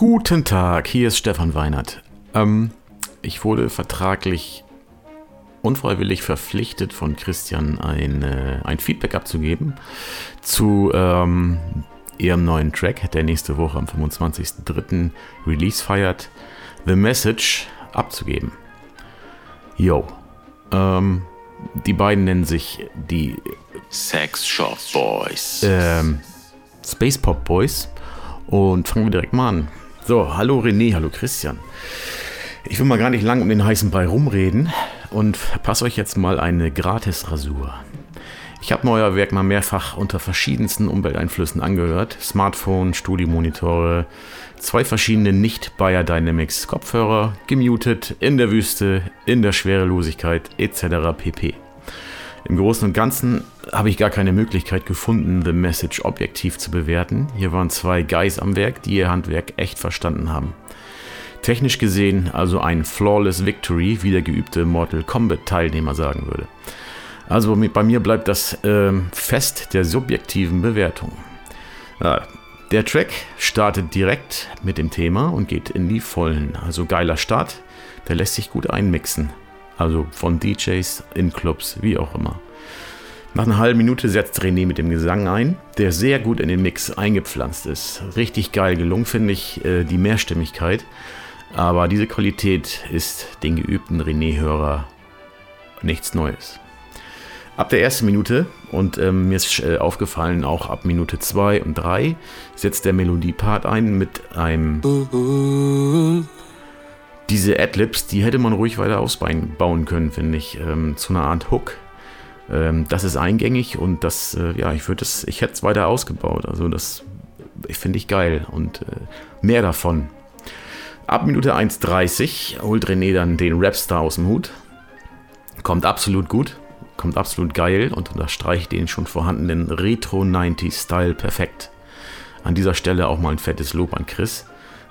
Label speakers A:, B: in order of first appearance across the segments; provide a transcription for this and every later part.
A: Guten Tag, hier ist Stefan Weinert. Ähm, ich wurde vertraglich unfreiwillig verpflichtet von Christian ein, äh, ein Feedback abzugeben zu ähm, ihrem neuen Track, der nächste Woche am 25.03. Release feiert, The Message abzugeben. Yo. Ähm, die beiden nennen sich die
B: Sex Shop Boys.
A: ähm, Space Pop Boys und fangen wir direkt mal an. So, hallo René, hallo Christian. Ich will mal gar nicht lang um den heißen Brei rumreden und passe euch jetzt mal eine Gratis-Rasur. Ich habe euer Werk mal mehrfach unter verschiedensten Umwelteinflüssen angehört. Smartphone, Studiomonitore, zwei verschiedene nicht-Bayer Dynamics Kopfhörer, gemutet, in der Wüste, in der Schwerelosigkeit etc. pp. Im Großen und Ganzen habe ich gar keine Möglichkeit gefunden, The Message objektiv zu bewerten. Hier waren zwei Guys am Werk, die ihr Handwerk echt verstanden haben. Technisch gesehen also ein flawless Victory, wie der geübte Mortal Kombat Teilnehmer sagen würde. Also bei mir bleibt das ähm, Fest der subjektiven Bewertung. Ja, der Track startet direkt mit dem Thema und geht in die Vollen. Also geiler Start, der lässt sich gut einmixen. Also von DJs in Clubs, wie auch immer. Nach einer halben Minute setzt René mit dem Gesang ein, der sehr gut in den Mix eingepflanzt ist. Richtig geil gelungen, finde ich, äh, die Mehrstimmigkeit. Aber diese Qualität ist den geübten René-Hörer nichts Neues. Ab der ersten Minute, und ähm, mir ist äh, aufgefallen, auch ab Minute 2 und 3, setzt der Melodiepart ein mit einem. Diese Adlibs, die hätte man ruhig weiter ausbauen können, finde ich, ähm, zu einer Art Hook. Ähm, das ist eingängig und das, äh, ja, ich würde es, ich hätte es weiter ausgebaut. Also das finde ich geil und äh, mehr davon. Ab Minute 1,30 holt René dann den Rapstar aus dem Hut. Kommt absolut gut, kommt absolut geil und unterstreicht den schon vorhandenen Retro-90-Style perfekt. An dieser Stelle auch mal ein fettes Lob an Chris,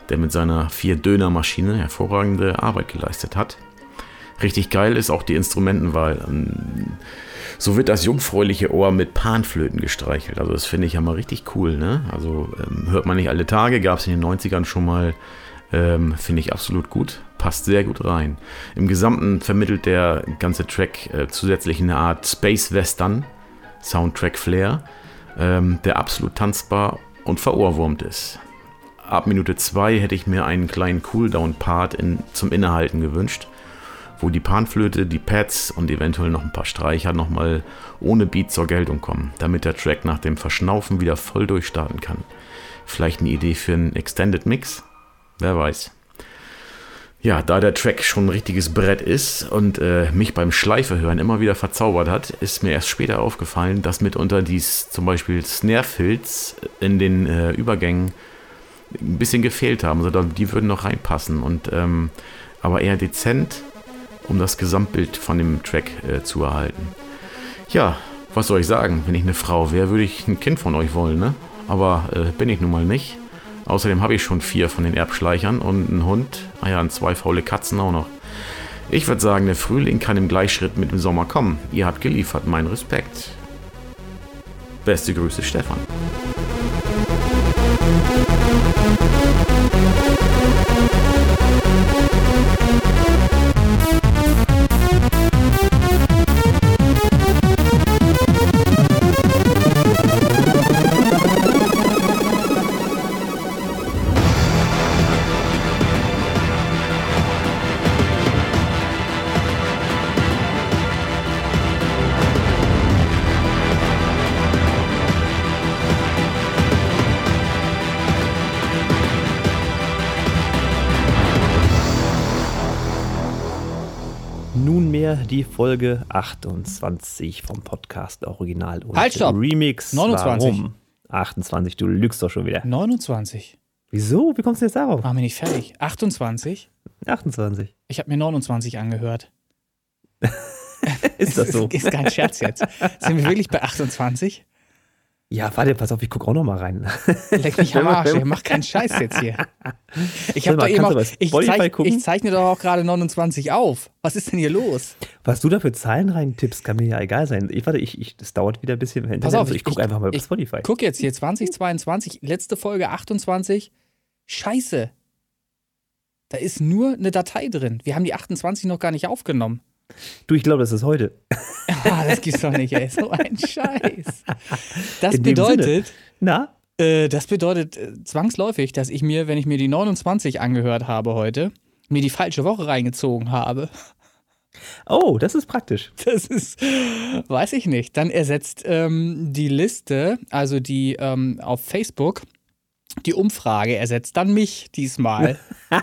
A: der mit seiner Vier-Döner-Maschine hervorragende Arbeit geleistet hat. Richtig geil ist auch die Instrumentenwahl. So wird das jungfräuliche Ohr mit Panflöten gestreichelt. Also das finde ich ja mal richtig cool. Ne? Also ähm, hört man nicht alle Tage, gab es in den 90ern schon mal ähm, Finde ich absolut gut. Passt sehr gut rein. Im Gesamten vermittelt der ganze Track äh, zusätzlich eine Art Space Western Soundtrack Flair, ähm, der absolut tanzbar und verohrwurmt ist. Ab Minute 2 hätte ich mir einen kleinen Cooldown-Part in, zum Innehalten gewünscht, wo die Panflöte, die Pads und eventuell noch ein paar Streicher nochmal ohne Beat zur Geltung kommen, damit der Track nach dem Verschnaufen wieder voll durchstarten kann. Vielleicht eine Idee für einen Extended Mix? Wer weiß. Ja, da der Track schon ein richtiges Brett ist und äh, mich beim Schleifehören immer wieder verzaubert hat, ist mir erst später aufgefallen, dass mitunter dies zum Beispiel Snare-Filz in den äh, Übergängen ein bisschen gefehlt haben. Also die würden noch reinpassen und ähm, aber eher dezent, um das Gesamtbild von dem Track äh, zu erhalten. Ja, was soll ich sagen? Wenn ich eine Frau wäre, würde ich ein Kind von euch wollen, ne? Aber äh, bin ich nun mal nicht. Außerdem habe ich schon vier von den Erbschleichern und einen Hund. Ah ja, und zwei faule Katzen auch noch. Ich würde sagen, der Frühling kann im Gleichschritt mit dem Sommer kommen. Ihr habt geliefert, mein Respekt. Beste Grüße, Stefan.
C: Die Folge 28 vom Podcast Original
D: und halt, stopp.
C: Remix.
D: 29.
C: Warum? 28, du lügst doch schon wieder.
D: 29.
C: Wieso? Wie kommst du jetzt darauf?
D: War mir nicht fertig. 28?
C: 28.
D: Ich habe mir 29 angehört.
C: ist das so?
D: ist kein Scherz jetzt. Sind wir wirklich bei 28?
C: Ja, warte, pass auf, ich gucke auch noch mal rein.
D: Leck mich am Arsch, ey, mach keinen Scheiß jetzt hier. Ich, hab doch eben auch, ich, zeich, ich zeichne doch auch gerade 29 auf. Was ist denn hier los?
C: Was du da für Zahlen rein tippst, kann mir ja egal sein. Ich warte, ich, ich, das dauert wieder ein bisschen.
D: Pass auf,
C: ich, ich gucke einfach mal bei Spotify.
D: Guck jetzt hier, 2022, letzte Folge 28. Scheiße, Da ist nur eine Datei drin. Wir haben die 28 noch gar nicht aufgenommen.
C: Du, ich glaube, das ist heute.
D: ah, das gibt's doch nicht, ey. So ein Scheiß. Das In bedeutet. Na? Äh, das bedeutet äh, zwangsläufig, dass ich mir, wenn ich mir die 29 angehört habe heute, mir die falsche Woche reingezogen habe.
C: Oh, das ist praktisch.
D: Das ist, weiß ich nicht. Dann ersetzt ähm, die Liste, also die ähm, auf Facebook, die Umfrage ersetzt dann mich diesmal.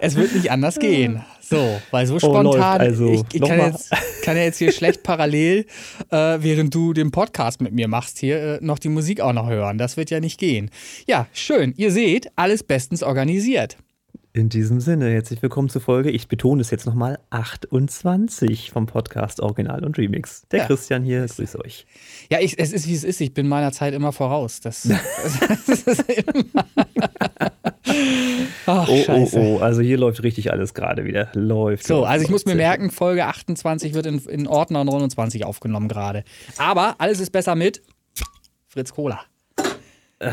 D: es wird nicht anders gehen. So, weil so oh, spontan, oh, also. ich, ich kann, jetzt, kann, ja jetzt hier schlecht parallel, äh, während du den Podcast mit mir machst, hier äh, noch die Musik auch noch hören. Das wird ja nicht gehen. Ja, schön. Ihr seht, alles bestens organisiert.
C: In diesem Sinne, herzlich willkommen zur Folge. Ich betone es jetzt nochmal 28 vom Podcast Original und Remix. Der ja. Christian hier, grüße euch.
D: Ja, ich, es ist wie es ist. Ich bin meiner Zeit immer voraus. Das, das ist immer.
C: Ach, oh, oh, oh, also hier läuft richtig alles gerade wieder. Läuft.
D: So, also ich muss mir merken, Folge 28 wird in, in Ordner 29 aufgenommen gerade. Aber alles ist besser mit Fritz Cola.
C: Äh,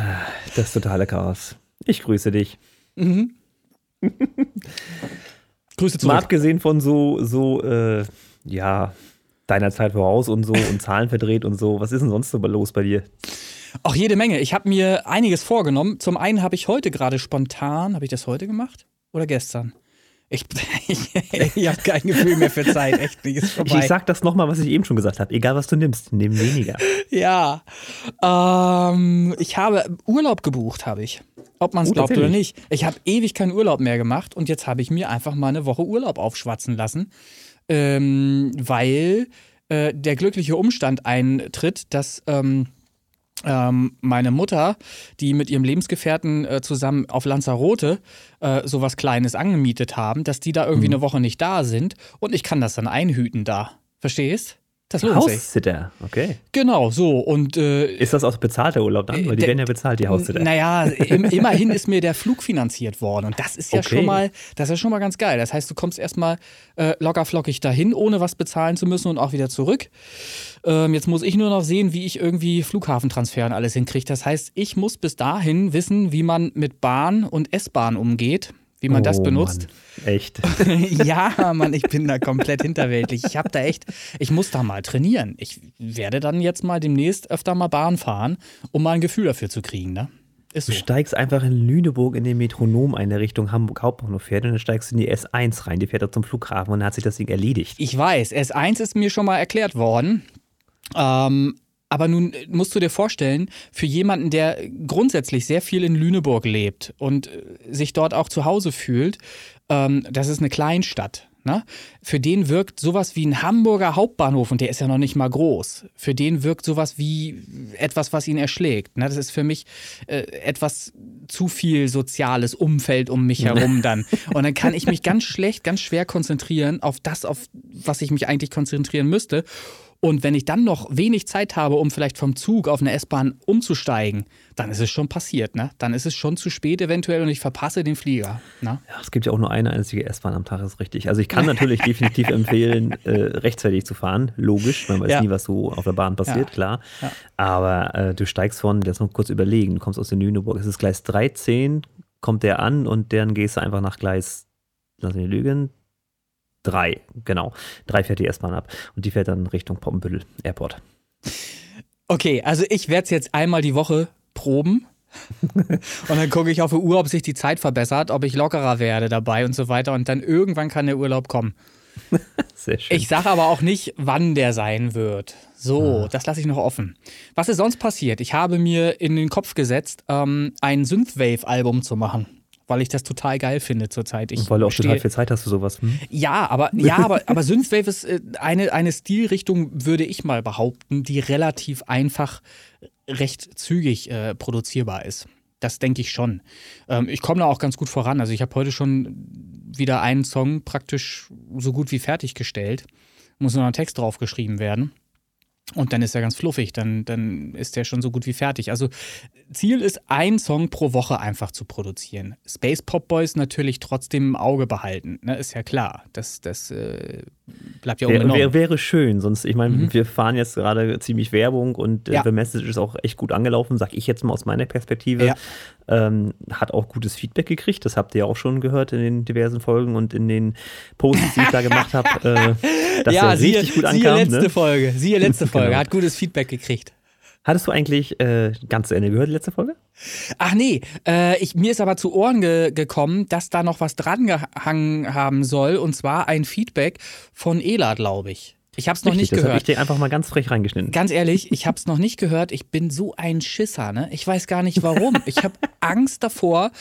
C: das totale Chaos. Ich grüße dich. Mhm.
D: Grüße zurück.
C: Mal abgesehen von so, so, äh, ja, deiner Zeit voraus und so und Zahlen verdreht und so, was ist denn sonst so los bei dir?
D: Auch jede Menge. Ich habe mir einiges vorgenommen. Zum einen habe ich heute gerade spontan, habe ich das heute gemacht oder gestern? Ich, ich, ich habe kein Gefühl mehr für Zeit, echt nicht. Ist
C: vorbei. Ich, ich sag das nochmal, was ich eben schon gesagt habe. Egal, was du nimmst, nimm weniger.
D: ja. Ähm, ich habe Urlaub gebucht, habe ich. Ob man es oh, glaubt oder nicht. Ich habe ewig keinen Urlaub mehr gemacht und jetzt habe ich mir einfach mal eine Woche Urlaub aufschwatzen lassen, ähm, weil äh, der glückliche Umstand eintritt, dass. Ähm, ähm, meine Mutter, die mit ihrem Lebensgefährten äh, zusammen auf Lanzarote äh, sowas Kleines angemietet haben, dass die da irgendwie mhm. eine Woche nicht da sind und ich kann das dann einhüten da. Verstehst?
C: Das lohnt Haussitter, okay.
D: Genau, so. Und,
C: äh, ist das auch bezahlter Urlaub dann? Weil die werden ja bezahlt, die Haussitter.
D: Naja, im, immerhin ist mir der Flug finanziert worden. Und das ist ja okay. schon mal, das ist schon mal ganz geil. Das heißt, du kommst erstmal äh, lockerflockig dahin, ohne was bezahlen zu müssen und auch wieder zurück. Ähm, jetzt muss ich nur noch sehen, wie ich irgendwie Flughafentransfer und alles hinkriege. Das heißt, ich muss bis dahin wissen, wie man mit Bahn und S-Bahn umgeht wie man oh, das benutzt.
C: Mann. Echt?
D: ja, Mann, ich bin da komplett hinterweltlich. Ich habe da echt, ich muss da mal trainieren. Ich werde dann jetzt mal demnächst öfter mal Bahn fahren, um mal ein Gefühl dafür zu kriegen, ne?
C: Ist so. Du steigst einfach in Lüneburg in den Metronom ein, der Richtung Hamburg Hauptbahnhof fährt und dann steigst du in die S1 rein. Die fährt da zum Flughafen und dann hat sich das Ding erledigt.
D: Ich weiß, S1 ist mir schon mal erklärt worden. Ähm, aber nun musst du dir vorstellen, für jemanden, der grundsätzlich sehr viel in Lüneburg lebt und äh, sich dort auch zu Hause fühlt, ähm, das ist eine Kleinstadt. Ne? Für den wirkt sowas wie ein Hamburger Hauptbahnhof, und der ist ja noch nicht mal groß, für den wirkt sowas wie etwas, was ihn erschlägt. Ne? Das ist für mich äh, etwas zu viel soziales Umfeld um mich herum dann. Und dann kann ich mich ganz schlecht, ganz schwer konzentrieren auf das, auf was ich mich eigentlich konzentrieren müsste. Und wenn ich dann noch wenig Zeit habe, um vielleicht vom Zug auf eine S-Bahn umzusteigen, dann ist es schon passiert, ne? Dann ist es schon zu spät eventuell und ich verpasse den Flieger. Ne?
C: Ja, es gibt ja auch nur eine einzige S-Bahn am Tag, ist richtig. Also ich kann natürlich definitiv empfehlen, äh, rechtzeitig zu fahren, logisch, man weiß ja. nie, was so auf der Bahn passiert, ja. klar. Aber äh, du steigst von, jetzt noch kurz überlegen, du kommst aus der Lüneburg, es ist Gleis 13, kommt der an und dann gehst du einfach nach Gleis, lass mich lügen, Drei, genau. Drei fährt die S-Bahn ab und die fährt dann Richtung Poppenbüttel Airport.
D: Okay, also ich werde es jetzt einmal die Woche proben. und dann gucke ich auf die Uhr, ob sich die Zeit verbessert, ob ich lockerer werde dabei und so weiter. Und dann irgendwann kann der Urlaub kommen. Sehr schön. Ich sage aber auch nicht, wann der sein wird. So, ah. das lasse ich noch offen. Was ist sonst passiert? Ich habe mir in den Kopf gesetzt, ähm, ein Synthwave-Album zu machen weil ich das total geil finde zurzeit. Ich
C: Und weil du auch total viel Zeit hast für sowas. Hm?
D: Ja, aber, ja, aber, aber Synthwave ist äh, eine, eine Stilrichtung, würde ich mal behaupten, die relativ einfach, recht zügig äh, produzierbar ist. Das denke ich schon. Ähm, ich komme da auch ganz gut voran. Also ich habe heute schon wieder einen Song praktisch so gut wie fertiggestellt. Muss nur noch ein Text drauf geschrieben werden. Und dann ist er ganz fluffig, dann, dann ist der schon so gut wie fertig. Also Ziel ist, ein Song pro Woche einfach zu produzieren. Space Pop Boys natürlich trotzdem im Auge behalten, ne? ist ja klar. Das, das äh, bleibt ja
C: unbenommen. Wäre, wäre schön, sonst, ich meine, mhm. wir fahren jetzt gerade ziemlich Werbung und äh, ja. The Message ist auch echt gut angelaufen, sag ich jetzt mal aus meiner Perspektive. Ja. Ähm, hat auch gutes Feedback gekriegt. Das habt ihr auch schon gehört in den diversen Folgen und in den Posts, die ich da gemacht habe. Äh, dass
D: ja,
C: er
D: siehe,
C: richtig gut
D: siehe
C: ankam.
D: letzte
C: ne?
D: Folge. Siehe letzte Folge.
C: Genau.
D: Hat gutes Feedback gekriegt.
C: Hattest du eigentlich äh, ganz zu Ende gehört, die letzte Folge?
D: Ach nee, äh, ich, mir ist aber zu Ohren ge gekommen, dass da noch was dran gehangen haben soll. Und zwar ein Feedback von Ela, glaube ich. Ich habe es noch nicht
C: das habe ich
D: gehört.
C: dir einfach mal ganz frech reingeschnitten.
D: Ganz ehrlich, ich habe es noch nicht gehört. Ich bin so ein Schisser, ne? Ich weiß gar nicht warum. Ich habe Angst davor,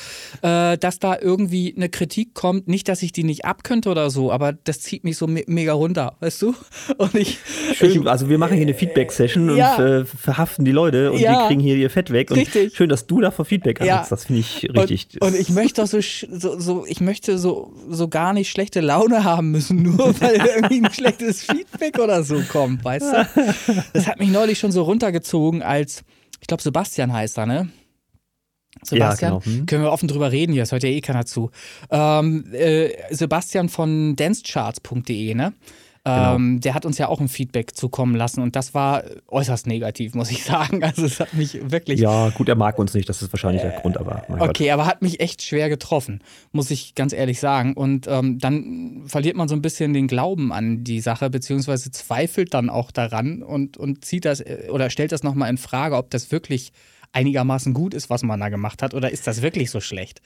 D: äh, dass da irgendwie eine Kritik kommt. Nicht, dass ich die nicht abkönnte oder so, aber das zieht mich so me mega runter, weißt du? Und ich,
C: Schön, also wir machen hier eine Feedback-Session
D: Ja.
C: und äh, verhaften die Leute und
D: Ja.
C: die kriegen hier ihr Fett weg. Und
D: Richtig.
C: schön, dass du davor Feedback
D: Ja.
C: hast. Das finde ich richtig.
D: Und, und ich möchte so, so, so, ich möchte so, so gar nicht schlechte Laune haben müssen, nur weil irgendwie ein schlechtes Feedback oder so kommt, weißt du? Das hat mich neulich schon so runtergezogen, als, ich glaube, Sebastian heißt er, ne? Sebastian,
C: Ja, genau. Hm.
D: können wir offen drüber reden, hier, es hört ja eh keiner zu. Ähm, äh, Sebastian von dancecharts.de, ne?
C: Genau.
D: Ähm, der hat uns ja auch ein Feedback zukommen lassen und das war äußerst negativ, muss ich sagen. Also es hat mich wirklich
C: ja, gut, er mag uns nicht, das ist wahrscheinlich der Grund, aber mein Gott.
D: Okay, aber hat mich echt schwer getroffen, muss ich ganz ehrlich sagen. Und ähm, dann verliert man so ein bisschen den Glauben an die Sache, beziehungsweise zweifelt dann auch daran und, und zieht das äh, oder stellt das nochmal in Frage, ob das wirklich einigermaßen gut ist, was man da gemacht hat, oder ist das wirklich so schlecht?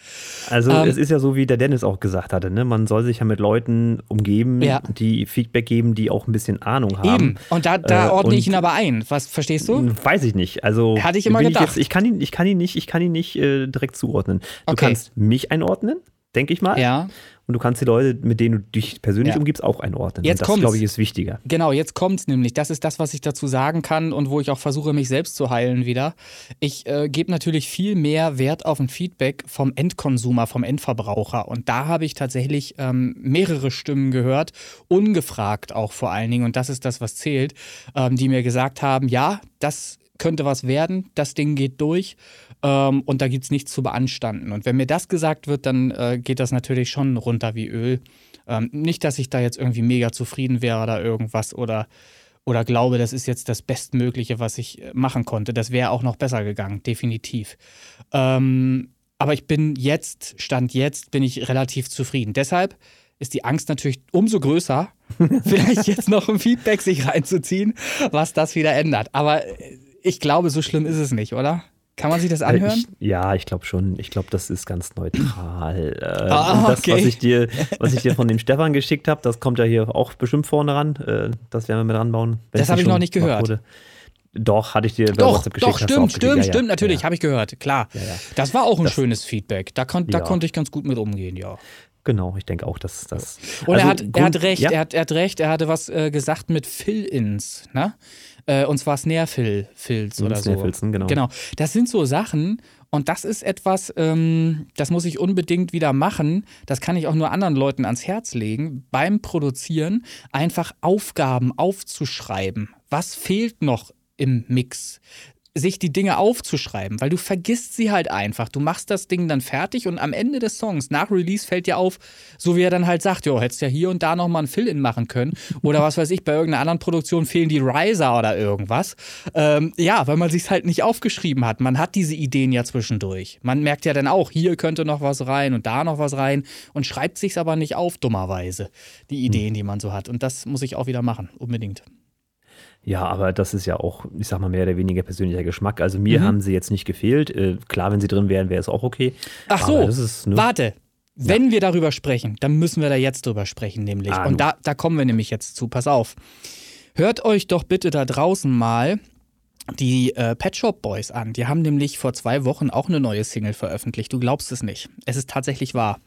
C: Also
D: Ähm,
C: es ist ja so, wie der Dennis auch gesagt hatte, ne? man soll sich ja mit Leuten umgeben,
D: Ja.
C: die Feedback geben, die auch ein bisschen Ahnung haben.
D: Eben. Und da, da
C: Äh,
D: ordne ich
C: und-
D: ihn aber ein. Was verstehst du?
C: Weiß ich nicht. Also
D: Hatte ich immer gedacht.
C: Ich, jetzt, ich, kann ihn, ich kann ihn nicht, ich kann ihn nicht äh, direkt zuordnen. Du
D: Okay.
C: kannst mich einordnen, denke ich mal.
D: Ja.
C: Und du kannst die Leute, mit denen du dich persönlich
D: Ja.
C: umgibst, auch einordnen.
D: Jetzt
C: Und das, glaube ich, ist wichtiger.
D: Genau, jetzt kommt's nämlich. Das ist das, was ich dazu sagen kann und wo ich auch versuche, mich selbst zu heilen wieder. Ich äh, gebe natürlich viel mehr Wert auf ein Feedback vom Endkonsumer, vom Endverbraucher. Und da habe ich tatsächlich ähm, mehrere Stimmen gehört, ungefragt auch vor allen Dingen. Und das ist das, was zählt, ähm, die mir gesagt haben, ja, das könnte was werden, das Ding geht durch ähm, und da gibt es nichts zu beanstanden. Und wenn mir das gesagt wird, dann äh, geht das natürlich schon runter wie Öl. Ähm, nicht, dass ich da jetzt irgendwie mega zufrieden wäre oder irgendwas oder, oder glaube, das ist jetzt das Bestmögliche, was ich äh, machen konnte. Das wäre auch noch besser gegangen, definitiv. Ähm, aber ich bin jetzt, Stand jetzt, bin ich relativ zufrieden. Deshalb ist die Angst natürlich umso größer, vielleicht jetzt noch ein Feedback sich reinzuziehen, was das wieder ändert. Aber äh, ich glaube, so schlimm ist es nicht, oder? Kann man sich das
C: Äh,
D: anhören?
C: Ich, ja, ich glaube schon. Ich glaube, das ist ganz neutral. Äh,
D: Ah,
C: das,
D: okay.
C: was ich dir, was ich dir von dem Stefan geschickt habe, das kommt ja hier auch bestimmt vorne ran. Äh, das werden wir mit ranbauen.
D: Das
C: es
D: hab ich noch nicht gehört.
C: wurde. Doch, hatte ich dir bei
D: Doch,
C: WhatsApp geschickt.
D: doch, stimmt, stimmt,
C: Ja,
D: stimmt,
C: ja.
D: natürlich,
C: Ja.
D: habe ich gehört, klar. Das war auch ein
C: Das-
D: schönes Feedback. Da, kon da konnte ich ganz gut mit umgehen, ja.
C: Genau, ich denke auch, dass das.
D: Und er, hat,
C: also
D: er hat recht, er, hat, er hat recht, er hatte was äh, gesagt mit Fill-Ins, ne? Äh, und zwar Snare-Fill-Fills
C: Mhm,
D: oder so.
C: Snare-Filzen, genau.
D: Genau. Das sind so Sachen, und das ist etwas, ähm, das muss ich unbedingt wieder machen. Das kann ich auch nur anderen Leuten ans Herz legen. Beim Produzieren einfach Aufgaben aufzuschreiben. Was fehlt noch im Mix? Sich die Dinge aufzuschreiben, weil du vergisst sie halt einfach. Du machst das Ding dann fertig und am Ende des Songs, nach Release, fällt dir auf, so wie er dann halt sagt, jo, hättest ja hier und da nochmal ein Fill-In machen können. Oder was weiß ich, bei irgendeiner anderen Produktion fehlen die Riser oder irgendwas. Ähm, ja, weil man sich's halt nicht aufgeschrieben hat. Man hat diese Ideen ja zwischendurch. Man merkt ja dann auch, hier könnte noch was rein und da noch was rein und schreibt sich's aber nicht auf, dummerweise, die Ideen, die man so hat. Und das muss ich auch wieder machen, unbedingt.
C: Ja, aber das ist ja auch, ich sag mal, mehr oder weniger persönlicher Geschmack. Also mir
D: Mhm.
C: haben sie jetzt nicht gefehlt. Äh, klar, wenn sie drin wären, wäre es auch okay.
D: Ach so,
C: ist, ne?
D: warte. Wenn wir darüber sprechen, dann müssen wir da jetzt drüber sprechen, nämlich.
C: Ah,
D: Und da, da kommen wir nämlich jetzt zu. Pass auf. Hört euch doch bitte da draußen mal die äh, Pet Shop Boys an. Die haben nämlich vor zwei Wochen auch eine neue Single veröffentlicht. Du glaubst es nicht. Es ist tatsächlich wahr.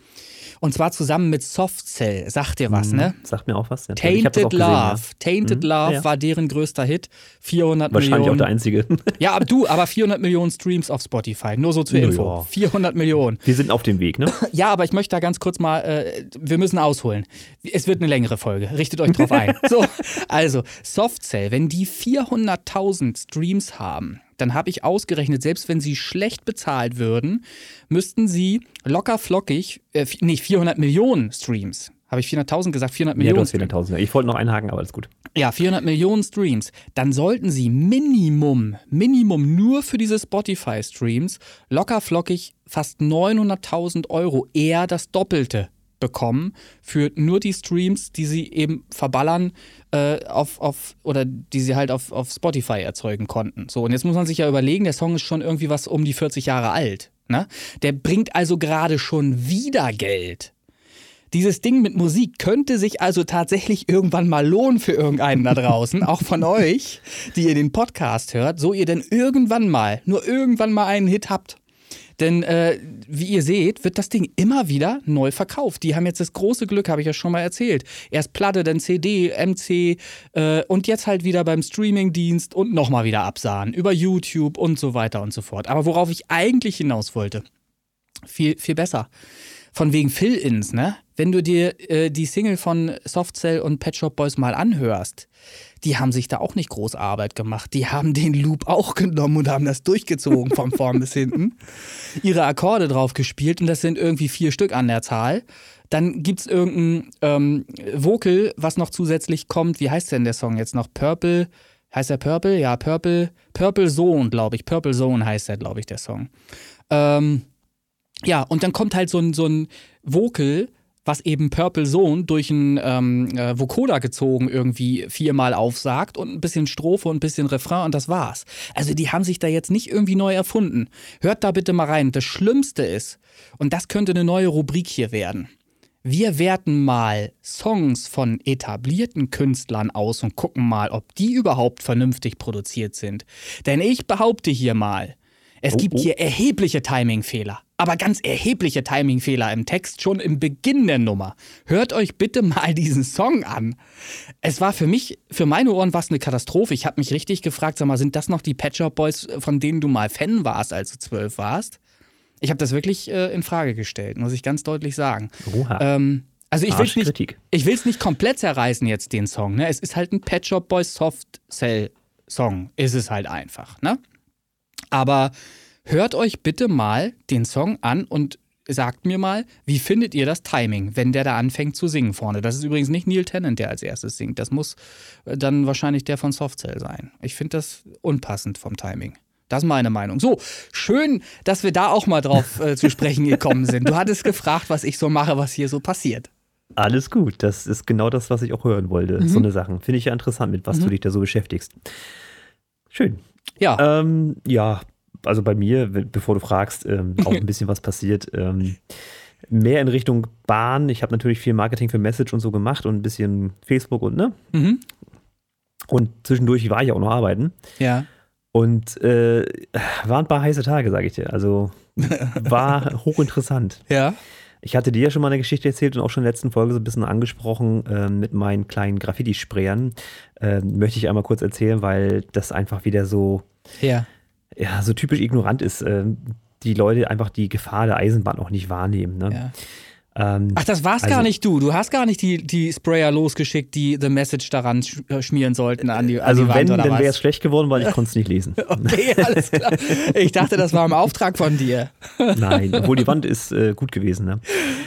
D: Und zwar zusammen mit Soft Cell. Sagt dir was, ne?
C: Sagt mir auch was. Ja.
D: Tainted
C: auch gesehen,
D: Love. Tainted
C: Mhm.
D: Love
C: Ja, ja.
D: war deren größter Hit. 400
C: Wahrscheinlich auch
D: Millionen.
C: der einzige.
D: ja, aber du, aber 400 Millionen Streams auf Spotify. Nur so zur Info.
C: ja.
D: 400 Millionen.
C: Wir sind auf dem Weg, ne?
D: Ja, aber ich möchte da ganz kurz mal, äh, wir müssen ausholen. Es wird eine längere Folge. Richtet euch drauf ein. So, also, Softcell, wenn die 400.000 Streams haben, dann habe ich ausgerechnet, selbst wenn sie schlecht bezahlt würden, müssten sie locker flockig, äh, nicht 400 Millionen Streams Habe ich 400.000 gesagt? 400 Millionen.
C: Ja, du hast 400.000. Ich wollte noch einhaken, aber alles gut.
D: Ja, 400 Millionen Streams. Dann sollten sie Minimum, Minimum nur für diese Spotify-Streams locker flockig fast 900.000 Euro, eher das Doppelte bekommen für nur die Streams, die sie eben verballern äh, auf, auf, oder die sie halt auf, auf Spotify erzeugen konnten. So, und jetzt muss man sich ja überlegen, der Song ist schon irgendwie was um die 40 Jahre alt. Ne? Der bringt also gerade schon wieder Geld. Dieses Ding mit Musik könnte sich also tatsächlich irgendwann mal lohnen für irgendeinen da draußen, auch von euch, die ihr den Podcast hört, so ihr denn irgendwann mal, nur irgendwann mal einen Hit habt. Denn äh, wie ihr seht, wird das Ding immer wieder neu verkauft. Die haben jetzt das große Glück, habe ich ja schon mal erzählt. Erst Platte, dann CD, MC äh, und jetzt halt wieder beim Streamingdienst und nochmal wieder absahen. Über YouTube und so weiter und so fort. Aber worauf ich eigentlich hinaus wollte, viel, viel besser. Von wegen Fill-Ins, ne? Wenn du dir äh, die Single von Softcell und Pet Shop Boys mal anhörst, die haben sich da auch nicht groß Arbeit gemacht. Die haben den Loop auch genommen und haben das durchgezogen von vorn bis hinten. Ihre Akkorde drauf gespielt und das sind irgendwie vier Stück an der Zahl. Dann gibt es irgendein ähm, Vocal, was noch zusätzlich kommt. Wie heißt denn der Song jetzt noch? Purple. Heißt der Purple? Ja, Purple. Purple Zone, glaube ich. Purple Zone heißt der, glaube ich, der Song. Ähm, ja, und dann kommt halt so ein, so ein Vocal, was eben Purple Zone durch einen ähm, äh, Vocoder gezogen irgendwie viermal aufsagt und ein bisschen Strophe und ein bisschen Refrain und das war's. Also die haben sich da jetzt nicht irgendwie neu erfunden. Hört da bitte mal rein. Das Schlimmste ist, und das könnte eine neue Rubrik hier werden. Wir werten mal Songs von etablierten Künstlern aus und gucken mal, ob die überhaupt vernünftig produziert sind. Denn ich behaupte hier mal, es oh, gibt oh. hier erhebliche Timingfehler aber ganz erhebliche Timingfehler im Text schon im Beginn der Nummer. Hört euch bitte mal diesen Song an. Es war für mich, für meine Ohren war es eine Katastrophe. Ich habe mich richtig gefragt, sag mal, sind das noch die Pet Shop Boys, von denen du mal Fan warst, als du zwölf warst? Ich habe das wirklich äh, in Frage gestellt, muss ich ganz deutlich sagen. Ähm, also ich will es nicht, ich will's nicht komplett zerreißen jetzt den Song. Ne? Es ist halt ein Pet Shop Boys Soft Cell Song, ist es halt einfach. Ne? Aber hört euch bitte mal den Song an und sagt mir mal, wie findet ihr das Timing, wenn der da anfängt zu singen vorne? Das ist übrigens nicht Neil Tennant, der als erstes singt. Das muss äh, dann wahrscheinlich der von Softcell sein. Ich finde das unpassend vom Timing. Das ist meine Meinung. So, schön, dass wir da auch mal drauf äh, zu sprechen gekommen sind. Du hattest gefragt, was ich so mache, was hier so passiert.
C: Alles gut, das ist genau das, was ich auch hören wollte. Mhm. So eine Sachen. Finde ich ja interessant, mit was mhm. du dich da so beschäftigst. Schön. Ja. Ähm, ja, also bei mir, bevor du fragst, ähm, auch ein bisschen was passiert. Ähm, mehr in Richtung Bahn. Ich habe natürlich viel Marketing für Message und so gemacht und ein bisschen Facebook und ne. Mhm. Und zwischendurch war ich auch noch arbeiten.
D: Ja.
C: Und äh, waren ein paar heiße Tage, sage ich dir. Also war hochinteressant.
D: Ja.
C: Ich hatte dir ja schon mal eine Geschichte erzählt und auch schon in der letzten Folge so ein bisschen angesprochen äh, mit meinen kleinen Graffiti-Sprayern. Äh, möchte ich einmal kurz erzählen, weil das einfach wieder so
D: ja
C: ja, so typisch ignorant ist, äh, die Leute einfach die Gefahr der Eisenbahn auch nicht wahrnehmen. Ne?
D: Ja. Ähm, Ach, das warst also, gar nicht du. Du hast gar nicht die, die Sprayer losgeschickt, die The Message daran äh, schmieren sollten an die, an
C: also
D: die
C: Wand, wenn, dann wäre es schlecht geworden, weil ich konnte es nicht lesen.
D: okay, alles klar. Ich dachte, das war im Auftrag von dir.
C: Nein, obwohl die Wand ist äh, gut gewesen. Ne?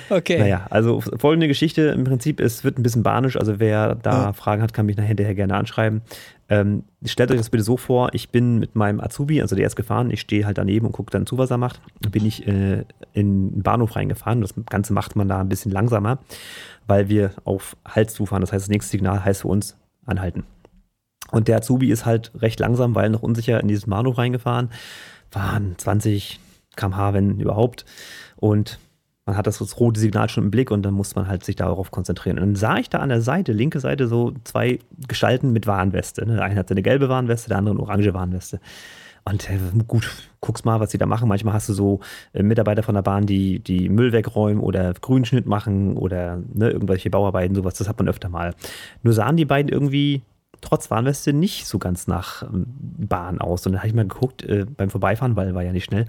D: Okay.
C: Naja, also folgende Geschichte. Im Prinzip, es wird ein bisschen banisch. Also wer da oh. Fragen hat, kann mich nachher gerne anschreiben. Ähm, stellt euch das bitte so vor, ich bin mit meinem Azubi, also der ist gefahren, ich stehe halt daneben und gucke dann zu, was er macht. Bin ich äh, in den Bahnhof reingefahren. Das Ganze macht man da ein bisschen langsamer, weil wir auf Hals zufahren. Das heißt, das nächste Signal heißt für uns anhalten. Und der Azubi ist halt recht langsam, weil noch unsicher in dieses Bahnhof reingefahren. Waren 20 km/h, wenn überhaupt. Und man hat das, das rote Signal schon im Blick und dann muss man halt sich darauf konzentrieren. Und dann sah ich da an der Seite, linke Seite, so zwei Gestalten mit Warnweste. Ne? Der eine hatte eine gelbe Warnweste, der andere eine orange Warnweste. Und äh, gut, guckst mal, was sie da machen. Manchmal hast du so äh, Mitarbeiter von der Bahn, die, die Müll wegräumen oder Grünschnitt machen oder ne, irgendwelche Bauarbeiten, sowas. Das hat man öfter mal. Nur sahen die beiden irgendwie trotz Warnweste nicht so ganz nach ähm, Bahn aus. Und dann habe ich mal geguckt äh, beim Vorbeifahren, weil war ja nicht schnell,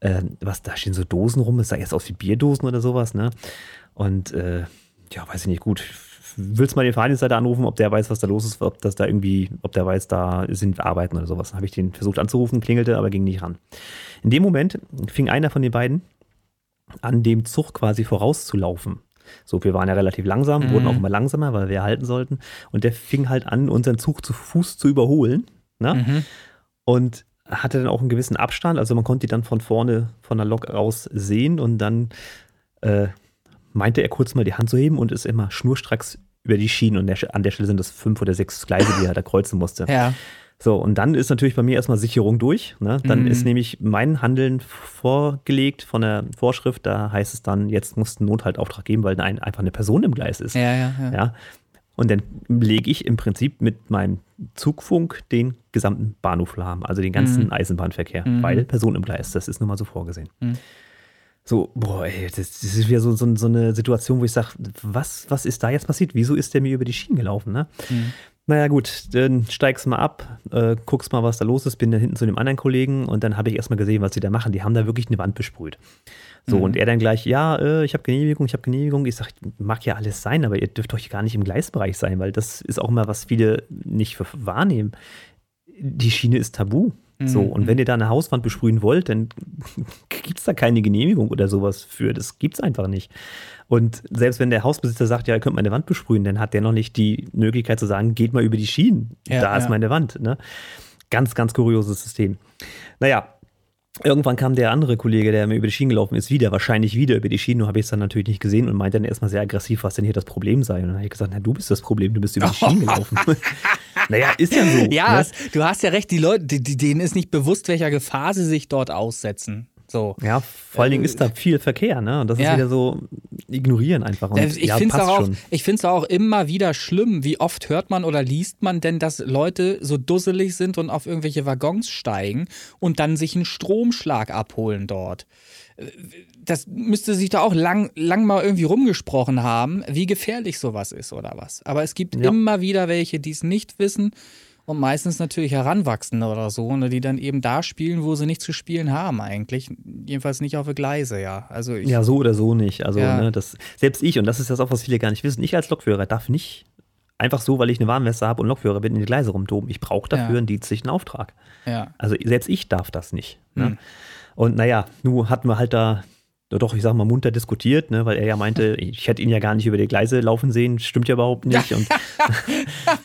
C: äh, was da stehen so Dosen rum. Es sah erst aus wie Bierdosen oder sowas, ne? Und äh, ja, weiß ich nicht, gut. Willst mal den Vereinsleiter anrufen, ob der weiß, was da los ist, ob das da irgendwie, ob der weiß, da sind arbeiten oder sowas. Habe ich den versucht anzurufen, klingelte, aber ging nicht ran. In dem Moment fing einer von den beiden an, dem Zug quasi vorauszulaufen. So, wir waren ja relativ langsam, mhm. wurden auch immer langsamer, weil wir halten sollten. Und der fing halt an, unseren Zug zu Fuß zu überholen. Ne? Mhm. Und hatte dann auch einen gewissen Abstand, also man konnte die dann von vorne von der Lok aus sehen und dann äh, meinte er kurz mal die Hand zu heben und ist immer schnurstracks über die Schienen und an der Stelle sind das fünf oder sechs Gleise, die er da kreuzen musste.
D: Ja.
C: So, und dann ist natürlich bei mir erstmal Sicherung durch. Ne? Dann mhm. ist nämlich mein Handeln vorgelegt von der Vorschrift. Da heißt es dann, jetzt muss ein Nothaltauftrag geben, weil ein, einfach eine Person im Gleis ist.
D: Ja, ja, ja.
C: ja? Und dann lege ich im Prinzip mit meinem Zugfunk den gesamten Bahnhof lahm, also den ganzen mhm. Eisenbahnverkehr, mhm. weil Person im Gleis, das ist nun mal so vorgesehen. Mhm. So, boah, ey, das, das, ist wieder so, so, so eine Situation, wo ich sage, was, was ist da jetzt passiert? Wieso ist der mir über die Schienen gelaufen? Ne? Mhm. Naja, gut, dann steigst mal ab, äh, guckst mal, was da los ist, bin dann hinten zu dem anderen Kollegen und dann habe ich erstmal gesehen, was die da machen. Die haben da wirklich eine Wand besprüht. So, mhm. und er dann gleich, ja, äh, ich habe Genehmigung, ich habe Genehmigung. Ich sage, mag ja alles sein, aber ihr dürft euch gar nicht im Gleisbereich sein, weil das ist auch immer, was viele nicht wahrnehmen. Die Schiene ist tabu. So, und mhm. wenn ihr da eine Hauswand besprühen wollt, dann gibt es da keine Genehmigung oder sowas für. Das gibt es einfach nicht. Und selbst wenn der Hausbesitzer sagt, ja, ihr könnt meine Wand besprühen, dann hat der noch nicht die Möglichkeit zu sagen, geht mal über die Schienen. Ja, da ist meine Wand. Ne? Ganz, ganz kurioses System. Naja, Irgendwann kam der andere Kollege, der mir über die Schienen gelaufen ist, wieder, wahrscheinlich wieder über die Schienen. Nur habe ich es dann natürlich nicht gesehen und meinte dann erstmal sehr aggressiv, was denn hier das Problem sei. Und dann habe ich gesagt, na, du bist das Problem, du bist über die Schienen gelaufen. naja, ist ja so.
D: Ja, ne? du hast ja recht, die Leute, die, denen ist nicht bewusst, welcher Gefahr sie sich dort aussetzen. So.
C: Ja, vor allen Dingen ist da viel Verkehr, ne? Und das ja. ist wieder so, ignorieren einfach. Und,
D: ich ja, finde es auch, auch, auch immer wieder schlimm, wie oft hört man oder liest man denn, dass Leute so dusselig sind und auf irgendwelche Waggons steigen und dann sich einen Stromschlag abholen dort. Das müsste sich da auch lang, lang mal irgendwie rumgesprochen haben, wie gefährlich sowas ist oder was. Aber es gibt ja. immer wieder welche, die es nicht wissen und meistens natürlich Heranwachsende oder so, ne, die dann eben da spielen, wo sie nichts zu spielen haben eigentlich. Jedenfalls nicht auf der Gleise, ja. Also ich,
C: ja, so oder so nicht. Also ja. ne, das, selbst ich, und das ist das auch, was viele gar nicht wissen, ich als Lokführer darf nicht einfach so, weil ich eine Warnweste habe und Lokführer bin, in die Gleise rumtoben. Ich brauche dafür ja. einen dienstlichen Auftrag.
D: Ja.
C: Also selbst ich darf das nicht. Ne? Mhm. Und naja, nun hatten wir halt da doch, ich sag mal, munter diskutiert, ne, weil er ja meinte, ich hätte ihn ja gar nicht über die Gleise laufen sehen, stimmt ja überhaupt nicht. Und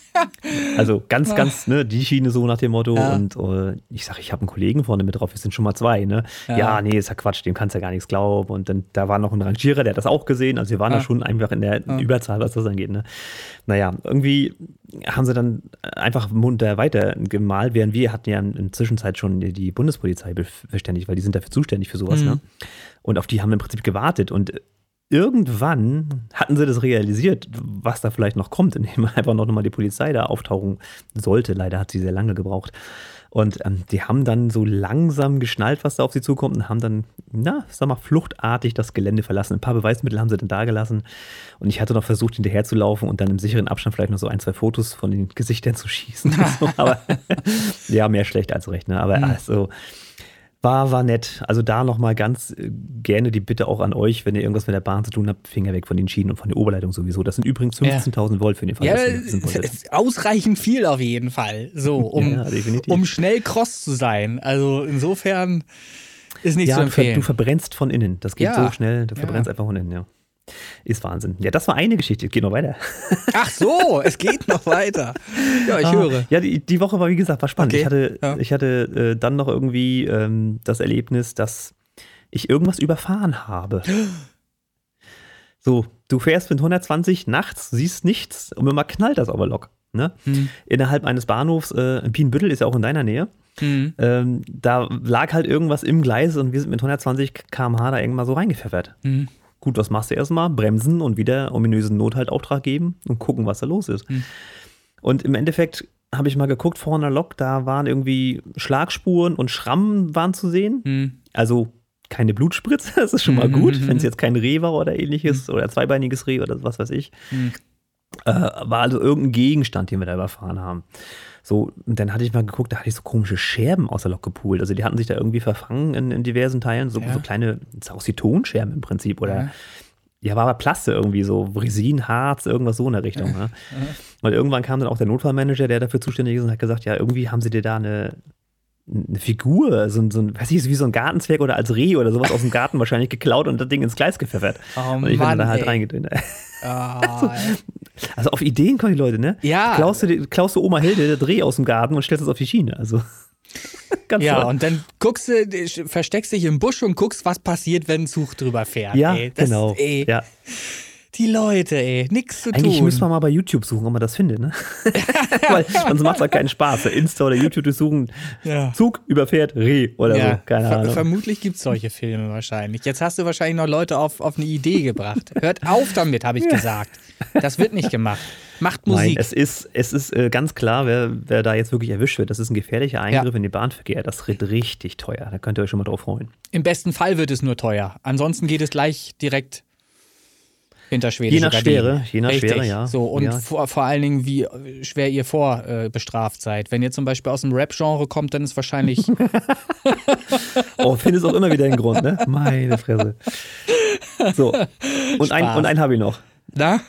C: also ganz, ganz, ne, die Schiene so nach dem Motto. Ja. Und uh, ich sage, ich habe einen Kollegen vorne mit drauf, wir sind schon mal zwei, ne? Ja, ja nee, ist ja Quatsch, dem kannst du ja gar nichts glauben. Und dann, da war noch ein Rangierer, der hat das auch gesehen. Also wir waren ja. da schon einfach in der Überzahl, was das angeht, ne? Naja, irgendwie haben sie dann einfach munter weiter gemalt, während wir hatten ja in der Zwischenzeit schon die Bundespolizei verständigt, weil die sind dafür zuständig für sowas, mhm. ne? Und auf die haben wir im Prinzip gewartet. Und irgendwann hatten sie das realisiert, was da vielleicht noch kommt, indem einfach noch mal die Polizei da auftauchen sollte. Leider hat sie sehr lange gebraucht. Und ähm, die haben dann so langsam geschnallt, was da auf sie zukommt und haben dann, na, sag mal, fluchtartig das Gelände verlassen. Ein paar Beweismittel haben sie dann da gelassen. Und ich hatte noch versucht, hinterher zu laufen und dann im sicheren Abstand vielleicht noch so ein, zwei Fotos von den Gesichtern zu schießen. so. Aber ja, mehr schlecht als recht. Ne? Aber mhm. also war, war nett. Also da nochmal ganz äh, gerne die Bitte auch an euch, wenn ihr irgendwas mit der Bahn zu tun habt, Finger weg von den Schienen und von der Oberleitung sowieso. Das sind übrigens 15.000 ja. Volt für den Fall.
D: Ja, ist ausreichend viel auf jeden Fall. So, um, ja, um schnell cross zu sein. Also insofern ist nicht ja, zu empfehlen.
C: Du verbrennst von innen. Das geht ja. so schnell. Du verbrennst einfach von innen, ja. Ist Wahnsinn. Ja, das war eine Geschichte. Es geht noch weiter.
D: Ach so, es geht noch weiter. Ja, ich ah, höre.
C: Ja, die, die Woche war, wie gesagt, war spannend. Okay. Ich hatte, ja. ich hatte äh, dann noch irgendwie ähm, das Erlebnis, dass ich irgendwas überfahren habe. So, du fährst mit 120 nachts, siehst nichts und immer knallt das aber lock. Ne? Hm. Innerhalb eines Bahnhofs, äh, Pienbüttel ist ja auch in deiner Nähe. Hm. Ähm, da lag halt irgendwas im Gleis und wir sind mit 120 km/h da irgendwann so reingepfeffert. Hm. Gut, was machst du erstmal? Bremsen und wieder ominösen Nothaltauftrag geben und gucken, was da los ist. Mhm. Und im Endeffekt habe ich mal geguckt vor einer Lok, da waren irgendwie Schlagspuren und Schrammen waren zu sehen. Mhm. Also keine Blutspritze, das ist schon mal gut, mhm. wenn es jetzt kein Reh war oder ähnliches mhm. oder zweibeiniges Reh oder was weiß ich. Äh, war also irgendein Gegenstand, den wir da überfahren haben. So, und dann hatte ich mal geguckt, da hatte ich so komische Scherben aus der Lok gepoolt. Also die hatten sich da irgendwie verfangen in, in diversen Teilen, so, ja. so kleine Tonenscherben im Prinzip oder ja. ja, war aber Plaste irgendwie, so Resin, Harz, irgendwas so in der Richtung. Ne? Weil irgendwann kam dann auch der Notfallmanager, der dafür zuständig ist und hat gesagt, ja, irgendwie haben sie dir da eine, eine Figur, so, so ein, weiß ich, wie so ein Gartenzwerg oder als Reh oder sowas aus dem Garten wahrscheinlich geklaut und das Ding ins Gleis gepfeffert.
D: Oh
C: und ich
D: Mann,
C: bin da halt
D: ey.
C: reingedreht.
D: Ah,
C: Also auf Ideen kommen die Leute, ne?
D: Ja.
C: Klaust du, klaust du Oma Hilde das Reh aus dem Garten und stellst es auf die Schiene. Also ganz
D: ja,
C: toll.
D: und dann guckst du, versteckst dich im Busch und guckst, was passiert, wenn ein Zug drüber fährt.
C: ja,
D: ey. Das,
C: genau.
D: Ey,
C: Ja.
D: Die Leute, ey, nix zu
C: Eigentlich
D: tun.
C: müssen wir mal bei YouTube suchen, ob man das findet, ne? Weil sonst macht es halt keinen Spaß. Insta oder YouTube zu suchen,
D: Ja.
C: Zug überfährt Reh oder
D: ja,
C: so. Keine
D: ver
C: Ahnung.
D: vermutlich gibt es solche Filme wahrscheinlich. Jetzt hast du wahrscheinlich noch Leute auf, auf eine Idee gebracht. Hört auf damit, habe ich gesagt. Das wird nicht gemacht. Macht
C: Nein,
D: Musik.
C: es ist, es ist äh, ganz klar, wer, wer da jetzt wirklich erwischt wird, das ist ein gefährlicher Eingriff
D: Ja.
C: in den Bahnverkehr. Das wird richtig teuer. Da könnt ihr euch schon mal drauf freuen.
D: Im besten Fall wird es nur teuer. Ansonsten geht es gleich direkt hinter schwedische
C: Je nach. Schwere, je nach
D: Richtig.
C: Schwere, ja.
D: So, und
C: Ja.
D: vor, vor allen Dingen, wie schwer ihr vorbestraft äh, seid. Wenn ihr zum Beispiel aus dem Rap-Genre kommt, dann ist wahrscheinlich.
C: Oh, findest auch immer wieder einen Grund, ne? Meine Fresse. So, und ein,
D: Spaß.
C: und einen habe ich noch.
D: Na?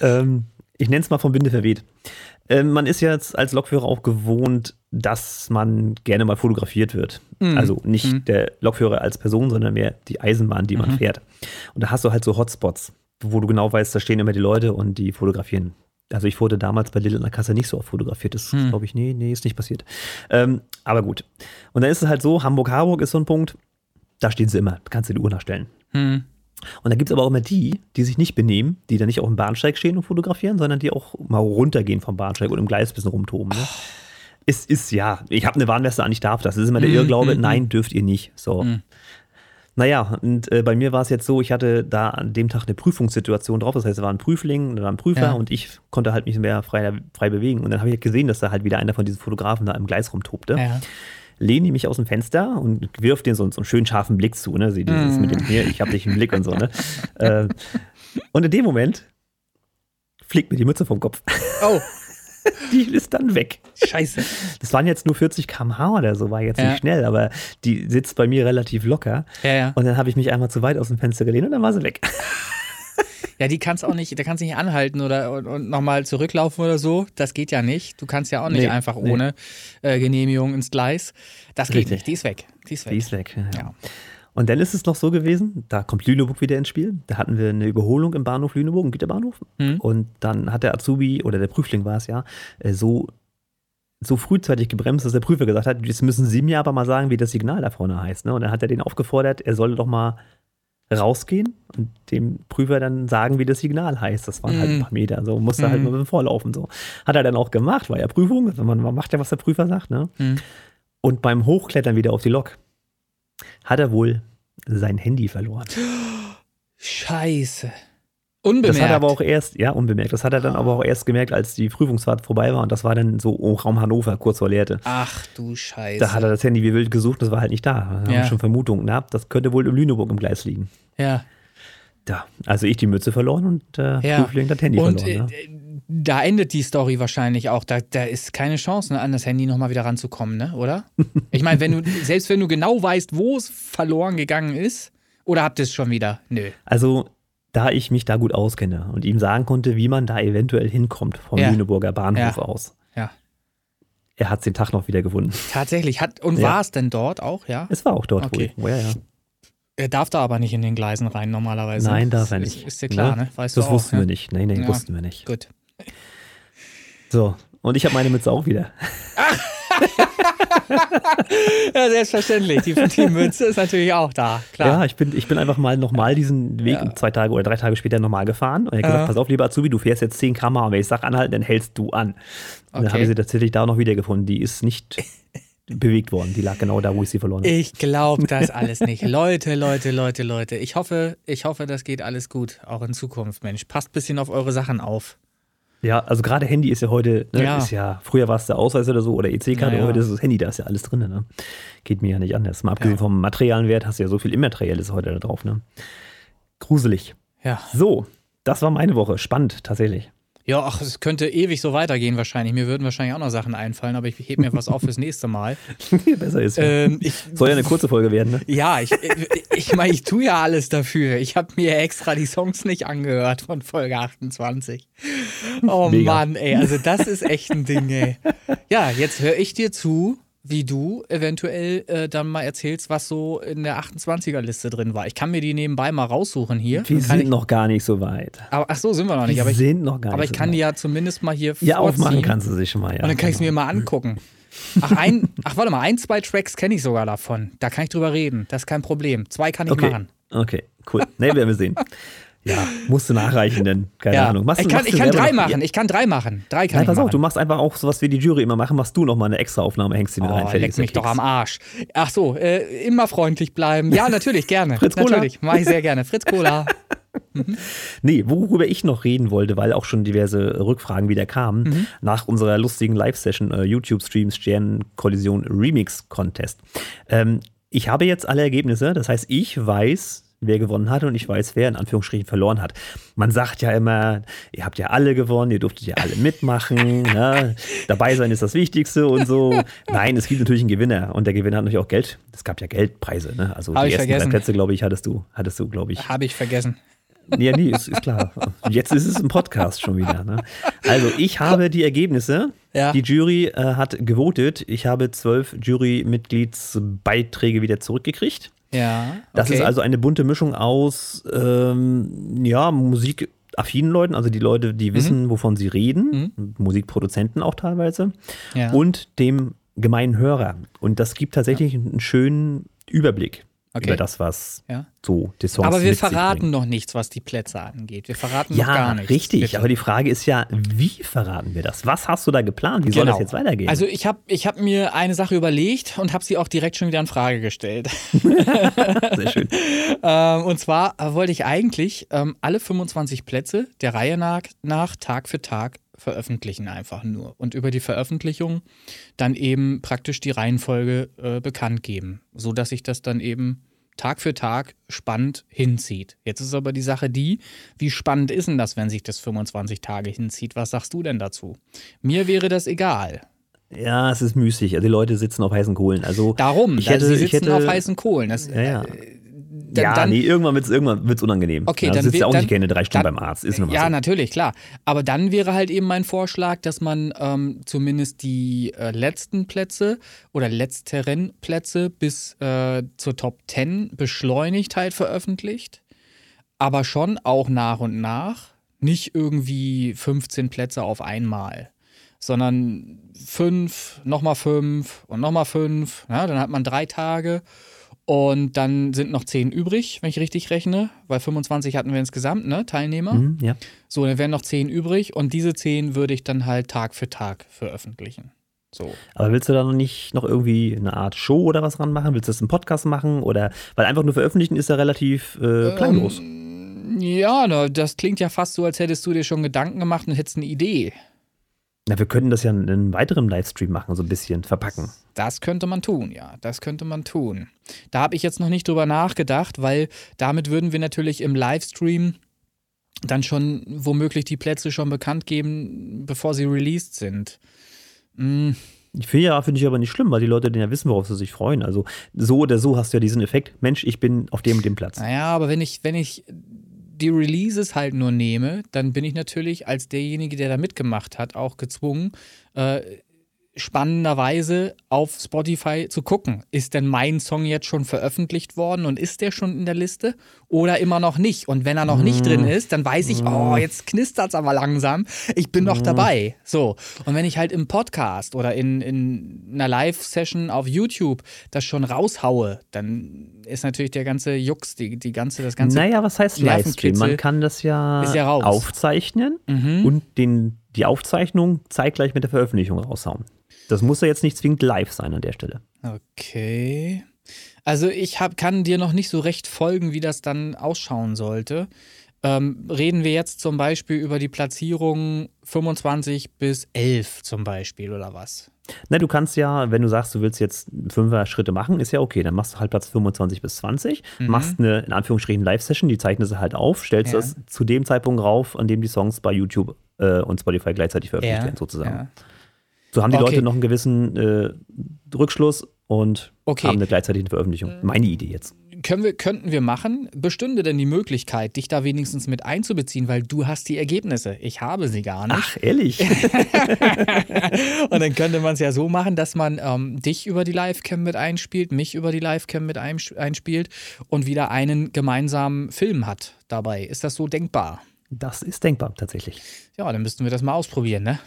C: Ähm, ich nenne es mal vom Winde verweht. Ähm, man ist jetzt als Lokführer auch gewohnt, dass man gerne mal fotografiert wird.
D: Mhm.
C: Also nicht der Lokführer als Person, sondern mehr die Eisenbahn, die man
D: Mhm.
C: fährt. Und da hast du halt so Hotspots, wo du genau weißt, da stehen immer die Leute und die fotografieren. Also ich wurde damals bei Lidl in der Kasse nicht so oft fotografiert. Das
D: Hm.
C: glaube ich, nee, nee, ist nicht passiert. Ähm, aber gut. Und dann ist es halt so, Hamburg-Harburg ist so ein Punkt, da stehen sie immer, da kannst du die Uhr nachstellen.
D: Hm.
C: Und dann gibt es aber auch immer die, die sich nicht benehmen, die dann nicht auf dem Bahnsteig stehen und fotografieren, sondern die auch mal runtergehen vom Bahnsteig und im Gleis ein bisschen rumtoben. Ne? Es ist ja, ich habe eine Warnweste an, ich darf das. Das ist immer der
D: Mm,
C: Irrglaube,
D: mm,
C: nein, dürft ihr nicht. So.
D: Mm.
C: Naja, und äh, bei mir war es jetzt so, ich hatte da an dem Tag eine Prüfungssituation drauf. Das heißt, es war ein Prüfling, da war ein Prüfer
D: Ja.
C: und ich konnte halt mich mehr frei, frei bewegen. Und dann habe ich gesehen, dass da halt wieder einer von diesen Fotografen da im Gleis rumtobte
D: Ja.
C: lehne mich aus dem Fenster und wirf dir so, so einen schönen scharfen Blick zu, ne? Sie dieses mit dem hier, ich habe dich im Blick und so, ne? äh, und in dem Moment fliegt mir die Mütze vom Kopf.
D: Oh,
C: Die ist dann weg.
D: scheiße.
C: Das waren jetzt nur 40 km/h oder so, war jetzt
D: Ja.
C: nicht schnell, aber die sitzt bei mir relativ locker.
D: Ja, ja.
C: Und dann habe ich mich einmal zu weit aus dem Fenster gelehnt und dann war sie weg.
D: Ja, die kannst auch nicht, da kannst du nicht anhalten oder und, und nochmal zurücklaufen oder so. Das geht ja nicht. Du kannst ja auch nicht
C: Nee,
D: einfach
C: nee.
D: ohne äh, Genehmigung ins Gleis. Das geht
C: Richtig.
D: nicht. Die ist weg. Die ist weg.
C: Die ist weg. Ja.
D: Ja.
C: Und dann ist es noch so gewesen, da kommt Lüneburg wieder ins Spiel. Da hatten wir eine Überholung im Bahnhof Lüneburg, im Güterbahnhof.
D: Mhm.
C: Und dann hat der Azubi oder der Prüfling war es ja, äh, so, so frühzeitig gebremst, dass der Prüfer gesagt hat, jetzt müssen Sie mir aber mal sagen, wie das Signal da vorne heißt. Ne? Und dann hat er den aufgefordert, er solle doch mal rausgehen und dem Prüfer dann sagen, wie das Signal heißt. Das waren halt ein
D: Mhm.
C: paar Meter, so musste halt
D: Mhm.
C: mal ein bisschen vorlaufen. So. Hat er dann auch gemacht, war ja Prüfung, also man, man macht ja, was der Prüfer sagt. Ne?
D: Mhm.
C: Und beim Hochklettern wieder auf die Lok hat er wohl sein Handy verloren.
D: Scheiße.
C: Das
D: Unbemerkt.
C: hat er aber auch erst, ja, unbemerkt. Das hat er dann aber auch erst gemerkt, als die Prüfungsfahrt vorbei war. Und das war dann so um Raum Hannover, kurz vor Lehrte.
D: Ach du Scheiße.
C: Da hat er das Handy wie wild gesucht, das war halt nicht da. Da haben
D: Ja.
C: wir schon Vermutungen. Na, das könnte wohl in Lüneburg im Gleis liegen.
D: ja.
C: Da. Also ich die Mütze verloren und der
D: Ja.
C: Prüfling das Handy
D: Und
C: verloren.
D: äh,
C: ne?
D: Da endet die Story wahrscheinlich auch. Da, da ist keine Chance, ne, an das Handy nochmal wieder ranzukommen, ne? oder? Ich meine, wenn du, selbst wenn du genau weißt, wo es verloren gegangen ist, oder habt ihr es schon wieder? Nö.
C: Also, da ich mich da gut auskenne und ihm sagen konnte, wie man da eventuell hinkommt vom
D: Ja.
C: Lüneburger Bahnhof
D: Ja.
C: aus.
D: Ja.
C: Er hat den Tag noch wieder gefunden.
D: Tatsächlich. Hat, und
C: Ja.
D: war es denn dort auch, ja?
C: Es war auch dort
D: Okay.
C: wohl. Ja, ja.
D: Er darf da aber nicht in den Gleisen rein normalerweise.
C: Nein, darf er
D: Ist-
C: nicht.
D: Ist dir klar, ne? Weißt
C: das
D: du auch,
C: wussten
D: ja?
C: wir nicht. Nein, nein,
D: Ja.
C: wussten wir nicht.
D: Gut.
C: So, und ich habe meine Mütze auch wieder.
D: Ja, selbstverständlich. Die, die Mütze ist natürlich auch da, klar.
C: Ja, ich bin, ich bin einfach mal nochmal diesen Weg
D: Ja.
C: zwei Tage oder drei Tage später nochmal gefahren. Und er hat gesagt,
D: Ja.
C: pass auf, lieber Azubi, du fährst jetzt 10 km und wenn ich sag anhalten, dann hältst du an. Und dann
D: Okay.
C: habe ich sie tatsächlich da noch wiedergefunden. Die ist nicht bewegt worden. Die lag genau da, wo ich sie verloren habe.
D: Ich glaube das alles nicht. Leute, Leute, Leute, Leute. Ich hoffe, ich hoffe, das geht alles gut, auch in Zukunft, Mensch. Passt ein bisschen auf eure Sachen auf.
C: Ja, also gerade Handy ist ja heute, ne,
D: Ja.
C: ist ja, früher war es der Ausweis oder so oder EC-Karte,
D: Ja,
C: heute ist das Handy, da ist ja alles drin. Ne? Geht mir ja nicht anders. Mal abgesehen vom materialen Wert hast du ja so viel Immaterielles heute da drauf. Ne? Gruselig.
D: Ja.
C: So, das war meine Woche. Spannend, tatsächlich.
D: Ja, ach, es könnte ewig so weitergehen wahrscheinlich. Mir würden wahrscheinlich auch noch Sachen einfallen, aber ich hebe mir was auf fürs nächste Mal.
C: Besser ist.
D: Ähm, ich,
C: Soll ja eine kurze Folge werden, ne?
D: ja, ich, ich meine, ich tue ja alles dafür. Ich habe mir extra die Songs nicht angehört von Folge 28. Oh
C: Mega.
D: Mann, ey, also das ist echt ein Ding, ey. Ja, jetzt höre ich dir zu, wie du eventuell äh, dann mal erzählst, was so in der 28er-Liste drin war. Ich kann mir die nebenbei mal raussuchen hier.
C: Wir sind
D: ich,
C: noch gar nicht so weit.
D: Aber, ach so, sind wir noch nicht.
C: Wir
D: aber
C: sind noch gar
D: aber
C: nicht
D: ich kann
C: so
D: die
C: weit.
D: ja zumindest mal hier
C: Ja,
D: vorziehen.
C: aufmachen kannst du sich schon mal, ja.
D: Und dann kann ich es
C: genau.
D: mir mal angucken. Ach, ein, ach, warte mal, ein, zwei Tracks kenne ich sogar davon. Da kann ich drüber reden. Das ist kein Problem. Zwei kann ich
C: Okay,
D: machen.
C: okay, cool. Ne, werden wir sehen. Ja, musst du nachreichen, denn keine
D: Ja.
C: Ahnung. Machst
D: ich kann, ich kann drei machen. Ich kann drei machen. Drei kann
C: Nein,
D: ich
C: pass
D: machen.
C: auf, du machst einfach auch sowas wie die Jury immer machen, machst du nochmal eine extra Aufnahme, hängst die mit rein.
D: Oh,
C: fertig
D: leck mich doch am Arsch. Ach so, äh, immer freundlich bleiben. Ja, natürlich, gerne.
C: Fritz Cola.
D: Natürlich, mache ich sehr gerne. Fritz Cola.
C: Nee, worüber ich noch reden wollte, weil auch schon diverse Rückfragen wieder kamen,
D: Mhm.
C: nach unserer lustigen Live-Session äh, YouTube-Streams Sternenkollision Remix Contest. Ähm, ich habe jetzt alle Ergebnisse, das heißt, ich weiß, wer gewonnen hat und ich weiß, wer in Anführungsstrichen verloren hat. Man sagt ja immer, ihr habt ja alle gewonnen, ihr durftet ja alle mitmachen, ne? dabei sein ist das Wichtigste und so. Nein, es gibt natürlich einen Gewinner und der Gewinner hat natürlich auch Geld. Es gab ja Geldpreise, ne? also
D: Hab
C: die
D: ich
C: ersten drei
D: vergessen.
C: Plätze, glaube ich, hattest du, hattest du, glaube ich.
D: Habe ich vergessen.
C: Ja, nee, ist, ist klar. Jetzt ist es im Podcast schon wieder. Ne? Also, ich habe die Ergebnisse.
D: Ja.
C: Die Jury äh, hat gewotet. Ich habe zwölf Jurymitgliedsbeiträge wieder zurückgekriegt.
D: Ja.
C: Das
D: okay.
C: ist also eine bunte Mischung aus ähm, ja, musikaffinen Leuten, also die Leute,
D: Mhm.
C: die wissen, wovon sie reden, Musikproduzenten auch teilweise,
D: Ja.
C: und dem gemeinen Hörer. Und das gibt tatsächlich einen schönen Überblick
D: Okay.
C: über das, was
D: Ja.
C: so die Songs
D: Aber wir verraten noch nichts, was die Plätze angeht. Wir verraten
C: Ja,
D: noch gar nichts.
C: richtig.
D: Bitte.
C: Aber die Frage ist ja, wie verraten wir das? Was hast du da geplant? Wie soll das jetzt weitergehen?
D: Also ich habe ich hab mir eine Sache überlegt und habe sie auch direkt schon wieder in Frage gestellt.
C: Sehr schön.
D: ähm, und zwar wollte ich eigentlich ähm, alle 25 Plätze der Reihe nach, nach Tag für Tag veröffentlichen einfach nur. Und über die Veröffentlichung dann eben praktisch die Reihenfolge äh, bekannt geben, sodass sich das dann eben Tag für Tag spannend hinzieht. Jetzt ist aber die Sache die, wie spannend ist denn das, wenn sich das 25 Tage hinzieht? Was sagst du denn dazu? Mir wäre das egal.
C: Ja, es ist müßig. Also die Leute sitzen auf heißen Kohlen. Also
D: Darum,
C: ich
D: da-
C: hätte,
D: sie
C: ich
D: sitzen
C: hätte,
D: auf heißen Kohlen. Das,
C: Ja, ja.
D: äh, dann,
C: ja,
D: dann,
C: nee, irgendwann wird es irgendwann wird's unangenehm.
D: Okay,
C: ja,
D: dann
C: sitzt ja auch
D: dann-
C: nicht gerne drei Stunden
D: dann-
C: beim Arzt. Ist
D: ja,
C: so.
D: natürlich, klar. Aber dann wäre halt eben mein Vorschlag, dass man ähm, zumindest die äh, letzten Plätze oder letzteren Plätze bis äh, zur Top 10 beschleunigt halt veröffentlicht. Aber schon auch nach und nach. Nicht irgendwie 15 Plätze auf einmal. Sondern fünf, nochmal fünf und nochmal fünf. Ja, dann hat man drei Tage. Und dann sind noch zehn übrig, wenn ich richtig rechne, weil 25 hatten wir insgesamt, ne, Teilnehmer.
C: Mhm, ja.
D: So, dann wären noch zehn übrig und diese zehn würde ich dann halt Tag für Tag veröffentlichen. So.
C: Aber willst du da noch nicht noch irgendwie eine Art Show oder was ranmachen? Willst du das im Podcast machen? Oder weil einfach nur veröffentlichen ist ja relativ äh, klanglos.
D: Ähm, ja, das klingt ja fast so, als hättest du dir schon Gedanken gemacht und hättest eine Idee.
C: Na, wir könnten das ja in einem weiteren Livestream machen, so ein bisschen verpacken.
D: Das könnte man tun, ja. Das könnte man tun. Da habe ich jetzt noch nicht drüber nachgedacht, weil damit würden wir natürlich im Livestream dann schon womöglich die Plätze schon bekannt geben, bevor sie released sind. Hm,
C: Ich finde ja, finde ich aber nicht schlimm, weil die Leute dann ja wissen, worauf sie sich freuen. Also so oder so hast du ja diesen Effekt, Mensch, ich bin auf dem und dem Platz.
D: Naja, aber wenn ich, wenn ich die Releases halt nur nehme, dann bin ich natürlich als derjenige, der da mitgemacht hat, auch gezwungen, äh, spannenderweise auf Spotify zu gucken. Ist denn mein Song jetzt schon veröffentlicht worden und ist der schon in der Liste oder immer noch nicht? Und wenn er noch nicht drin ist, dann weiß ich, oh, jetzt knistert es aber langsam. Ich bin noch dabei. So. Und wenn ich halt im Podcast oder in, in einer Live-Session auf YouTube das schon raushaue, dann ist natürlich der ganze Jux, die, die ganze, das ganze.
C: Naja, was heißt Livestream? Man kann das ja,
D: ja raus. Mhm.
C: aufzeichnen und den, die Aufzeichnung zeitgleich mit der Veröffentlichung raushauen. Das muss ja jetzt nicht zwingend live sein an der Stelle.
D: Okay. Also ich hab, kann dir noch nicht so recht folgen, wie das dann ausschauen sollte. Ähm, reden wir jetzt zum Beispiel über die Platzierung 25 bis 11 zum Beispiel oder was?
C: Na, du kannst ja, wenn du sagst, du willst jetzt fünfer Schritte machen, ist ja okay. Dann machst du halt Platz 25 bis 20, machst eine, in Anführungsstrichen, Live-Session, die zeichnest du halt auf, stellst
D: Ja.
C: das zu dem Zeitpunkt rauf, an dem die Songs bei YouTube äh, und Spotify gleichzeitig veröffentlicht
D: Ja,
C: werden, sozusagen.
D: ja.
C: So haben die
D: Okay.
C: Leute noch einen gewissen äh, Rückschluss und
D: Okay.
C: haben eine gleichzeitige Veröffentlichung. Meine Idee jetzt.
D: können wir, könnten wir machen. Bestünde denn die Möglichkeit, dich da wenigstens mit einzubeziehen, weil du hast die Ergebnisse. Ich habe sie gar nicht.
C: Ach, ehrlich?
D: und dann könnte man es ja so machen, dass man ähm, dich über die Livecam mit einspielt, mich über die Livecam mit einspielt und wieder einen gemeinsamen Film hat dabei. Ist das so denkbar?
C: Das ist denkbar, tatsächlich.
D: Ja, dann müssten wir das mal ausprobieren, ne?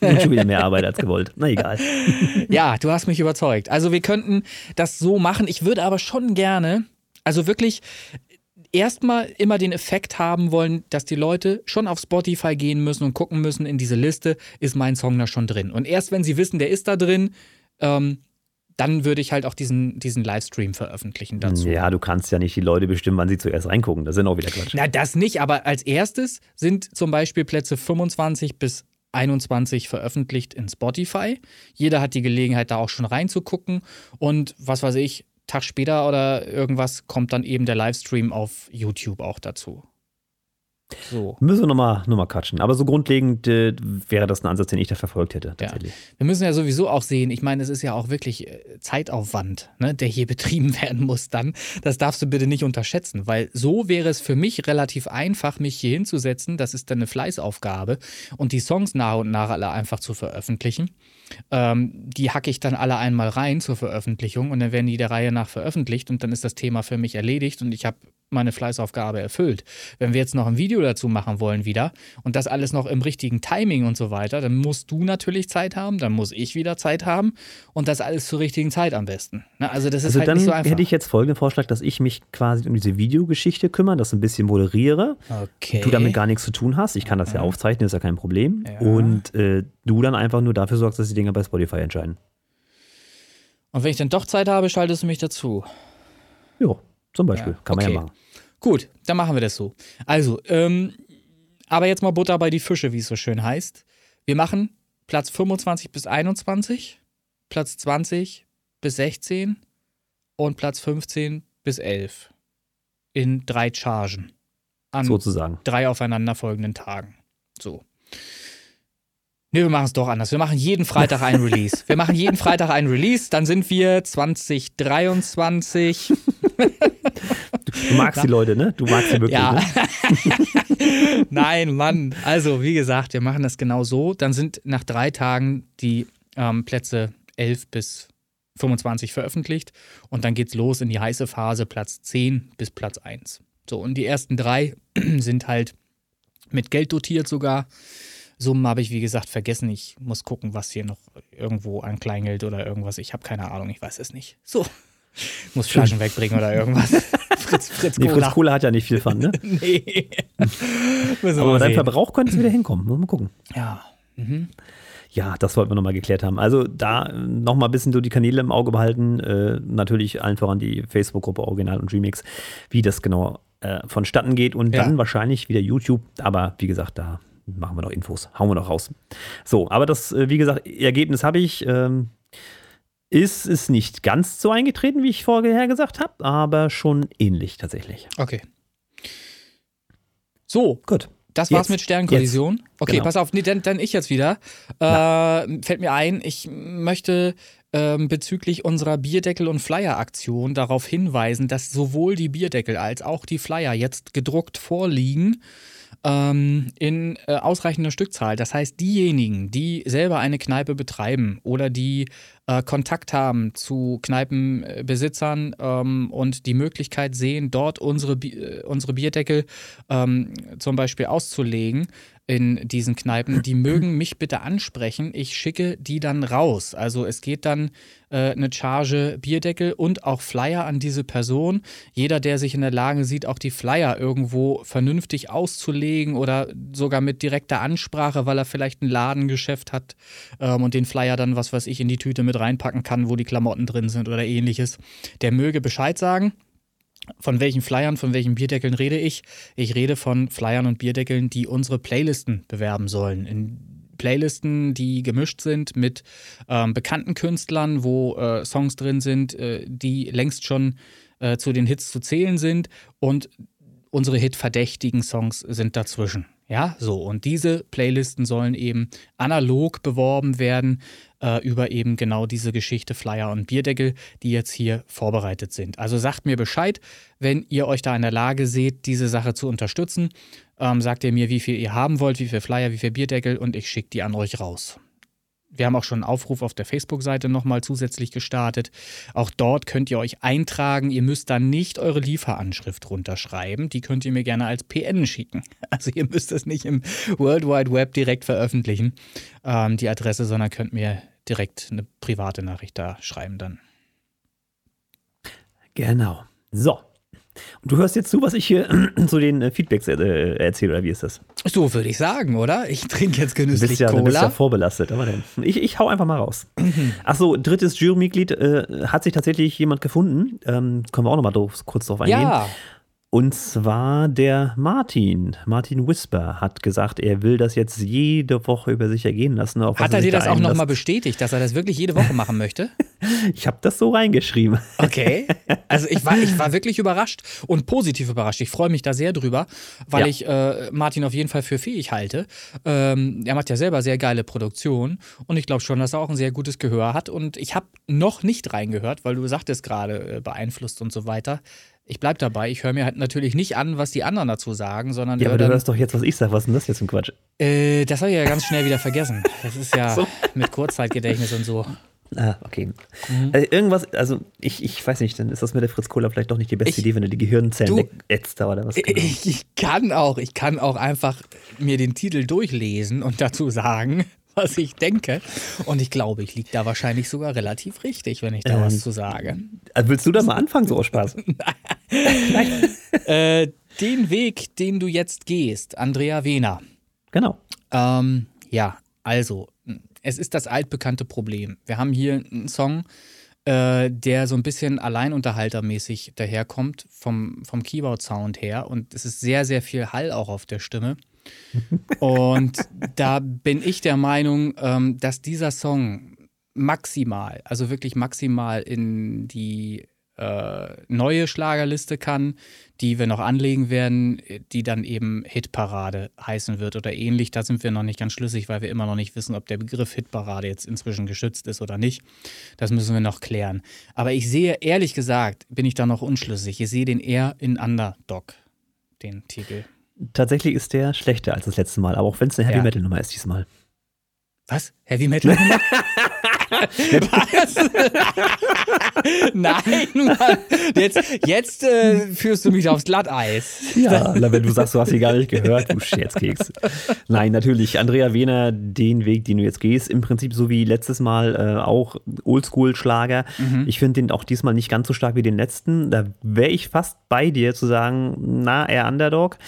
C: Und schon wieder mehr Arbeit als gewollt. Na egal.
D: ja, du hast mich überzeugt. Also wir könnten das so machen. Ich würde aber schon gerne, also wirklich erstmal immer den Effekt haben wollen, dass die Leute schon auf Spotify gehen müssen und gucken müssen, in diese Liste ist mein Song da schon drin. Und erst wenn sie wissen, der ist da drin, ähm, dann würde ich halt auch diesen, diesen Livestream veröffentlichen dazu.
C: Ja, du kannst ja nicht die Leute bestimmen, wann sie zuerst reingucken. Das sind auch wieder Quatsch.
D: Na, das nicht, aber als erstes sind zum Beispiel Plätze 25 bis 21 veröffentlicht in Spotify. Jeder hat die Gelegenheit, da auch schon reinzugucken. Und was weiß ich, Tag später oder irgendwas kommt dann eben der Livestream auf YouTube auch dazu.
C: So. Müssen wir nochmal noch mal quatschen. Aber so grundlegend äh, wäre das ein Ansatz, den ich da verfolgt hätte.
D: Tatsächlich. Ja. Wir müssen ja sowieso auch sehen, ich meine, es ist ja auch wirklich äh, Zeitaufwand, ne, der hier betrieben werden muss dann. Das darfst du bitte nicht unterschätzen, weil so wäre es für mich relativ einfach, mich hier hinzusetzen. Das ist dann eine Fleißaufgabe und die Songs nach und nach alle einfach zu veröffentlichen. Ähm, die hacke ich dann alle einmal rein zur Veröffentlichung und dann werden die der Reihe nach veröffentlicht und dann ist das Thema für mich erledigt und ich habe meine Fleißaufgabe erfüllt. Wenn wir jetzt noch ein Video dazu machen wollen wieder und das alles noch im richtigen Timing und so weiter, dann musst du natürlich Zeit haben, dann muss ich wieder Zeit haben und das alles zur richtigen Zeit am besten. Ne? Also das ist also halt
C: dann
D: nicht so einfach.
C: hätte ich jetzt folgenden Vorschlag, dass ich mich quasi um diese Videogeschichte kümmere, das ein bisschen moderiere.
D: Okay.
C: Du damit gar nichts zu tun hast. Ich kann das ja, ja aufzeichnen, ist ja kein Problem. Ja. Und äh, du dann einfach nur dafür sorgst, dass die Dinge bei Spotify entscheiden.
D: Und wenn ich dann doch Zeit habe, schaltest du mich dazu.
C: Ja, zum Beispiel. Ja, Kann man okay. ja machen.
D: Gut, dann machen wir das so. Also, ähm, aber jetzt mal Butter bei die Fische, wie es so schön heißt. Wir machen Platz 25 bis 21, Platz 20 bis 16 und Platz 15 bis 11 in drei Chargen.
C: An Sozusagen.
D: drei aufeinanderfolgenden Tagen. So. Nee, wir machen es doch anders. Wir machen jeden Freitag ein Release. Wir machen jeden Freitag ein Release, dann sind wir 2023.
C: Du magst Na, die Leute, ne? Du magst sie wirklich. Ja. Ne?
D: Nein, Mann. Also, wie gesagt, wir machen das genau so. Dann sind nach drei Tagen die ähm, Plätze 11 bis 25 veröffentlicht und dann geht's los in die heiße Phase, Platz 10 bis Platz 1. So, und die ersten drei sind halt mit Geld dotiert sogar. Summen habe ich, wie gesagt, vergessen. Ich muss gucken, was hier noch irgendwo an Kleingeld oder irgendwas. Ich habe keine Ahnung, ich weiß es nicht. So. Muss Flaschen wegbringen oder irgendwas.
C: Fritz, Fritz Cola. Nee, Fritz Cola hat ja nicht viel Fun, ne? nee. Aber deinem Verbrauch könnte es wieder hinkommen. Muss mal gucken.
D: Ja. Mhm.
C: Ja, das wollten wir nochmal geklärt haben. Also da nochmal ein bisschen so die Kanäle im Auge behalten. Äh, natürlich allen voran die Facebook-Gruppe Original und Remix, wie das genau äh, vonstatten geht. Und ja. dann wahrscheinlich wieder YouTube. Aber wie gesagt, da machen wir noch Infos. Hauen wir noch raus. So, aber das, äh, wie gesagt, Ergebnis habe ich. Ähm, ist es nicht ganz so eingetreten, wie ich vorher gesagt habe, aber schon ähnlich tatsächlich.
D: Okay. So, gut. Das war's jetzt, mit Sternkollision. Jetzt. Okay, genau. pass auf, nee, dann, dann ich jetzt wieder. Äh, fällt mir ein, ich möchte ähm, bezüglich unserer Bierdeckel- und Flyer-Aktion darauf hinweisen, dass sowohl die Bierdeckel als auch die Flyer jetzt gedruckt vorliegen ähm, in äh, ausreichender Stückzahl. Das heißt, diejenigen, die selber eine Kneipe betreiben oder die äh, Kontakt haben zu Kneipenbesitzern ähm, und die Möglichkeit sehen, dort unsere, äh, unsere Bierdeckel ähm, zum Beispiel auszulegen, in diesen Kneipen, die mögen mich bitte ansprechen. Ich schicke die dann raus. Also es geht dann äh, eine Charge Bierdeckel und auch Flyer an diese Person. Jeder, der sich in der Lage sieht, auch die Flyer irgendwo vernünftig auszulegen oder sogar mit direkter Ansprache, weil er vielleicht ein Ladengeschäft hat ähm, und den Flyer dann, was weiß ich, in die Tüte mit reinpacken kann, wo die Klamotten drin sind oder ähnliches, der möge Bescheid sagen. Von welchen Flyern, von welchen Bierdeckeln rede ich? Ich rede von Flyern und Bierdeckeln, die unsere Playlisten bewerben sollen. In Playlisten, die gemischt sind mit ähm, bekannten Künstlern, wo äh, Songs drin sind, äh, die längst schon äh, zu den Hits zu zählen sind und unsere hitverdächtigen Songs sind dazwischen. Ja, so. Und diese Playlisten sollen eben analog beworben werden äh, über eben genau diese Geschichte Flyer und Bierdeckel, die jetzt hier vorbereitet sind. Also sagt mir Bescheid, wenn ihr euch da in der Lage seht, diese Sache zu unterstützen. Ähm, sagt ihr mir, wie viel ihr haben wollt, wie viel Flyer, wie viel Bierdeckel und ich schicke die an euch raus. Wir haben auch schon einen Aufruf auf der Facebook-Seite nochmal zusätzlich gestartet. Auch dort könnt ihr euch eintragen. Ihr müsst dann nicht eure Lieferanschrift runterschreiben. Die könnt ihr mir gerne als PN schicken. Also ihr müsst das nicht im World Wide Web direkt veröffentlichen, ähm, die Adresse, sondern könnt mir direkt eine private Nachricht da schreiben dann.
C: Genau. So, und du hörst jetzt zu, was ich hier zu den äh, Feedbacks äh, erzähle, oder wie ist das?
D: So würde ich sagen, oder? Ich trinke jetzt genüsslich
C: du bist ja,
D: Cola.
C: Du bist ja vorbelastet, aber dann. Ich, ich hau einfach mal raus. Achso, drittes Jurymitglied äh, hat sich tatsächlich jemand gefunden. Ähm, können wir auch nochmal kurz drauf eingehen.
D: Ja.
C: Und zwar der Martin, Martin Whisper, hat gesagt, er will das jetzt jede Woche über sich ergehen lassen.
D: hat er dir das auch nochmal bestätigt, dass er das wirklich jede Woche machen möchte?
C: ich habe das so reingeschrieben.
D: Okay. Also ich war, ich war wirklich überrascht und positiv überrascht. Ich freue mich da sehr drüber, weil ja. ich äh, Martin auf jeden Fall für fähig halte. Ähm, er macht ja selber sehr geile Produktion und ich glaube schon, dass er auch ein sehr gutes Gehör hat. Und ich habe noch nicht reingehört, weil du sagtest gerade, äh, beeinflusst und so weiter ich bleibe dabei. Ich höre mir halt natürlich nicht an, was die anderen dazu sagen, sondern.
C: Ja, aber
D: du
C: hörst doch jetzt, was ich sage. Was ist denn das jetzt für ein Quatsch?
D: Äh, das habe ich ja ganz schnell wieder vergessen. Das ist ja so. mit Kurzzeitgedächtnis und so.
C: Ah, okay. Mhm. Also irgendwas, also ich, ich weiß nicht, dann ist das mit der Fritz Cola vielleicht doch nicht die beste ich, Idee, wenn du die Gehirnzellen wegätzt oder was.
D: Genau. Ich, ich kann auch, ich kann auch einfach mir den Titel durchlesen und dazu sagen, was ich denke. Und ich glaube, ich liege da wahrscheinlich sogar relativ richtig, wenn ich da ähm, was zu sage.
C: Also willst du da mal anfangen, so aus Spaß?
D: Nein. äh, den Weg, den du jetzt gehst, Andrea Wehner.
C: Genau.
D: Ähm, ja, also, es ist das altbekannte Problem. Wir haben hier einen Song, äh, der so ein bisschen alleinunterhaltermäßig daherkommt, vom, vom Keyboard-Sound her. Und es ist sehr, sehr viel Hall auch auf der Stimme. Und da bin ich der Meinung, ähm, dass dieser Song maximal, also wirklich maximal in die äh, neue Schlagerliste kann, die wir noch anlegen werden, die dann eben Hitparade heißen wird oder ähnlich. Da sind wir noch nicht ganz schlüssig, weil wir immer noch nicht wissen, ob der Begriff Hitparade jetzt inzwischen geschützt ist oder nicht. Das müssen wir noch klären. Aber ich sehe, ehrlich gesagt, bin ich da noch unschlüssig. Ich sehe den eher in Underdog, den Titel.
C: Tatsächlich ist der schlechter als das letzte Mal, aber auch wenn es eine Heavy ja. Metal Nummer ist diesmal.
D: Was? Heavy Metal Nummer? Was? Nein, Mann. Jetzt, jetzt äh, führst du mich aufs Glatteis.
C: Ja, wenn du sagst, du hast sie gar nicht gehört, du Scherzkeks. Nein, natürlich. Andrea Wehner, den Weg, den du jetzt gehst, im Prinzip so wie letztes Mal äh, auch Oldschool-Schlager. Mhm. Ich finde den auch diesmal nicht ganz so stark wie den letzten. Da wäre ich fast bei dir zu sagen, na, eher Underdog.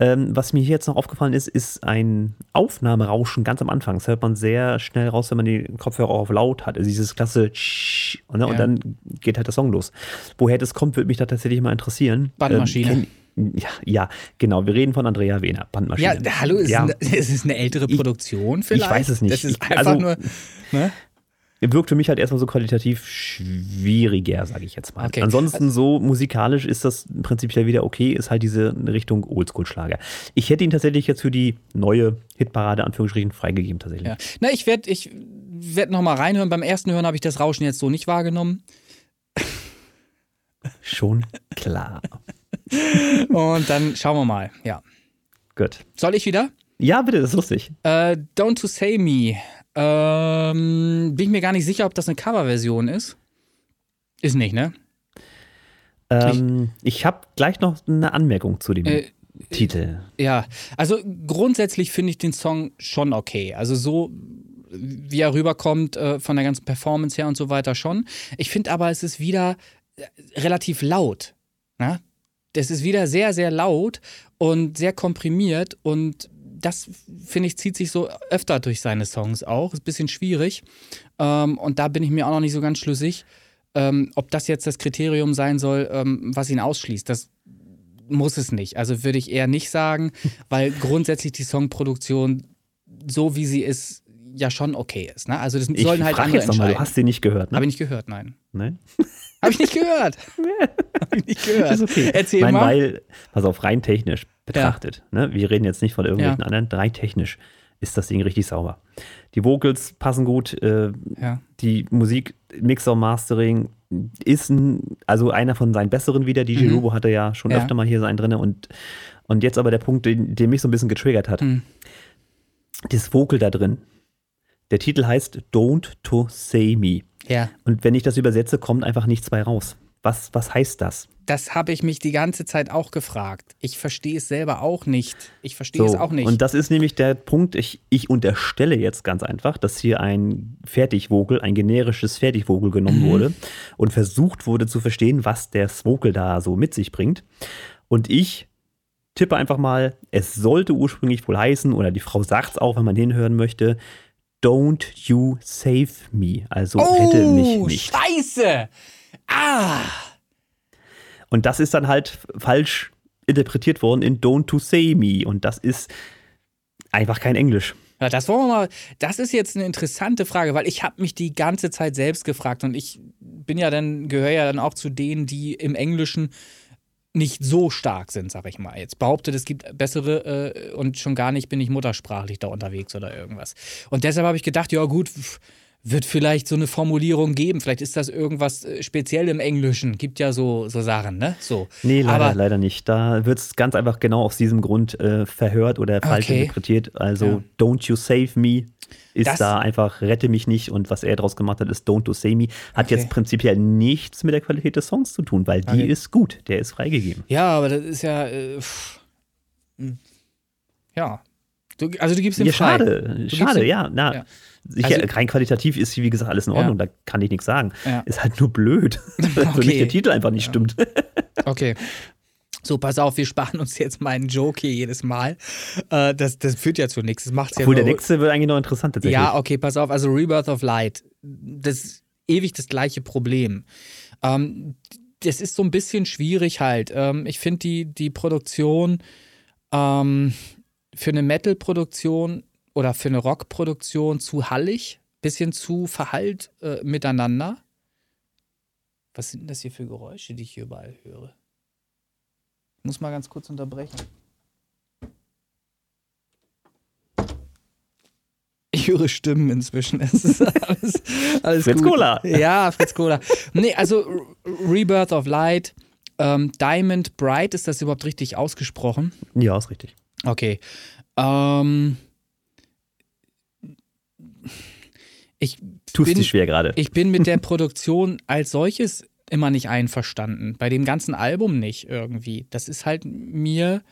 C: Ähm, was mir hier jetzt noch aufgefallen ist, ist ein Aufnahmerauschen ganz am Anfang. Das hört man sehr schnell raus, wenn man die Kopfhörer auf laut hat. Also dieses klasse Tsch, ne? ja. und dann geht halt der Song los. Woher das kommt, würde mich da tatsächlich mal interessieren.
D: Bandmaschine.
C: Ähm, ja, ja, genau. Wir reden von Andrea Wehner, Bandmaschine.
D: Ja, hallo, ist, ja. Eine, ist es eine ältere Produktion vielleicht?
C: Ich weiß es nicht.
D: Das ist einfach also, nur. Ne?
C: Wirkt für mich halt erstmal so qualitativ schwieriger, sage ich jetzt mal. Okay. Ansonsten so musikalisch ist das im Prinzip ja wieder okay, ist halt diese Richtung Oldschool-Schlager. Ich hätte ihn tatsächlich jetzt für die neue Hitparade Anführungsstrichen freigegeben tatsächlich. Ja.
D: Na, ich werde ich werd noch mal reinhören. Beim ersten Hören habe ich das Rauschen jetzt so nicht wahrgenommen.
C: Schon klar.
D: Und dann schauen wir mal, ja.
C: Gut.
D: Soll ich wieder?
C: Ja, bitte, das ist lustig.
D: Uh, Don't to Say Me ähm, bin ich mir gar nicht sicher, ob das eine Coverversion ist. Ist nicht, ne?
C: Ähm, ich, ich habe gleich noch eine Anmerkung zu dem äh, Titel.
D: Ja, also grundsätzlich finde ich den Song schon okay. Also so wie er rüberkommt äh, von der ganzen Performance her und so weiter schon. Ich finde aber, es ist wieder äh, relativ laut. Ne? Das ist wieder sehr, sehr laut und sehr komprimiert und das, finde ich, zieht sich so öfter durch seine Songs auch. Ist ein bisschen schwierig. Ähm, und da bin ich mir auch noch nicht so ganz schlüssig, ähm, ob das jetzt das Kriterium sein soll, ähm, was ihn ausschließt. Das muss es nicht. Also würde ich eher nicht sagen, weil grundsätzlich die Songproduktion, so wie sie ist, ja schon okay ist. Ne? Also das ich sollen halt andere jetzt
C: entscheiden. Mal, du hast sie nicht gehört, ne?
D: Habe ich nicht gehört, nein.
C: Nein?
D: Habe ich nicht gehört. Habe ich nicht gehört. Ist
C: okay.
D: Erzähl
C: Nein,
D: mal.
C: Weil, pass auf, rein technisch betrachtet, ja. ne? wir reden jetzt nicht von irgendwelchen ja. anderen, rein technisch, ist das Ding richtig sauber. Die Vocals passen gut, äh, ja. die Musik, Mixer, Mastering ist ein, also einer von seinen besseren wieder. DJ mhm. Lobo hatte ja schon öfter mal hier sein drin und, und jetzt aber der Punkt, den, der mich so ein bisschen getriggert hat. Mhm. Das Vocal da drin. Der Titel heißt Don't to Say Me.
D: Ja.
C: Und wenn ich das übersetze, kommt einfach nichts bei raus. Was, was heißt das?
D: Das habe ich mich die ganze Zeit auch gefragt. Ich verstehe es selber auch nicht. Ich verstehe so, es auch nicht.
C: Und das ist nämlich der Punkt, ich, ich unterstelle jetzt ganz einfach, dass hier ein Fertigvogel, ein generisches Fertigvogel genommen mhm. wurde und versucht wurde zu verstehen, was der Vogel da so mit sich bringt. Und ich tippe einfach mal, es sollte ursprünglich wohl heißen, oder die Frau sagt es auch, wenn man hinhören möchte, Don't you save me. Also oh, rette mich nicht.
D: Scheiße! Ah!
C: Und das ist dann halt falsch interpretiert worden in Don't to Say Me. Und das ist einfach kein Englisch.
D: Ja, das wollen wir mal. Das ist jetzt eine interessante Frage, weil ich habe mich die ganze Zeit selbst gefragt und ich bin ja dann gehöre ja dann auch zu denen, die im Englischen nicht so stark sind, sag ich mal. Jetzt behauptet, es gibt bessere äh, und schon gar nicht bin ich muttersprachlich da unterwegs oder irgendwas. Und deshalb habe ich gedacht, ja gut, pff, wird vielleicht so eine Formulierung geben. Vielleicht ist das irgendwas äh, speziell im Englischen. Gibt ja so, so Sachen, ne? So.
C: Nee, leider, Aber, leider nicht. Da wird es ganz einfach genau aus diesem Grund äh, verhört oder falsch okay. interpretiert. Also, ja. don't you save me ist das, da einfach rette mich nicht und was er daraus gemacht hat, ist don't to save me. Hat okay. jetzt prinzipiell nichts mit der Qualität des Songs zu tun, weil die ist gut. Der ist freigegeben.
D: Ja, aber das ist ja. Äh, hm. ja. Du, also, du gibst ihm
C: ja, Schade, schade, ja. Na, ja. Sicher, also, rein qualitativ ist, wie gesagt, alles in Ordnung, ja. da kann ich nichts sagen. Ja. Ist halt nur blöd, dass für mich der Titel einfach nicht ja. stimmt.
D: okay. So, pass auf, wir sparen uns jetzt meinen Joke hier jedes Mal. Äh, das, das führt ja zu nichts. Das macht's
C: Obwohl,
D: ja
C: der nächste wird eigentlich noch interessant tatsächlich.
D: Ja, okay, pass auf. Also Rebirth of Light, das ist ewig das gleiche Problem. Ähm, das ist so ein bisschen schwierig halt. Ähm, ich finde die, die Produktion ähm, für eine Metal-Produktion oder für eine Rockproduktion zu hallig, bisschen zu verhallt äh, miteinander. Was sind das hier für Geräusche, die ich hier überall höre? Ich muss mal ganz kurz unterbrechen. Ich höre Stimmen inzwischen. Es ist alles, alles
C: Fritz
D: gut.
C: Cola.
D: Ja, Fritz Cola. Nee, also Rebirth of Light, ähm, Diamond Bright, ist das überhaupt richtig ausgesprochen?
C: Ja, ist richtig.
D: Okay. Ähm, ich
C: Tust bin, schwer gerade.
D: Ich bin mit der Produktion als solches immer nicht einverstanden. Bei dem ganzen Album nicht irgendwie. Das ist halt mir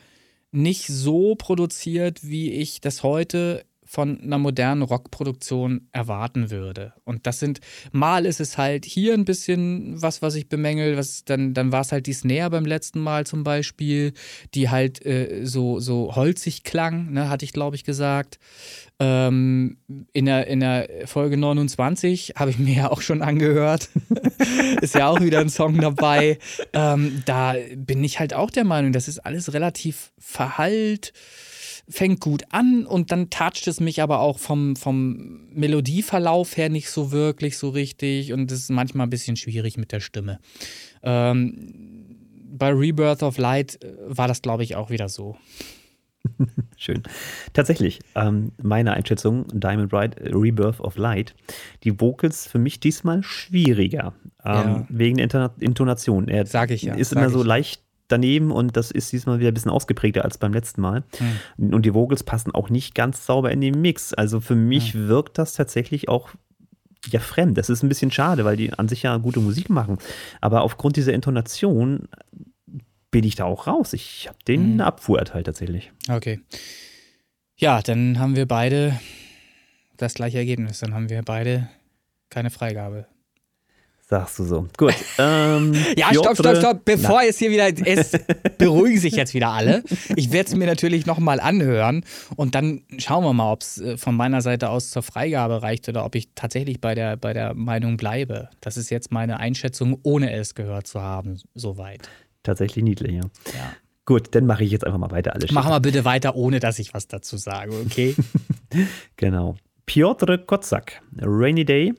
D: nicht so produziert, wie ich das heute von einer modernen Rockproduktion erwarten würde. Und das sind, mal ist es halt hier ein bisschen was, was ich bemängel, was dann, dann war es halt die Snare beim letzten Mal zum Beispiel, die halt äh, so, so holzig klang, ne, hatte ich glaube ich gesagt. Ähm, in, der, in der Folge 29 habe ich mir ja auch schon angehört. ist ja auch wieder ein Song dabei. Ähm, da bin ich halt auch der Meinung, das ist alles relativ verhallt fängt gut an und dann toucht es mich aber auch vom, vom Melodieverlauf her nicht so wirklich so richtig und es ist manchmal ein bisschen schwierig mit der Stimme. Ähm, bei Rebirth of Light äh, war das, glaube ich, auch wieder so.
C: Schön. Tatsächlich, ähm, meine Einschätzung, Diamond Bright, Rebirth of Light, die Vocals für mich diesmal schwieriger, ähm, ja. wegen der Intonation. Er
D: Sag ich ja.
C: Ist immer so leicht daneben und das ist diesmal wieder ein bisschen ausgeprägter als beim letzten Mal. Hm. Und die Vocals passen auch nicht ganz sauber in den Mix. Also für mich hm. wirkt das tatsächlich auch ja fremd. Das ist ein bisschen schade, weil die an sich ja gute Musik machen. Aber aufgrund dieser Intonation bin ich da auch raus. Ich habe den hm. Abfuhrteil tatsächlich.
D: Okay. Ja, dann haben wir beide das gleiche Ergebnis. Dann haben wir beide keine Freigabe.
C: Sagst du so. Gut. Ähm,
D: ja, stopp, stopp, stopp. Bevor Na. es hier wieder. Es beruhigen sich jetzt wieder alle. Ich werde es mir natürlich nochmal anhören und dann schauen wir mal, ob es äh, von meiner Seite aus zur Freigabe reicht oder ob ich tatsächlich bei der, bei der Meinung bleibe. Das ist jetzt meine Einschätzung, ohne es gehört zu haben, soweit.
C: Tatsächlich niedlich, ja.
D: ja.
C: Gut, dann mache ich jetzt einfach mal weiter alles.
D: Mach mal bitte weiter, ohne dass ich was dazu sage, okay?
C: genau. Piotr Kotzak, Rainy Day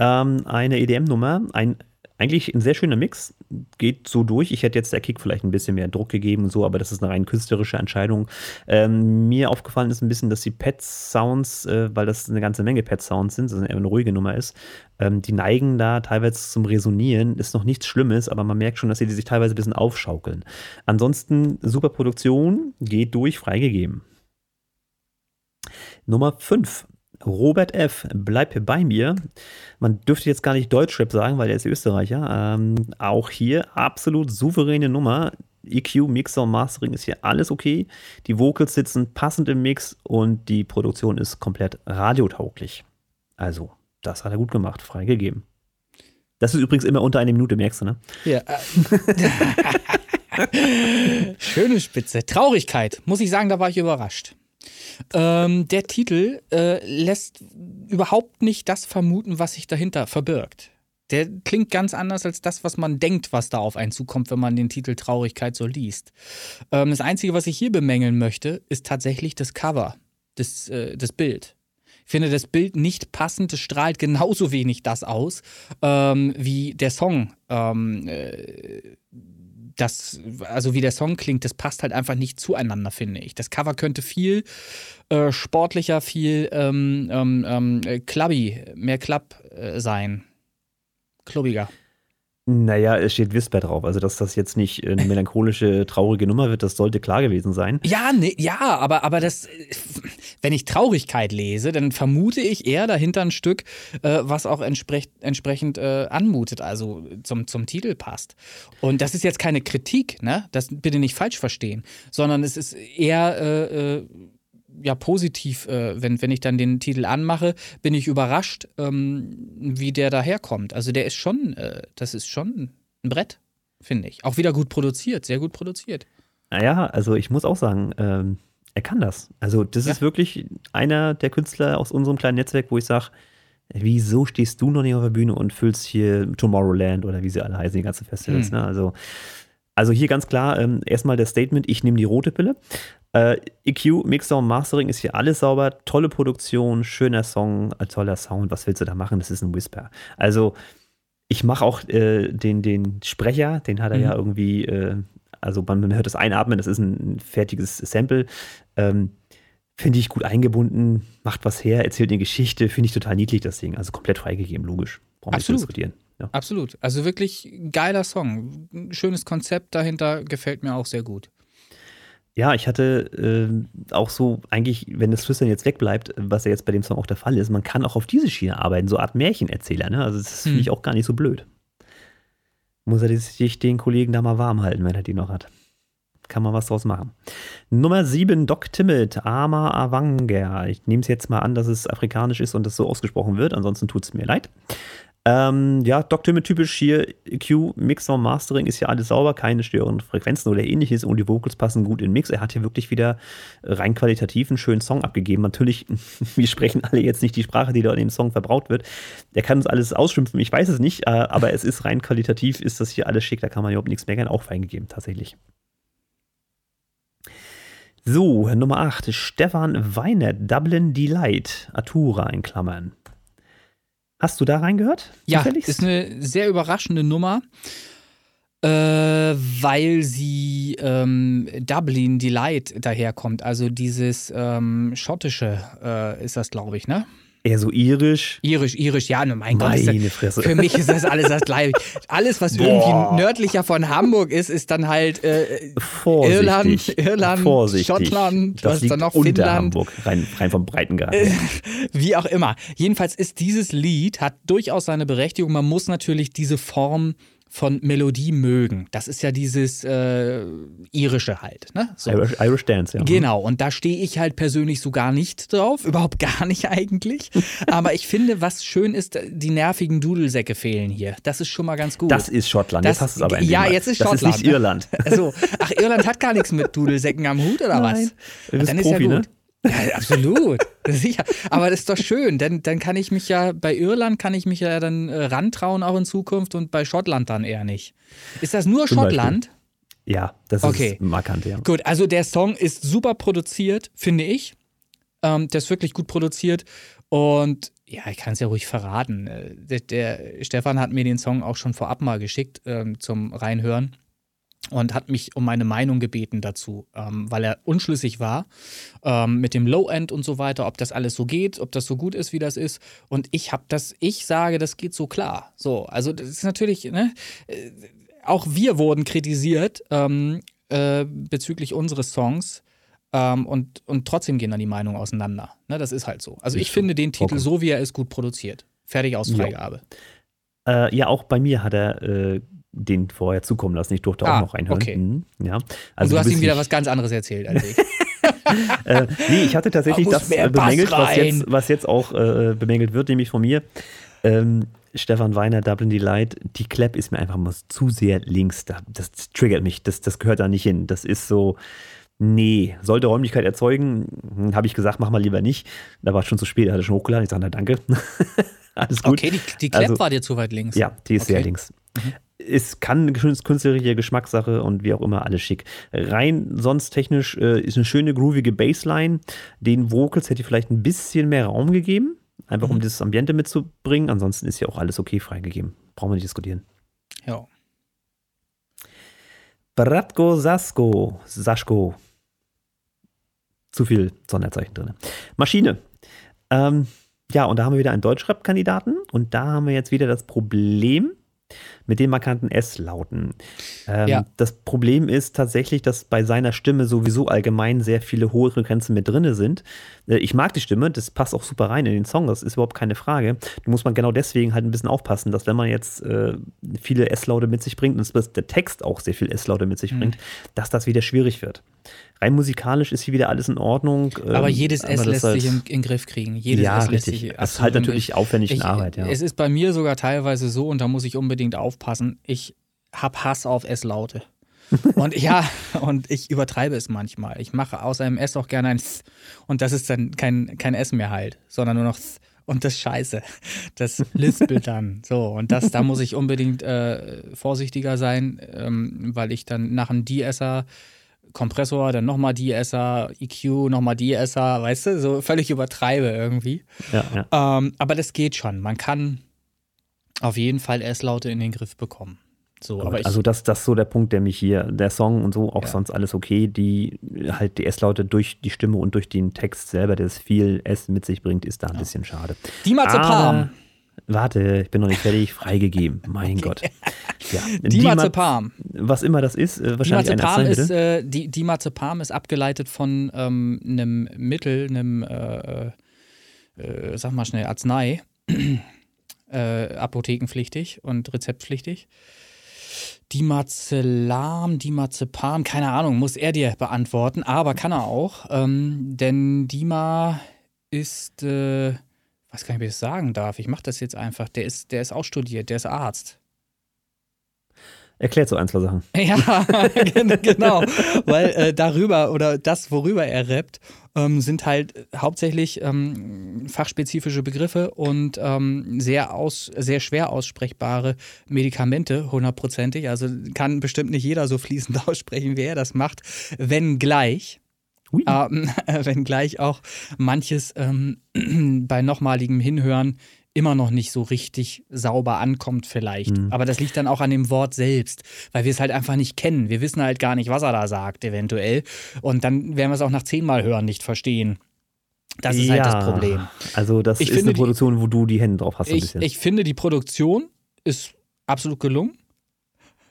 C: ähm, eine EDM-Nummer, ein eigentlich ein sehr schöner Mix. Geht so durch. Ich hätte jetzt der Kick vielleicht ein bisschen mehr Druck gegeben und so, aber das ist eine rein künstlerische Entscheidung. Ähm, mir aufgefallen ist ein bisschen, dass die Pet-Sounds, äh, weil das eine ganze Menge Pet-Sounds sind, das eine ruhige Nummer ist, ähm, die neigen da teilweise zum Resonieren. Ist noch nichts Schlimmes, aber man merkt schon, dass sie sich teilweise ein bisschen aufschaukeln. Ansonsten super Produktion, geht durch, freigegeben. Nummer 5. Robert F., bleib bei mir. Man dürfte jetzt gar nicht Deutschrap sagen, weil er ist Österreicher. Ähm, auch hier absolut souveräne Nummer. EQ, Mixer und Mastering ist hier alles okay. Die Vocals sitzen passend im Mix und die Produktion ist komplett radiotauglich. Also, das hat er gut gemacht, freigegeben. Das ist übrigens immer unter einer Minute, merkst du, ne?
D: Ja. Schöne Spitze. Traurigkeit, muss ich sagen, da war ich überrascht. Ähm, der Titel äh, lässt überhaupt nicht das vermuten, was sich dahinter verbirgt. Der klingt ganz anders als das, was man denkt, was da auf einen zukommt, wenn man den Titel Traurigkeit so liest. Ähm, das Einzige, was ich hier bemängeln möchte, ist tatsächlich das Cover, das, äh, das Bild. Ich finde das Bild nicht passend, es strahlt genauso wenig das aus, ähm, wie der Song ähm, äh, das, also wie der Song klingt, das passt halt einfach nicht zueinander, finde ich. Das Cover könnte viel äh, sportlicher, viel ähm, ähm, ähm äh, clubby, mehr Club äh, sein. Clubbiger.
C: Naja, es steht Whisper drauf. Also, dass das jetzt nicht eine melancholische, traurige Nummer wird, das sollte klar gewesen sein.
D: Ja, nee, ja, aber, aber das, wenn ich Traurigkeit lese, dann vermute ich eher dahinter ein Stück, äh, was auch entsprech, entsprechend äh, anmutet, also zum, zum Titel passt. Und das ist jetzt keine Kritik, ne? Das bitte nicht falsch verstehen, sondern es ist eher. Äh, äh ja positiv, äh, wenn, wenn ich dann den Titel anmache, bin ich überrascht, ähm, wie der daherkommt. Also der ist schon, äh, das ist schon ein Brett, finde ich. Auch wieder gut produziert, sehr gut produziert.
C: Naja, also ich muss auch sagen, ähm, er kann das. Also das ja. ist wirklich einer der Künstler aus unserem kleinen Netzwerk, wo ich sage, wieso stehst du noch nicht auf der Bühne und füllst hier Tomorrowland oder wie sie alle heißen, die ganzen Festivals. Mhm. Ne? Also also hier ganz klar, ähm, erstmal das Statement, ich nehme die rote Pille. Äh, EQ, Mixer und Mastering ist hier alles sauber, tolle Produktion, schöner Song, äh, toller Sound. Was willst du da machen? Das ist ein Whisper. Also ich mache auch äh, den, den Sprecher, den hat er mhm. ja irgendwie, äh, also man, man, hört das Einatmen, das ist ein, fertiges Sample. Ähm, Finde ich gut eingebunden, macht was her, erzählt eine Geschichte, finde ich total niedlich, das Ding. Also komplett freigegeben, logisch.
D: Brauchen wir nicht diskutieren. Ja. Absolut. Also wirklich geiler Song. Schönes Konzept dahinter, gefällt mir auch sehr gut.
C: Ja, ich hatte äh, auch so, eigentlich, wenn das Flüstern jetzt wegbleibt, was ja jetzt bei dem Song auch der Fall ist, man kann auch auf diese Schiene arbeiten, so Art Märchenerzähler. Ne? Also, das hm. finde ich auch gar nicht so blöd. Muss er sich den Kollegen da mal warm halten, wenn er die noch hat. Kann man was draus machen. Nummer 7, Doc Timmet, Ama Avanger. Ich nehme es jetzt mal an, dass es afrikanisch ist und das so ausgesprochen wird, ansonsten tut es mir leid. Ähm, ja, Dr. typisch hier, EQ, Mixer Mastering ist ja alles sauber, keine störenden Frequenzen oder ähnliches und die Vocals passen gut in Mix. Er hat hier wirklich wieder rein qualitativ einen schönen Song abgegeben. Natürlich, wir sprechen alle jetzt nicht die Sprache, die da in dem Song verbraut wird. Der kann uns alles ausschimpfen, ich weiß es nicht, äh, aber es ist rein qualitativ, ist das hier alles schick, da kann man überhaupt nichts meckern, auch feingegeben, tatsächlich. So, Nummer 8, Stefan Weiner, Dublin Delight, Atura in Klammern. Hast du da reingehört?
D: Ja, ist eine sehr überraschende Nummer, äh, weil sie ähm, Dublin Delight daherkommt. Also dieses ähm, schottische äh, ist das, glaube ich, ne?
C: Eher so irisch.
D: Irisch, irisch, ja, ne, mein
C: Meine
D: Gott.
C: Das, Fresse.
D: Für mich ist das alles das gleiche. Alles, was Boah. irgendwie nördlicher von Hamburg ist, ist dann halt äh, Irland, Irland Vorsichtig. Schottland,
C: das was liegt dann noch unter Finnland. Hamburg, rein, rein vom Breitengrad. Äh,
D: wie auch immer. Jedenfalls ist dieses Lied, hat durchaus seine Berechtigung. Man muss natürlich diese Form von Melodie mögen. Das ist ja dieses äh, irische halt. Ne?
C: So. Irish, Irish, Dance, ja.
D: Genau, und da stehe ich halt persönlich so gar nicht drauf, überhaupt gar nicht eigentlich. Aber ich finde, was schön ist, die nervigen Dudelsäcke fehlen hier. Das ist schon mal ganz gut.
C: Das ist Schottland, das, jetzt hast du es aber
D: Ja, jetzt ist Schottland.
C: Das ist nicht ne? Irland.
D: Also, ach, Irland hat gar nichts mit Dudelsäcken am Hut oder Nein. was? Dann ist Profi, ja gut. Ne? Ja, absolut. Sicher. Aber das ist doch schön. Denn dann kann ich mich ja, bei Irland kann ich mich ja dann äh, rantrauen auch in Zukunft und bei Schottland dann eher nicht. Ist das nur Zum Schottland? Beispiel.
C: Ja, das okay. ist markant, ja.
D: Gut, also der Song ist super produziert, finde ich. Ähm, der ist wirklich gut produziert. Und ja, ich kann es ja ruhig verraten. Äh, der, der, Stefan hat mir den Song auch schon vorab mal geschickt ähm, zum Reinhören und hat mich um meine Meinung gebeten dazu, ähm, weil er unschlüssig war ähm, mit dem Low-End und so weiter, ob das alles so geht, ob das so gut ist, wie das ist. Und ich habe das, ich sage, das geht so klar. So, also das ist natürlich, ne, äh, auch wir wurden kritisiert ähm, äh, bezüglich unseres Songs. Ähm, und, und trotzdem gehen dann die Meinungen auseinander. Ne, das ist halt so. Also ich, ich finde den Titel okay. so, wie er ist, gut produziert. Fertig aus Freigabe.
C: Ja, äh, ja auch bei mir hat er äh, den vorher zukommen lassen. Ich durfte ah, auch noch reinhören.
D: Okay.
C: Mhm,
D: ja. Also und du hast ihm wieder was ganz anderes erzählt als ich.
C: äh, nee, ich hatte tatsächlich da das äh, bemängelt, was jetzt, was jetzt auch äh, bemängelt wird, nämlich von mir. Ähm, Stefan Weiner, Dublin Delight, die Clap ist mir einfach mal zu sehr links. Das, das triggert mich. Das, das gehört da nicht hin. Das ist so, nee, sollte Räumlichkeit erzeugen, hm, habe ich gesagt, mach mal lieber nicht. Da war es schon zu spät, er hatte schon hochgeladen. Ich sage, na danke. Alles gut.
D: Okay, die, die Clap also, war dir zu weit links.
C: Ja, die ist okay. sehr links. Mhm. Es kann eine künstlerische Geschmackssache und wie auch immer alles schick. Rein sonst technisch äh, ist eine schöne groovige Bassline. Den Vocals hätte ich vielleicht ein bisschen mehr Raum gegeben, einfach mhm. um dieses Ambiente mitzubringen. Ansonsten ist ja auch alles okay freigegeben. Brauchen wir nicht diskutieren.
D: Ja.
C: Bratko Sasko, Saschko, zu viel Sonderzeichen drin. Maschine. Ähm, ja, und da haben wir wieder einen Deutschrap-Kandidaten und da haben wir jetzt wieder das Problem, mit den markanten S-Lauten. Ähm, ja. Das Problem ist tatsächlich, dass bei seiner Stimme sowieso allgemein sehr viele hohe Frequenzen mit drin sind. Äh, ich mag die Stimme, das passt auch super rein in den Song, das ist überhaupt keine Frage. Da muss man genau deswegen halt ein bisschen aufpassen, dass wenn man jetzt äh, viele S-Laute mit sich bringt und der Text auch sehr viel S-Laute mit sich mhm. bringt, dass das wieder schwierig wird. Rein musikalisch ist hier wieder alles in Ordnung.
D: Aber ähm, jedes S lässt halt, sich in, in den Griff kriegen. Jedes
C: ja, S lässt richtig. sich Das ist halt natürlich aufwendig in Arbeit, ja.
D: Es ist bei mir sogar teilweise so, und da muss ich unbedingt aufpassen, ich habe Hass auf S-Laute. und ja, und ich übertreibe es manchmal. Ich mache aus einem S auch gerne ein Th und das ist dann kein, kein S mehr halt, sondern nur noch Th und das Scheiße. Das lispelt dann. So, und das, da muss ich unbedingt äh, vorsichtiger sein, ähm, weil ich dann nach einem De-Esser Kompressor, dann nochmal DSer, EQ, nochmal DSer, weißt du, so völlig übertreibe irgendwie.
C: Ja, ja.
D: Ähm, aber das geht schon. Man kann auf jeden Fall S-Laute in den Griff bekommen. So, aber
C: also das, das ist so der Punkt, der mich hier, der Song und so, auch ja. sonst alles okay, die halt die S-Laute durch die Stimme und durch den Text selber, der es viel S mit sich bringt, ist da ein ja. bisschen schade.
D: Die Mazepam.
C: Warte, ich bin noch nicht fertig, freigegeben. Mein okay. Gott.
D: Ja. Diazepam.
C: Was immer das ist, äh, wahrscheinlich
D: Diazepam ein ist, äh, die, Diazepam ist abgeleitet von ähm, einem Mittel, einem, äh, äh, sag mal schnell, Arznei, äh, apothekenpflichtig und rezeptpflichtig. Dimazelam, Dimazepam, keine Ahnung, muss er dir beantworten, aber kann er auch, ähm, denn Dima ist, äh, nicht, wie ich das sagen darf, ich mache das jetzt einfach, der ist, der ist auch studiert, der ist Arzt.
C: Erklärt so ein, zwei Sachen.
D: Ja, genau. Weil äh, darüber oder das, worüber er rappt, ähm, sind halt hauptsächlich ähm, fachspezifische Begriffe und ähm, sehr, aus, sehr schwer aussprechbare Medikamente, hundertprozentig. Also kann bestimmt nicht jeder so fließend aussprechen, wie er das macht, wenngleich. Ähm, wenngleich auch manches ähm, bei nochmaligem Hinhören immer noch nicht so richtig sauber ankommt vielleicht. Mhm. Aber das liegt dann auch an dem Wort selbst, weil wir es halt einfach nicht kennen. Wir wissen halt gar nicht, was er da sagt, eventuell. Und dann werden wir es auch nach zehnmal hören nicht verstehen. Das ist ja, halt das Problem.
C: Also das ich ist eine Produktion, die, wo du die Hände drauf hast.
D: Ich, ich finde, die Produktion ist absolut gelungen.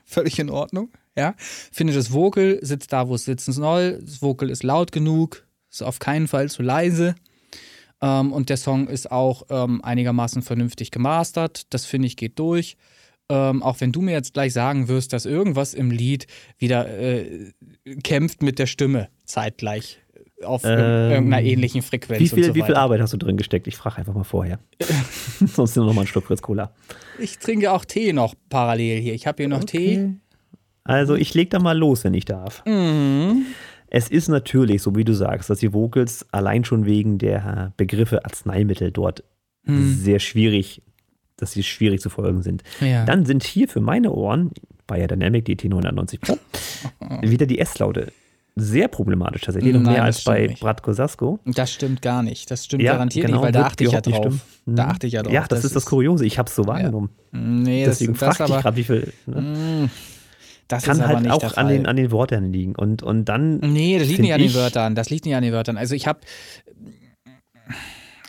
D: Völlig in Ordnung. Ja. Finde, das Vocal sitzt da, wo es sitzen soll. Das Vocal ist laut genug, ist auf keinen Fall zu leise. Ähm, und der Song ist auch ähm, einigermaßen vernünftig gemastert. Das finde ich geht durch. Ähm, auch wenn du mir jetzt gleich sagen wirst, dass irgendwas im Lied wieder äh, kämpft mit der Stimme zeitgleich auf ähm, irgendeiner ähnlichen Frequenz.
C: Wie viel, so wie viel Arbeit hast du drin gesteckt? Ich frage einfach mal vorher. Sonst nur noch mal einen Schluck Fritz Cola.
D: Ich trinke auch Tee noch parallel hier. Ich habe hier noch okay. Tee.
C: Also ich leg da mal los, wenn ich darf.
D: Mhm.
C: Es ist natürlich, so wie du sagst, dass die Vocals allein schon wegen der Begriffe Arzneimittel dort hm. sehr schwierig, dass sie schwierig zu folgen sind.
D: Ja.
C: Dann sind hier für meine Ohren, Bayer Dynamic DT990 Pro, wieder die S-Laute sehr problematisch tatsächlich, noch
D: Nein,
C: mehr
D: das
C: als bei
D: stimmt
C: Bratko Sasko.
D: Das stimmt gar nicht. Das stimmt
C: Ja,
D: garantiert
C: genau,
D: nicht, weil da achte ich ja drauf. Da
C: Mhm.
D: achte ich ja drauf.
C: Ja, das, ist das Kuriose. Ich habe es so wahrgenommen.
D: Nee, das,
C: Deswegen
D: das,
C: fragte ich gerade, wie viel. Ne?
D: Das
C: Kann halt auch an den, an den Worten liegen. Und, und dann.
D: Nee, das liegt nicht an den Wörtern. Das liegt nicht an den Wörtern. Also ich habe,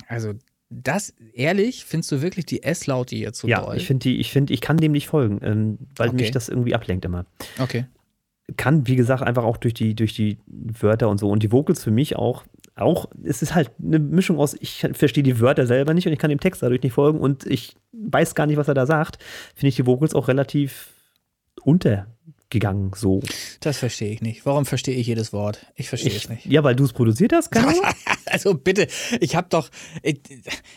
D: also das, ehrlich, findest du wirklich die S-Laute hier zu
C: Ja,
D: doll?
C: ich finde, ich, find, ich kann dem nicht folgen, ähm, weil
D: Okay.
C: mich das irgendwie ablenkt immer.
D: okay.
C: Kann, wie gesagt, einfach auch durch die, durch die Wörter und so. Und die Vocals für mich auch, auch, es ist halt eine Mischung aus, ich verstehe die Wörter selber nicht und ich kann dem Text dadurch nicht folgen und ich weiß gar nicht, was er da sagt. Finde ich die Vocals auch relativ untergegangen so.
D: Das verstehe ich nicht. Warum verstehe ich jedes Wort? Ich verstehe
C: Ich,
D: es nicht.
C: ja, weil du es produziert hast, keine.
D: Also bitte, ich habe doch, ich,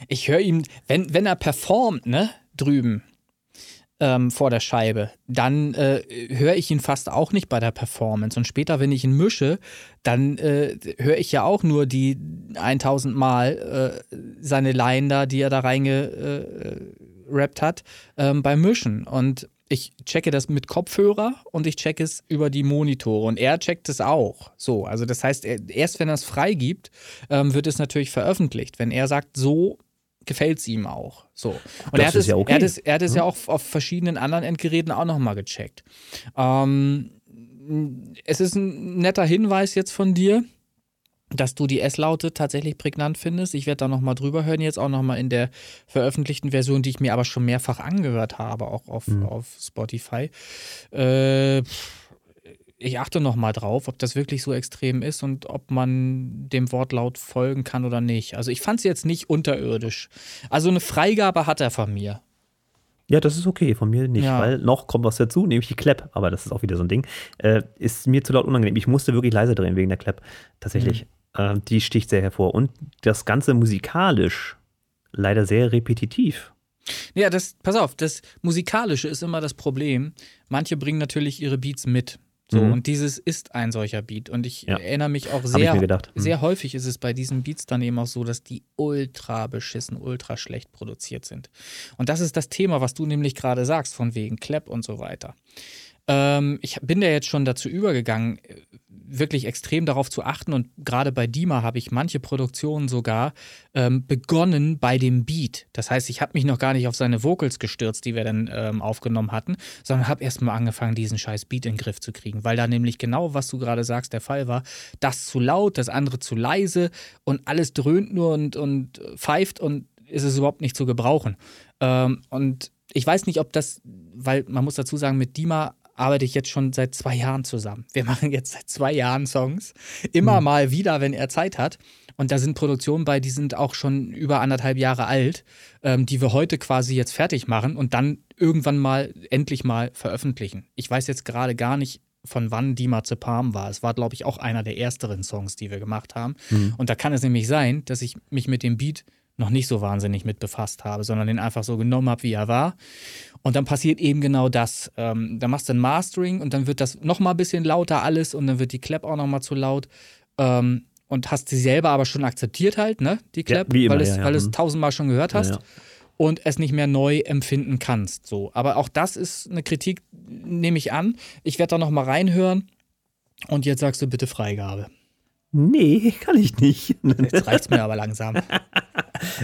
D: ich höre ihm, wenn, wenn er performt, ne, drüben ähm, vor der Scheibe, dann äh, höre ich ihn fast auch nicht bei der Performance. Und später, wenn ich ihn mische, dann äh, höre ich ja auch nur die 1000 Mal äh, seine Line da, die er da reingerappt hat, ähm, beim Mischen. Und ich checke das mit Kopfhörer und ich checke es über die Monitore und er checkt es auch. So, also das heißt, er, erst wenn er es freigibt, ähm, wird es natürlich veröffentlicht. Wenn er sagt, so gefällt es ihm auch. So. Und
C: Das
D: er hat es,
C: ja okay.
D: er hat es, er hat es ja auch auf verschiedenen anderen Endgeräten auch nochmal gecheckt. Ähm, es ist ein netter Hinweis jetzt von dir, dass du die S-Laute tatsächlich prägnant findest. Ich werde da nochmal drüber hören, jetzt auch nochmal in der veröffentlichten Version, die ich mir aber schon mehrfach angehört habe, auch auf,
C: Mhm.
D: auf Spotify. Äh, ich achte nochmal drauf, ob das wirklich so extrem ist und ob man dem Wortlaut folgen kann oder nicht. Also ich fand es jetzt nicht unterirdisch. Also eine Freigabe hat er von mir.
C: Ja, das ist okay, von mir nicht,
D: Ja.
C: weil noch kommt was dazu, nämlich die Clap, aber das ist auch wieder so ein Ding. Äh, ist mir zu laut unangenehm. Ich musste wirklich leise drehen wegen der Clap, tatsächlich. Äh, die sticht sehr hervor. Und das Ganze musikalisch leider sehr repetitiv.
D: Ja, das, pass auf, das Musikalische ist immer das Problem. Manche bringen natürlich ihre Beats mit. So,
C: Mhm.
D: und dieses ist ein solcher Beat. Und ich
C: Ja.
D: erinnere mich auch sehr.
C: Mhm.
D: sehr häufig ist es bei diesen Beats dann eben auch so, dass die ultra beschissen, ultra schlecht produziert sind. Und das ist das Thema, was du nämlich gerade sagst, von wegen Clap und so weiter. Ähm, ich bin da jetzt schon dazu übergegangen, wirklich extrem darauf zu achten und gerade bei Dima habe ich manche Produktionen sogar ähm, begonnen bei dem Beat. Das heißt, ich habe mich noch gar nicht auf seine Vocals gestürzt, die wir dann ähm, aufgenommen hatten, sondern habe erst mal angefangen, diesen scheiß Beat in den Griff zu kriegen, weil da nämlich genau, was du gerade sagst, der Fall war, das zu laut, das andere zu leise und alles dröhnt nur und, und pfeift und ist es überhaupt nicht zu gebrauchen. Ähm, und ich weiß nicht, ob das, weil man muss dazu sagen, mit Dima arbeite ich jetzt schon seit zwei Jahren zusammen. Wir machen jetzt seit zwei Jahren Songs. Immer mal wieder, wenn er Zeit hat. Und da sind Produktionen bei, die sind auch schon über anderthalb Jahre alt, ähm, die wir heute quasi jetzt fertig machen und dann irgendwann mal endlich mal veröffentlichen. Ich weiß jetzt gerade gar nicht, von wann Dima Zepam war. Es war, glaube ich, auch einer der ersteren Songs, die wir gemacht haben. Und da kann es nämlich sein, dass ich mich mit dem Beat noch nicht so wahnsinnig mit befasst habe, sondern den einfach so genommen habe, wie er war. Und dann passiert eben genau das. Ähm, da machst du ein Mastering und dann wird das nochmal ein bisschen lauter alles und dann wird die Clap auch nochmal zu laut. Ähm, und hast sie selber aber schon akzeptiert halt, ne, die Clap,
C: wie immer,
D: weil, es,
C: ja, ja.
D: weil es
C: Mhm.
D: tausendmal schon gehört hast
C: Ja, ja.
D: und es nicht mehr neu empfinden kannst. So. Aber auch das ist eine Kritik, nehme ich an. Ich werde da nochmal reinhören und jetzt sagst du bitte Freigabe.
C: Nee, kann ich nicht.
D: Jetzt reicht's mir aber langsam.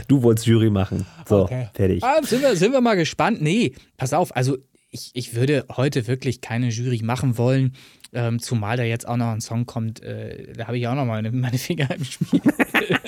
C: Du wolltest Jury machen. So,
D: Okay.
C: fertig.
D: Ah, sind, wir, sind wir mal gespannt? Nee, pass auf, also ich, ich würde heute wirklich keine Jury machen wollen, ähm, zumal da jetzt auch noch ein Song kommt, äh, da habe ich auch noch mal meine, meine Finger im Spiel.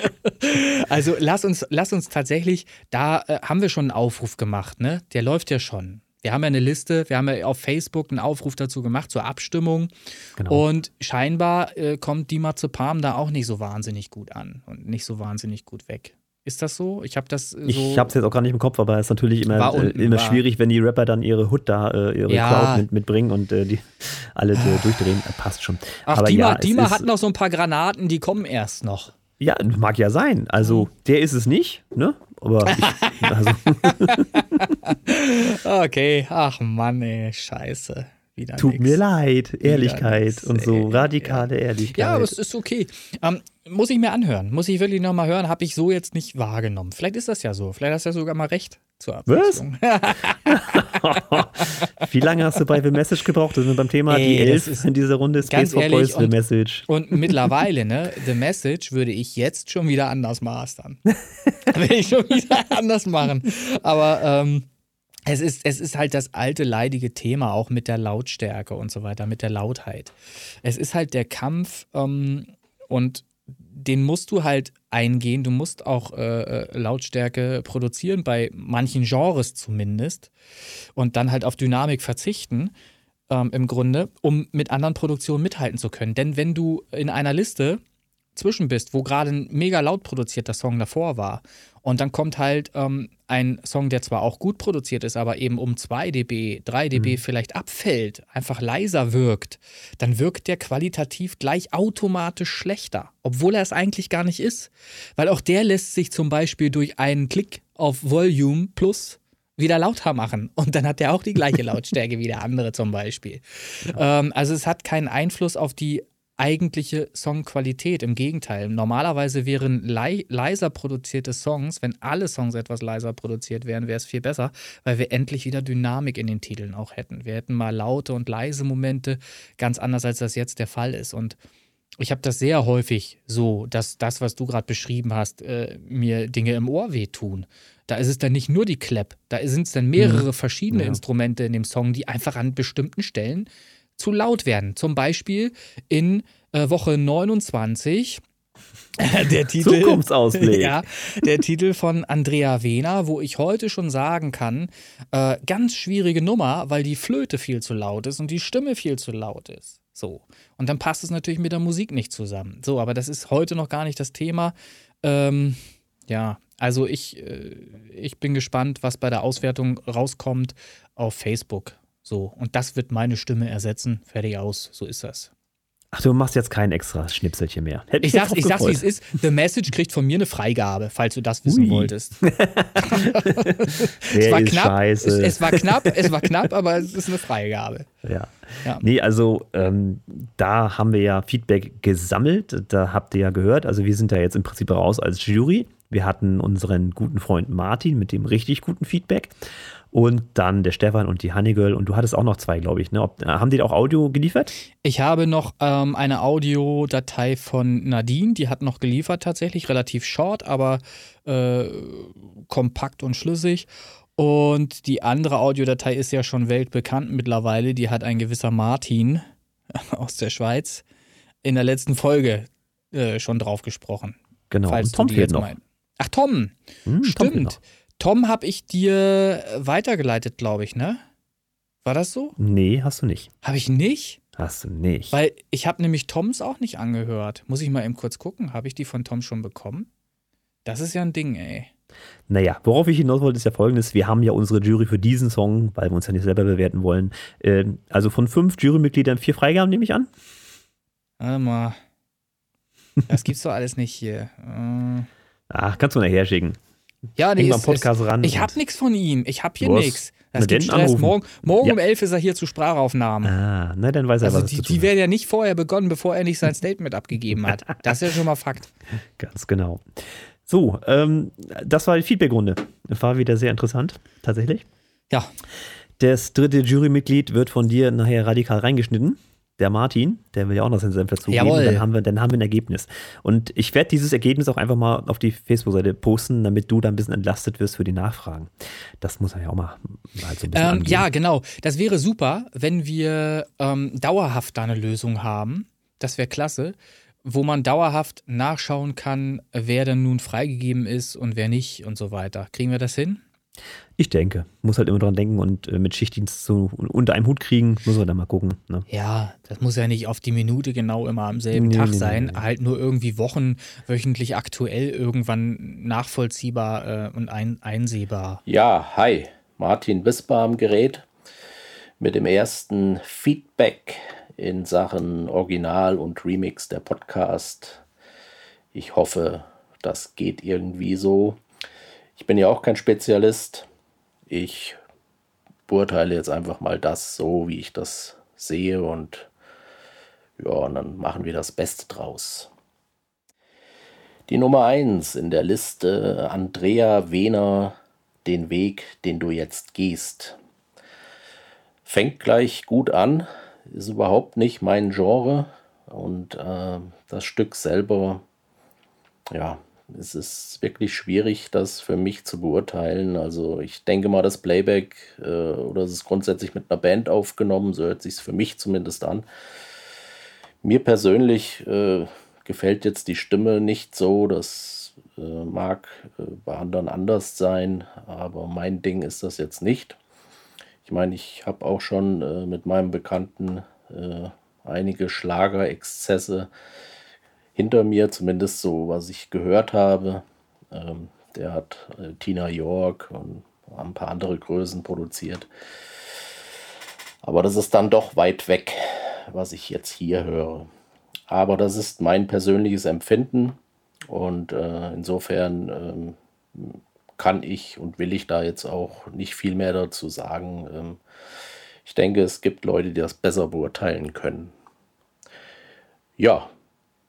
D: also lass uns, lass uns tatsächlich, da äh, haben wir schon einen Aufruf gemacht, ne? Der läuft ja schon. Wir haben ja eine Liste, wir haben ja auf Facebook einen Aufruf dazu gemacht zur Abstimmung.
C: Genau.
D: Und scheinbar äh, kommt Dima Palm da auch nicht so wahnsinnig gut an und nicht so wahnsinnig gut weg. Ist das so? Ich habe das äh, so.
C: Ich habe es jetzt auch gar nicht im Kopf, aber es ist natürlich immer, äh, immer
D: war-
C: schwierig, wenn die Rapper dann ihre Hood da, äh, ihre
D: Ja.
C: Crowd mit, mitbringen und äh, die alle äh, durchdrehen. Äh, passt schon.
D: Ach,
C: aber
D: Dima,
C: ja,
D: Dima hat noch so ein paar Granaten, die kommen erst noch.
C: Ja, mag ja sein. Also, der ist es nicht, ne? Aber ich, also,
D: Okay, ach Mann, ey, scheiße.
C: Wieder Tut nix. mir leid, Ehrlichkeit und so, radikale ja. Ehrlichkeit.
D: Ja, aber es ist okay. Ähm, muss ich mir anhören. Muss ich wirklich nochmal hören. Habe ich so jetzt nicht wahrgenommen. Vielleicht ist das ja so. Vielleicht hast du ja sogar mal recht zur Abwechslung.
C: Was? Wie lange hast du bei The Message gebraucht? Das sind beim Thema Ey, die Elf in dieser Runde.
D: Space for Boys, The Message. Und mittlerweile, ne, The Message würde ich jetzt schon wieder anders mastern. würde ich schon wieder anders machen. Aber ähm, es ist, es ist halt das alte leidige Thema, auch mit der Lautstärke und so weiter, mit der Lautheit. Es ist halt der Kampf ähm, und den musst du halt eingehen. Du musst auch äh, äh, Lautstärke produzieren, bei manchen Genres zumindest. Und dann halt auf Dynamik verzichten, ähm, im Grunde, um mit anderen Produktionen mithalten zu können. Denn wenn du in einer Liste zwischen bist, wo gerade ein mega laut produzierter Song davor war und dann kommt halt ähm, ein Song, der zwar auch gut produziert ist, aber eben um 2 dB, 3 dB mhm. vielleicht abfällt, einfach leiser wirkt, dann wirkt der qualitativ gleich automatisch schlechter, obwohl er es eigentlich gar nicht ist. Weil auch der lässt sich zum Beispiel durch einen Klick auf Volume Plus wieder lauter machen. Und dann hat der auch die gleiche Lautstärke wie der andere zum Beispiel. Ja. Ähm, also es hat keinen Einfluss auf die eigentliche Songqualität. Im Gegenteil, normalerweise wären lei leiser produzierte Songs, wenn alle Songs etwas leiser produziert wären, wäre es viel besser, weil wir endlich wieder Dynamik in den Titeln auch hätten. Wir hätten mal laute und leise Momente, ganz anders als das jetzt der Fall ist. Und ich habe das sehr häufig so, dass das, was du gerade beschrieben hast, äh, mir Dinge im Ohr wehtun. Da ist es dann nicht nur die Clap, da sind es dann mehrere mhm. verschiedene ja. Instrumente in dem Song, die einfach an bestimmten Stellen zu laut werden. Zum Beispiel in äh, Woche 29 der Titel,
C: Zukunftsausblick.
D: Ja, der Titel von Andrea Wehner, wo ich heute schon sagen kann, äh, ganz schwierige Nummer, weil die Flöte viel zu laut ist und die Stimme viel zu laut ist. So. Und dann passt es natürlich mit der Musik nicht zusammen. So, aber das ist heute noch gar nicht das Thema. Ähm, ja, also ich, äh, ich bin gespannt, was bei der Auswertung rauskommt auf Facebook. So, und das wird meine Stimme ersetzen. Fertig aus, so ist das.
C: Ach, du machst jetzt kein extra Schnipselchen mehr.
D: Hätt ich sag's, ich sag's, wie es ist. The Message kriegt von mir eine Freigabe, falls du das wissen Ui. wolltest. es, war knapp, es, es, war knapp, es war knapp, aber es ist eine Freigabe.
C: Ja. ja. Nee, also ähm, da haben wir ja Feedback gesammelt. Da habt ihr ja gehört. Also wir sind da jetzt im Prinzip raus als Jury. Wir hatten unseren guten Freund Martin mit dem richtig guten Feedback und dann der Stefan und die Honeygirl und du hattest auch noch zwei, glaube ich. Ne? Ob, äh, haben die auch Audio geliefert?
D: Ich habe noch ähm, eine Audiodatei von Nadine, die hat noch geliefert tatsächlich, relativ short, aber äh, kompakt und schlüssig. Und die andere Audiodatei ist ja schon weltbekannt mittlerweile, die hat ein gewisser Martin aus der Schweiz in der letzten Folge äh, schon drauf gesprochen.
C: Genau,
D: falls und Tom fehlt noch. Mein. Ach, Tom. Hm, Stimmt. Tom Tom habe ich dir weitergeleitet, glaube ich, ne? War das so?
C: Nee, hast du nicht.
D: Habe ich nicht?
C: Hast du nicht.
D: Weil ich habe nämlich Toms auch nicht angehört. Muss ich mal eben kurz gucken. Habe ich die von Tom schon bekommen? Das ist ja ein Ding, ey.
C: Naja, worauf ich hinaus wollte, ist ja folgendes. Wir haben ja unsere Jury für diesen Song, weil wir uns ja nicht selber bewerten wollen. Äh, also von fünf Jurymitgliedern vier Freigaben, nehme ich an.
D: Warte mal. Das gibt's doch alles nicht hier. Äh.
C: Ach, kannst du nachher schicken.
D: Ja, nee, es, Podcast es, ran. Ich habe nichts von ihm. Ich habe hier nichts. Das gibt Stress. Morgen, morgen ja. um 11 ist er hier zu Sprachaufnahmen.
C: Ah, na, dann weiß er, also
D: was die, die werden ja nicht vorher begonnen, bevor er nicht sein Statement abgegeben hat. Das ist ja schon mal Fakt.
C: Ganz genau. So, ähm, das war die Feedbackrunde. War wieder sehr interessant, tatsächlich.
D: Ja.
C: Das dritte Jurymitglied wird von dir nachher radikal reingeschnitten der Martin, der will ja auch noch seinen Senf dazugeben. Dann haben, wir, dann haben wir ein Ergebnis. Und ich werde dieses Ergebnis auch einfach mal auf die Facebook-Seite posten, damit du da ein bisschen entlastet wirst für die Nachfragen. Das muss man ja auch mal,
D: mal so ein bisschen ähm, Ja, genau. Das wäre super, wenn wir ähm, dauerhaft da eine Lösung haben. Das wäre klasse wo man dauerhaft nachschauen kann, wer denn nun freigegeben ist und wer nicht und so weiter. Kriegen wir das hin?
C: Ich denke, muss halt immer dran denken und äh, mit Schichtdienst so unter einem Hut kriegen, muss man dann mal gucken. Ne?
D: Ja, das muss ja nicht auf die Minute genau immer am selben nee, Tag nee, sein, nee, halt nur irgendwie Wochen, wöchentlich aktuell irgendwann nachvollziehbar äh, und ein, einsehbar.
E: Ja, hi, Martin Bisper am Gerät mit dem ersten Feedback in Sachen Original und Remix der Podcast. Ich hoffe, das geht irgendwie so. Ich bin ja auch kein Spezialist. Ich beurteile jetzt einfach mal das so, wie ich das sehe und ja, und dann machen wir das Beste draus. Die Nummer 1 in der Liste, Andrea Wehner, den Weg, den du jetzt gehst. Fängt gleich gut an, ist überhaupt nicht mein Genre und äh, das Stück selber, ja, es ist wirklich schwierig, das für mich zu beurteilen. Also ich denke mal, das Playback äh, oder es ist grundsätzlich mit einer Band aufgenommen, so hört sich für mich zumindest an. Mir persönlich äh, gefällt jetzt die Stimme nicht so, das äh, mag äh, bei anderen anders sein, aber mein Ding ist das jetzt nicht. Ich meine, ich habe auch schon äh, mit meinem Bekannten äh, einige Schlagerexzesse hinter mir, zumindest so, was ich gehört habe. Ähm, der hat äh, Tina York und ein paar andere Größen produziert. Aber das ist dann doch weit weg was ich jetzt hier höre. Aber das ist mein persönliches Empfinden und äh, insofern ähm, kann ich und will ich da jetzt auch nicht viel mehr dazu sagen. Ähm, ich denke, es gibt Leute, die das besser beurteilen können. Ja,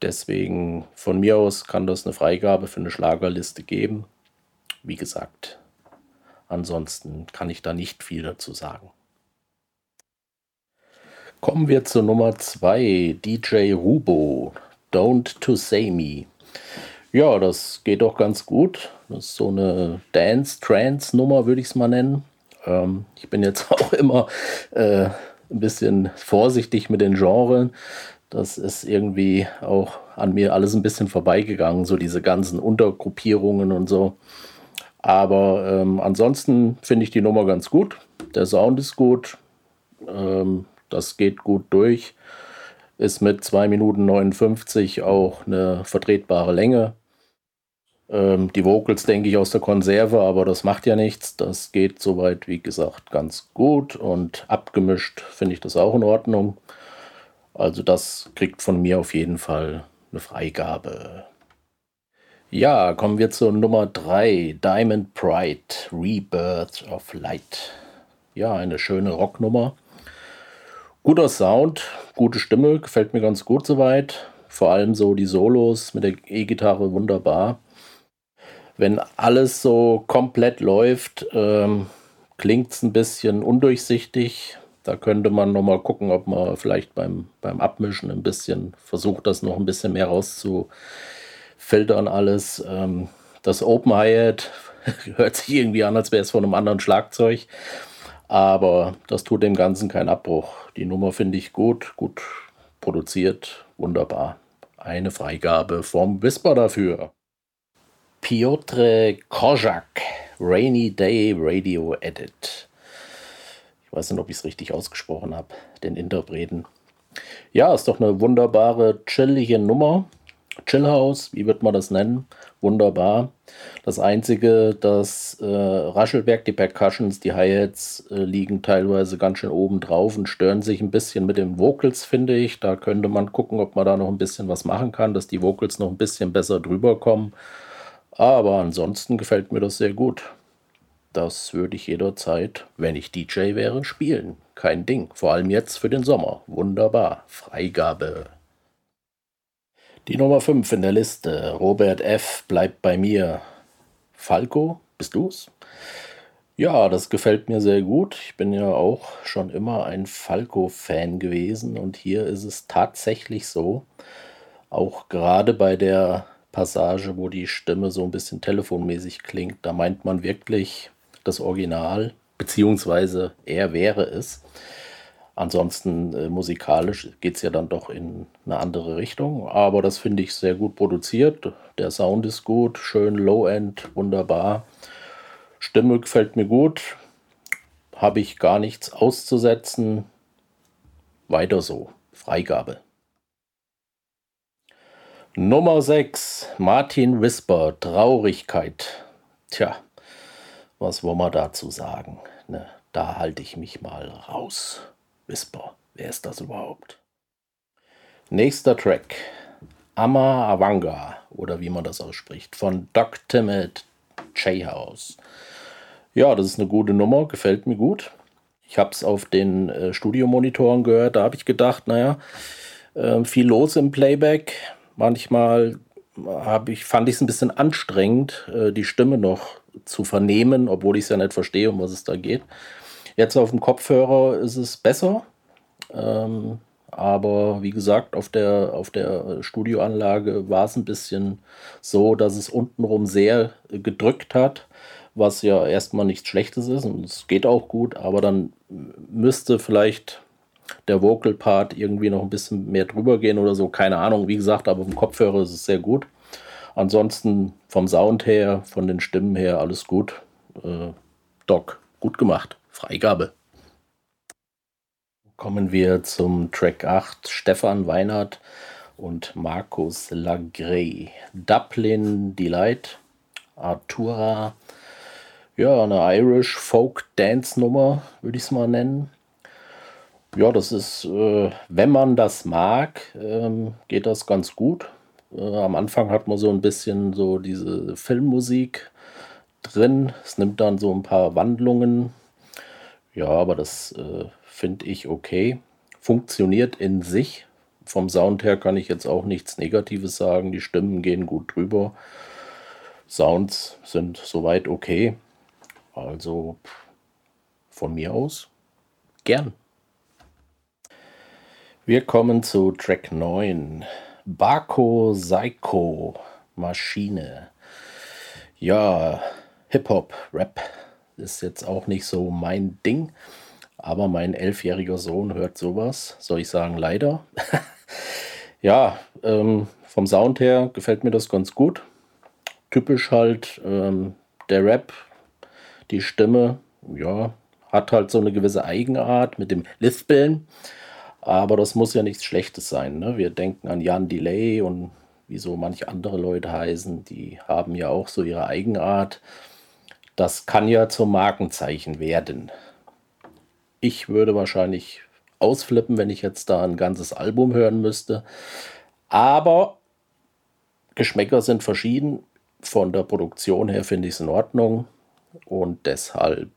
E: deswegen von mir aus kann das eine Freigabe für eine Schlagerliste geben. Wie gesagt, ansonsten kann ich da nicht viel dazu sagen. Kommen wir zur Nummer 2, DJ Rubo, Don't to Say Me. Ja, das geht doch ganz gut. Das ist so eine Dance-Trance-Nummer, würde ich es mal nennen. Ähm, ich bin jetzt auch immer äh, ein bisschen vorsichtig mit den Genres. Das ist irgendwie auch an mir alles ein bisschen vorbeigegangen, so diese ganzen Untergruppierungen und so. Aber ähm, ansonsten finde ich die Nummer ganz gut. Der Sound ist gut. Ähm, das geht gut durch. Ist mit 2 Minuten 59 auch eine vertretbare Länge. Ähm, die Vocals denke ich aus der Konserve, aber das macht ja nichts. Das geht soweit, wie gesagt, ganz gut und abgemischt finde ich das auch in Ordnung. Also das kriegt von mir auf jeden Fall eine Freigabe. Ja, kommen wir zur Nummer 3, Diamond Pride, Rebirth of Light. Ja, eine schöne Rocknummer. Guter Sound, gute Stimme, gefällt mir ganz gut soweit. Vor allem so die Solos mit der E-Gitarre wunderbar. Wenn alles so komplett läuft, ähm, klingt es ein bisschen undurchsichtig. Da könnte man nochmal gucken, ob man vielleicht beim, beim Abmischen ein bisschen versucht, das noch ein bisschen mehr rauszufiltern alles. Ähm, das Open Hi-Hat hört sich irgendwie an, als wäre es von einem anderen Schlagzeug. Aber das tut dem Ganzen keinen Abbruch. Die Nummer finde ich gut, gut produziert, wunderbar. Eine Freigabe vom Whisper dafür. Piotr Kozak, Rainy Day Radio Edit. Weiß nicht, ob ich es richtig ausgesprochen habe, den Interpreten. Ja, ist doch eine wunderbare, chillige Nummer. Chillhouse, wie wird man das nennen? Wunderbar. Das Einzige, das äh, Raschelwerk, die Percussions, die Hi-Hats äh, liegen teilweise ganz schön oben drauf und stören sich ein bisschen mit den Vocals, finde ich. Da könnte man gucken, ob man da noch ein bisschen was machen kann, dass die Vocals noch ein bisschen besser drüber kommen. Aber ansonsten gefällt mir das sehr gut. Das würde ich jederzeit, wenn ich DJ wäre, spielen. Kein Ding. Vor allem jetzt für den Sommer. Wunderbar. Freigabe. Die Nummer 5 in der Liste, Robert F. bleibt bei mir. Falco, bist du's? Ja, das gefällt mir sehr gut. Ich bin ja auch schon immer ein Falco-Fan gewesen und hier ist es tatsächlich so, auch gerade bei der Passage, wo die Stimme so ein bisschen telefonmäßig klingt, da meint man wirklich das Original, beziehungsweise er wäre es. Ansonsten äh, musikalisch geht es ja dann doch in eine andere Richtung. Aber das finde ich sehr gut produziert. Der Sound ist gut, schön Low-End, wunderbar. Stimme gefällt mir gut. Habe ich gar nichts auszusetzen. Weiter so. Freigabe. Nummer 6. Martin Whisper, Traurigkeit. Tja, was wollen wir dazu sagen? Ne, da halte ich mich mal raus. Whisper. Wer ist das überhaupt? Nächster Track. Ama Awanga, oder wie man das ausspricht, von Doc Timid J House. Ja, das ist eine gute Nummer, gefällt mir gut. Ich habe es auf den äh, Studiomonitoren gehört, da habe ich gedacht, naja, äh, viel los im Playback. Manchmal ich, fand ich es ein bisschen anstrengend, äh, die Stimme noch zu vernehmen, obwohl ich es ja nicht verstehe, um was es da geht. Jetzt auf dem Kopfhörer ist es besser. Ähm, aber wie gesagt, auf der, auf der Studioanlage war es ein bisschen so, dass es untenrum sehr gedrückt hat, was ja erstmal nichts Schlechtes ist und es geht auch gut, aber dann müsste vielleicht der Vocal Part irgendwie noch ein bisschen mehr drüber gehen oder so, keine Ahnung. Wie gesagt, aber vom Kopfhörer ist es sehr gut. Ansonsten vom Sound her, von den Stimmen her, alles gut. Äh, Doc, gut gemacht. Freigabe. Kommen wir zum Track 8. Stefan Weinert und Markus Lagrey. Dublin Delight. Artura. Ja, eine Irish Folk Dance Nummer, würde ich es mal nennen. Ja, das ist, äh, wenn man das mag, ähm, geht das ganz gut. Äh, am Anfang hat man so ein bisschen so diese Filmmusik drin. Es nimmt dann so ein paar Wandlungen. Ja, aber das äh, finde ich okay. Funktioniert in sich. Vom Sound her kann ich jetzt auch nichts Negatives sagen. Die Stimmen gehen gut drüber. Sounds sind soweit okay. Also von mir aus gern. Wir kommen zu Track 9. Bako Psycho Maschine. Ja, Hip-Hop, Rap ist jetzt auch nicht so mein Ding. Aber mein elfjähriger Sohn hört sowas. Soll ich sagen, leider. ja, ähm, vom Sound her gefällt mir das ganz gut. Typisch halt ähm, der Rap, die Stimme, ja, hat halt so eine gewisse Eigenart mit dem Lispeln. Aber das muss ja nichts Schlechtes sein. Ne? Wir denken an Jan Delay und wie so manche andere Leute heißen, die haben ja auch so ihre Eigenart. Das kann ja zum Markenzeichen werden. Ich würde wahrscheinlich ausflippen, wenn ich jetzt da ein ganzes Album hören müsste. Aber Geschmäcker sind verschieden. Von der Produktion her finde ich es in Ordnung. Und deshalb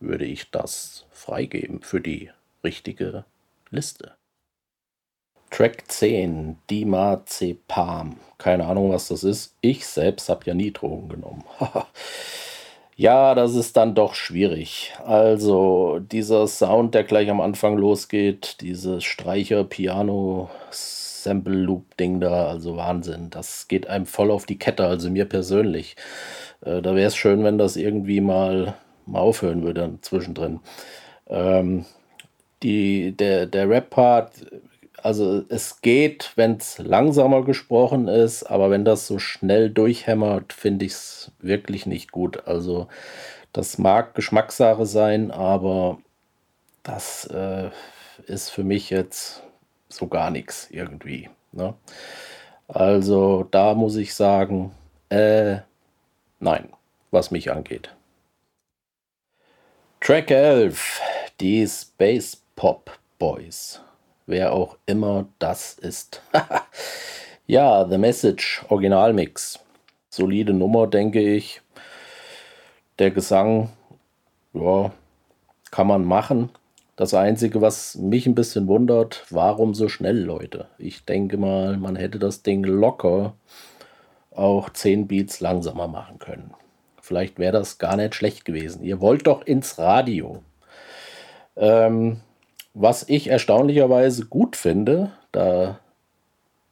E: würde ich das freigeben für die richtige Liste. Track 10, Dimazepam. Keine Ahnung, was das ist. Ich selbst habe ja nie Drogen genommen. ja, das ist dann doch schwierig. Also, dieser Sound, der gleich am Anfang losgeht, dieses Streicher-Piano-Sample-Loop-Ding da, also Wahnsinn. Das geht einem voll auf die Kette, also mir persönlich. Äh, da wäre es schön, wenn das irgendwie mal, mal aufhören würde zwischendrin. Ähm, die, der, der Rap-Part, also es geht, wenn es langsamer gesprochen ist, aber wenn das so schnell durchhämmert, finde ich es wirklich nicht gut. Also das mag Geschmackssache sein, aber das äh, ist für mich jetzt so gar nichts irgendwie. Ne? Also da muss ich sagen, äh, nein, was mich angeht. Track 11, die Space Pop Boys. Wer auch immer das ist. ja, The Message, Originalmix. Solide Nummer, denke ich. Der Gesang, ja, kann man machen. Das Einzige, was mich ein bisschen wundert, warum so schnell, Leute? Ich denke mal, man hätte das Ding locker auch 10 Beats langsamer machen können. Vielleicht wäre das gar nicht schlecht gewesen. Ihr wollt doch ins Radio. Ähm, was ich erstaunlicherweise gut finde, da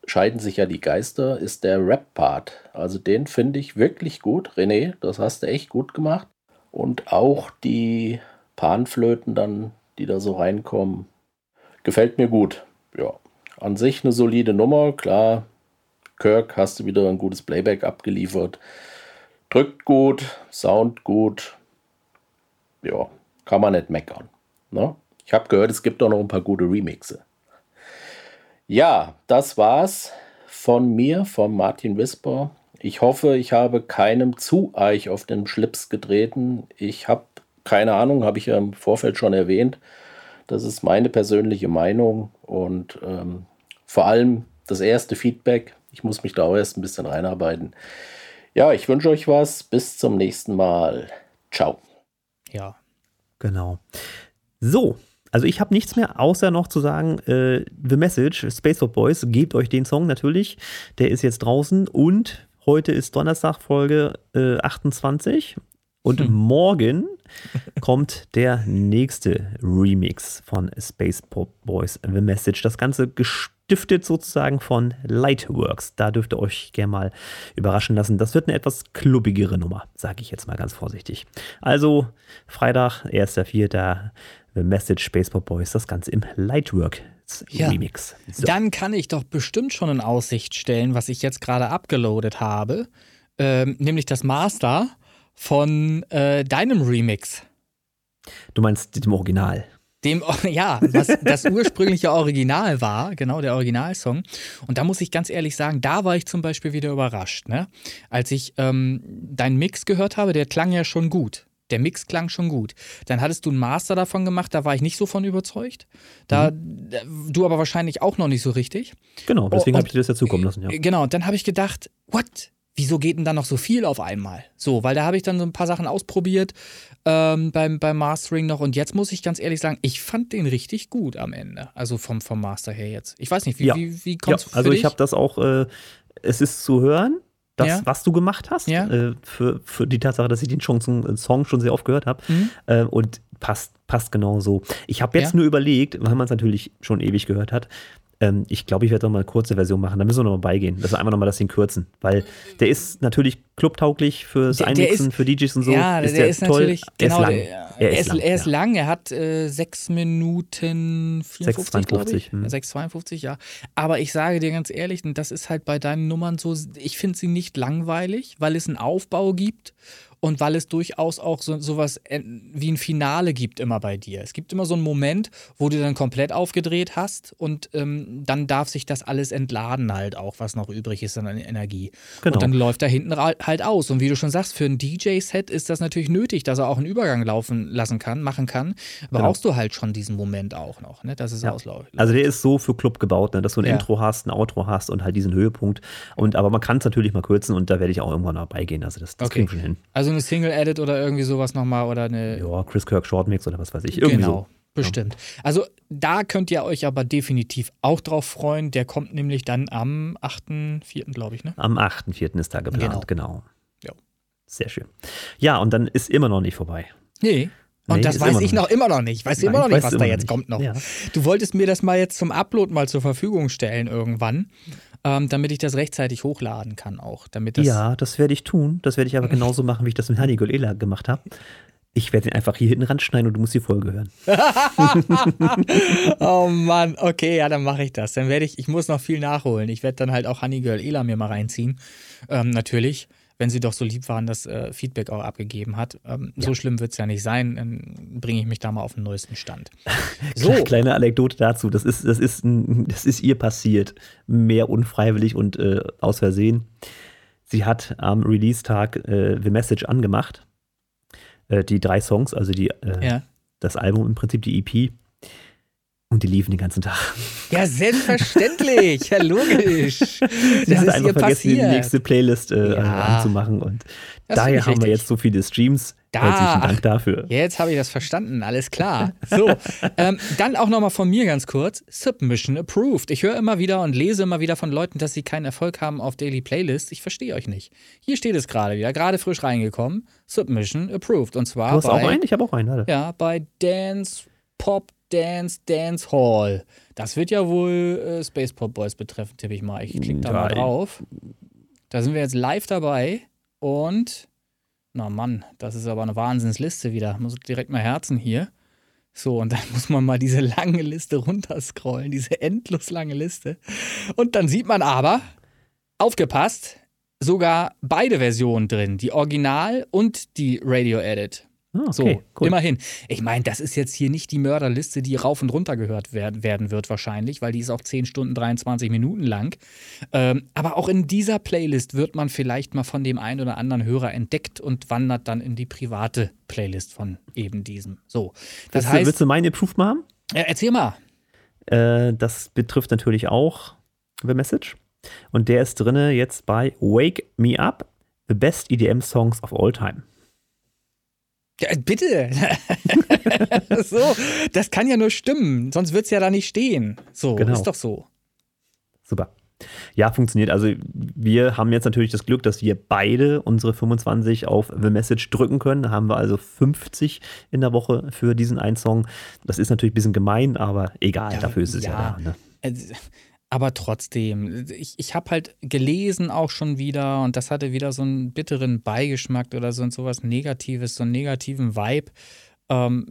E: scheiden sich ja die Geister, ist der Rap-Part. Also den finde ich wirklich gut. René, das hast du echt gut gemacht. Und auch die Panflöten dann, die da so reinkommen, gefällt mir gut. Ja, an sich eine solide Nummer, klar. Kirk hast du wieder ein gutes Playback abgeliefert. Drückt gut, Sound gut. Ja, kann man nicht meckern. Ne? Ich habe gehört, es gibt auch noch ein paar gute Remixe. Ja, das war's von mir, von Martin Whisper. Ich hoffe, ich habe keinem zu eich auf den Schlips getreten. Ich habe keine Ahnung, habe ich ja im Vorfeld schon erwähnt. Das ist meine persönliche Meinung und ähm, vor allem das erste Feedback. Ich muss mich da auch erst ein bisschen reinarbeiten. Ja, ich wünsche euch was. Bis zum nächsten Mal. Ciao.
C: Ja. Genau. So, also ich habe nichts mehr, außer noch zu sagen, äh, The Message, Spaceport Boys, gebt euch den Song natürlich. Der ist jetzt draußen und heute ist Donnerstag, Folge äh, 28. Und hm. morgen kommt der nächste Remix von Space Pop Boys The Message. Das Ganze gestiftet sozusagen von Lightworks. Da dürft ihr euch gerne mal überraschen lassen. Das wird eine etwas klubbigere Nummer, sage ich jetzt mal ganz vorsichtig. Also Freitag, 1.4. The Message Space Pop Boys, das Ganze im Lightwork ja. Remix.
D: So. Dann kann ich doch bestimmt schon in Aussicht stellen, was ich jetzt gerade abgeloadet habe, ähm, nämlich das Master von äh, deinem Remix.
C: Du meinst dem Original?
D: Dem, ja, was das ursprüngliche Original war, genau, der Originalsong. Und da muss ich ganz ehrlich sagen, da war ich zum Beispiel wieder überrascht, ne? Als ich ähm, deinen Mix gehört habe, der klang ja schon gut. Der Mix klang schon gut. Dann hattest du einen Master davon gemacht, da war ich nicht so von überzeugt. Da mhm. du aber wahrscheinlich auch noch nicht so richtig.
C: Genau, deswegen oh, habe ich dir das dazukommen lassen, ja.
D: Genau, und dann habe ich gedacht, what? Wieso geht denn da noch so viel auf einmal? So, weil da habe ich dann so ein paar Sachen ausprobiert ähm, beim, beim Mastering noch. Und jetzt muss ich ganz ehrlich sagen, ich fand den richtig gut am Ende. Also vom, vom Master her jetzt. Ich weiß nicht, wie,
C: ja.
D: wie, wie kommt
C: es ja, Also ich habe das auch, äh, es ist zu hören das, ja. was du gemacht hast,
D: ja.
C: äh, für, für die Tatsache, dass ich den Song, äh, Song schon sehr oft gehört habe. Mhm. Äh, und passt, passt genau so. Ich habe jetzt ja. nur überlegt, weil man es natürlich schon ewig gehört hat, ähm, ich glaube, ich werde noch mal eine kurze Version machen. Da müssen wir noch mal beigehen. Das ist einfach noch mal das Ding kürzen. Weil der ist natürlich clubtauglich fürs der, Einmixen, ist, für DJs und so.
D: Ja, ist der, der ist toll. natürlich, er genau, ist lang. Der, er, ist, lang, er ist ja. lang. Er hat äh, 6 Minuten 54, 6,52. Hm. 6,52, ja. Aber ich sage dir ganz ehrlich, und das ist halt bei deinen Nummern so, ich finde sie nicht langweilig, weil es einen Aufbau gibt und weil es durchaus auch so sowas äh, wie ein Finale gibt immer bei dir. Es gibt immer so einen Moment, wo du dann komplett aufgedreht hast und ähm, dann darf sich das alles entladen halt auch, was noch übrig ist an Energie. Genau. Und dann läuft da hinten halt aus. Und wie du schon sagst, für ein DJ-Set ist das natürlich nötig, dass er auch einen Übergang laufen lassen kann, machen kann. Genau. Brauchst genau. du halt schon diesen Moment auch noch, ne, dass es ja. ausläuft.
C: Also der ist so für Club gebaut, ne, dass du ein ja. Intro hast, ein Outro hast und halt diesen Höhepunkt. Und aber man kann es natürlich mal kürzen und da werde ich auch irgendwann noch beigehen. Also das, das
D: okay. kriegen wir hin. Also so eine Single-Edit oder irgendwie sowas nochmal oder eine.
C: Ja, Chris Kirk Shortmix oder was weiß ich. Irgendwie genau. So.
D: Bestimmt. Also da könnt ihr euch aber definitiv auch drauf freuen. Der kommt nämlich dann am 8.4., glaube ich, ne?
C: Am 8.4. ist da geplant, genau. genau. Ja. Sehr schön. Ja, und dann ist immer noch nicht vorbei.
D: Nee. Und nee, das weiß ich noch immer noch nicht. Weiß Nein, immer noch nicht, was da jetzt nicht. kommt noch. Ja. Du wolltest mir das mal jetzt zum Upload mal zur Verfügung stellen irgendwann ähm, damit ich das rechtzeitig hochladen kann auch. Damit das
C: ja, das werde ich tun. Das werde ich aber genauso machen, wie ich das mit Hani Ela gemacht habe. Ich werde ihn einfach hier hinten ranschneiden und du musst die Folge hören.
D: oh Mann, okay, ja, dann mache ich das. Dann werde ich, ich muss noch viel nachholen. Ich werde dann halt auch Honey Girl Ela mir mal reinziehen. Ähm, natürlich wenn sie doch so lieb waren, das äh, Feedback auch abgegeben hat. Ähm, ja. So schlimm wird es ja nicht sein. Dann bringe ich mich da mal auf den neuesten Stand.
C: So. Kleine Anekdote dazu. Das ist, das ist, das ist ihr passiert. Mehr unfreiwillig und äh, aus Versehen. Sie hat am Release-Tag äh, The Message angemacht. Äh, die drei Songs, also die, äh, ja. das Album im Prinzip, die EP. Und die liefen den ganzen Tag.
D: Ja, selbstverständlich. ja, logisch.
C: Sie das hat einfach vergessen, passiert. die nächste Playlist äh, ja. anzumachen. Und das daher haben wir jetzt so viele Streams. Da, Herzlichen Dank dafür.
D: Jetzt habe ich das verstanden, alles klar. So, ähm, dann auch nochmal von mir ganz kurz: Submission approved. Ich höre immer wieder und lese immer wieder von Leuten, dass sie keinen Erfolg haben auf Daily Playlist. Ich verstehe euch nicht. Hier steht es gerade wieder, gerade frisch reingekommen: Submission approved. Und zwar.
C: Du hast bei, auch einen? Ich habe auch einen, warte.
D: Ja, bei Dance Pop Dance Dance Hall. Das wird ja wohl äh, Space Pop Boys betreffen, tippe ich mal. Ich klicke da mal drauf. Da sind wir jetzt live dabei und na Mann, das ist aber eine Wahnsinnsliste wieder. Muss direkt mal Herzen hier. So, und dann muss man mal diese lange Liste runterscrollen, diese endlos lange Liste. Und dann sieht man aber, aufgepasst, sogar beide Versionen drin, die Original und die Radio Edit. Ah, okay, so, cool. immerhin. Ich meine, das ist jetzt hier nicht die Mörderliste, die rauf und runter gehört werden, werden wird wahrscheinlich, weil die ist auch 10 Stunden 23 Minuten lang. Ähm, aber auch in dieser Playlist wird man vielleicht mal von dem einen oder anderen Hörer entdeckt und wandert dann in die private Playlist von eben diesem. So,
C: das willst, heißt, willst du meine Approved mal haben?
D: Ja, erzähl mal.
C: Äh, das betrifft natürlich auch The Message. Und der ist drinne jetzt bei Wake Me Up, The Best EDM Songs of All Time.
D: Ja, bitte. so, das kann ja nur stimmen, sonst wird es ja da nicht stehen. So, genau. ist doch so.
C: Super. Ja, funktioniert. Also wir haben jetzt natürlich das Glück, dass wir beide unsere 25 auf The Message drücken können. Da haben wir also 50 in der Woche für diesen einen Song. Das ist natürlich ein bisschen gemein, aber egal, ja, dafür ist es ja, ja da. Ne?
D: Also, aber trotzdem, ich, ich habe halt gelesen auch schon wieder und das hatte wieder so einen bitteren Beigeschmack oder so, so was Negatives, so einen negativen Vibe, ähm,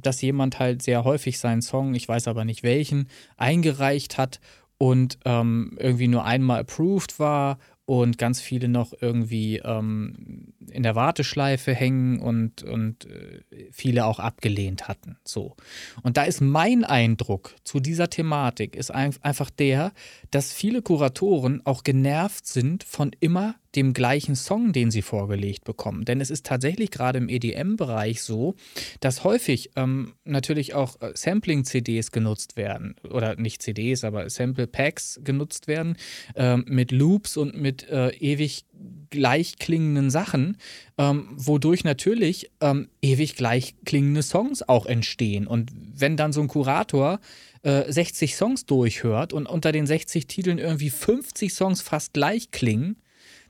D: dass jemand halt sehr häufig seinen Song, ich weiß aber nicht welchen, eingereicht hat und ähm, irgendwie nur einmal approved war und ganz viele noch irgendwie ähm, in der Warteschleife hängen und, und äh, viele auch abgelehnt hatten. So. Und da ist mein Eindruck zu dieser Thematik ist ein, einfach der, dass viele Kuratoren auch genervt sind von immer dem gleichen Song, den sie vorgelegt bekommen. Denn es ist tatsächlich gerade im EDM-Bereich so, dass häufig ähm, natürlich auch äh, Sampling-CDs genutzt werden. Oder nicht CDs, aber Sample-Packs genutzt werden äh, mit Loops und mit äh, ewig gleich klingenden Sachen, ähm, wodurch natürlich ähm, ewig gleich klingende Songs auch entstehen. Und wenn dann so ein Kurator 60 äh, Songs durchhört und unter den 60 Titeln irgendwie 50 Songs fast gleich klingen,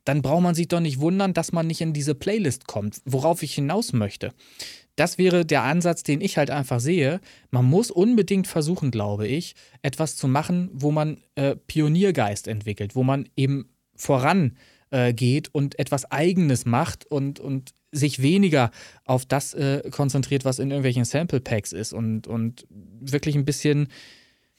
D: dann braucht man sich doch nicht wundern, dass man nicht in diese Playlist kommt, worauf ich hinaus möchte. Das wäre der Ansatz, den ich halt einfach sehe. Man muss unbedingt versuchen, glaube ich, etwas zu machen, wo man äh, Pioniergeist entwickelt, wo man eben voran äh, und etwas Eigenes macht und, und sich weniger auf das äh, konzentriert, was in irgendwelchen Sample Packs ist und, und wirklich ein bisschen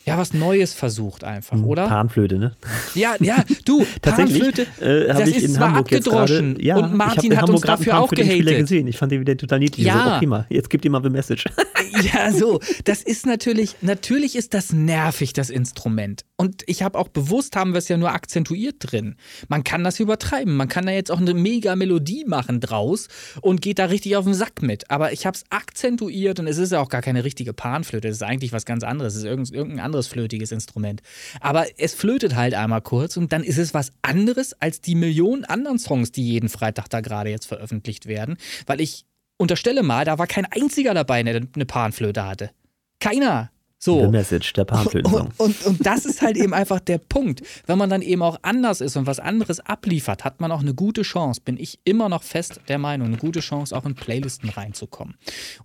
D: ja, was Neues versucht einfach, hm, oder?
C: Panflöte, ne?
D: Ja, ja, du, Panflöte, äh, das ist in zwar Hamburg abgedroschen grade, ja, und Martin hat uns dafür auch gehatet.
C: gesehen. Ich fand den wieder total niedlich. Ja. So, okay, mal, jetzt gib dir mal the message.
D: Ja, so, das ist natürlich, natürlich ist das nervig, das Instrument. Und ich habe auch bewusst, haben wir es ja nur akzentuiert drin. Man kann das übertreiben. Man kann da jetzt auch eine mega Melodie machen draus und geht da richtig auf den Sack mit. Aber ich habe es akzentuiert und es ist ja auch gar keine richtige Panflöte. Es ist eigentlich was ganz anderes. Es ist irgendein anderes flötiges Instrument. Aber es flötet halt einmal kurz und dann ist es was anderes als die Millionen anderen Songs, die jeden Freitag da gerade jetzt veröffentlicht werden. Weil ich unterstelle mal, da war kein einziger dabei, der eine Panflöte hatte. Keiner. So.
C: The Message, der Panflötensong.
D: Und, und, und das ist halt eben einfach der Punkt. Wenn man dann eben auch anders ist und was anderes abliefert, hat man auch eine gute Chance, bin ich immer noch fest der Meinung, eine gute Chance, auch in Playlisten reinzukommen.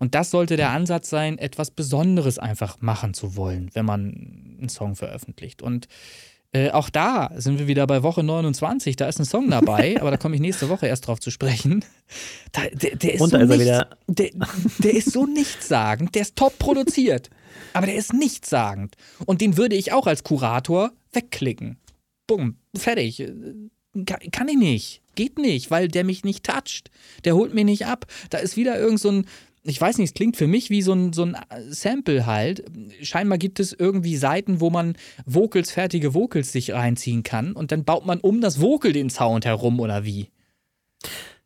D: Und das sollte der Ansatz sein, etwas Besonderes einfach machen zu wollen, wenn man einen Song veröffentlicht. Und äh, auch da sind wir wieder bei Woche 29. Da ist ein Song dabei, aber da komme ich nächste Woche erst drauf zu sprechen. Da, der, der, ist
C: so ist wieder.
D: Der, der ist so nichtssagend, der ist top produziert aber der ist nichtssagend. Und den würde ich auch als Kurator wegklicken. Bumm, fertig. Kann, ich nicht. Geht nicht, weil der mich nicht toucht. Der holt mich nicht ab. Da ist wieder irgend so ein, ich weiß nicht, es klingt für mich wie so ein, so ein Sample halt. Scheinbar gibt es irgendwie Seiten, wo man Vocals, fertige Vocals sich reinziehen kann und dann baut man um das Vocal den Sound herum oder wie.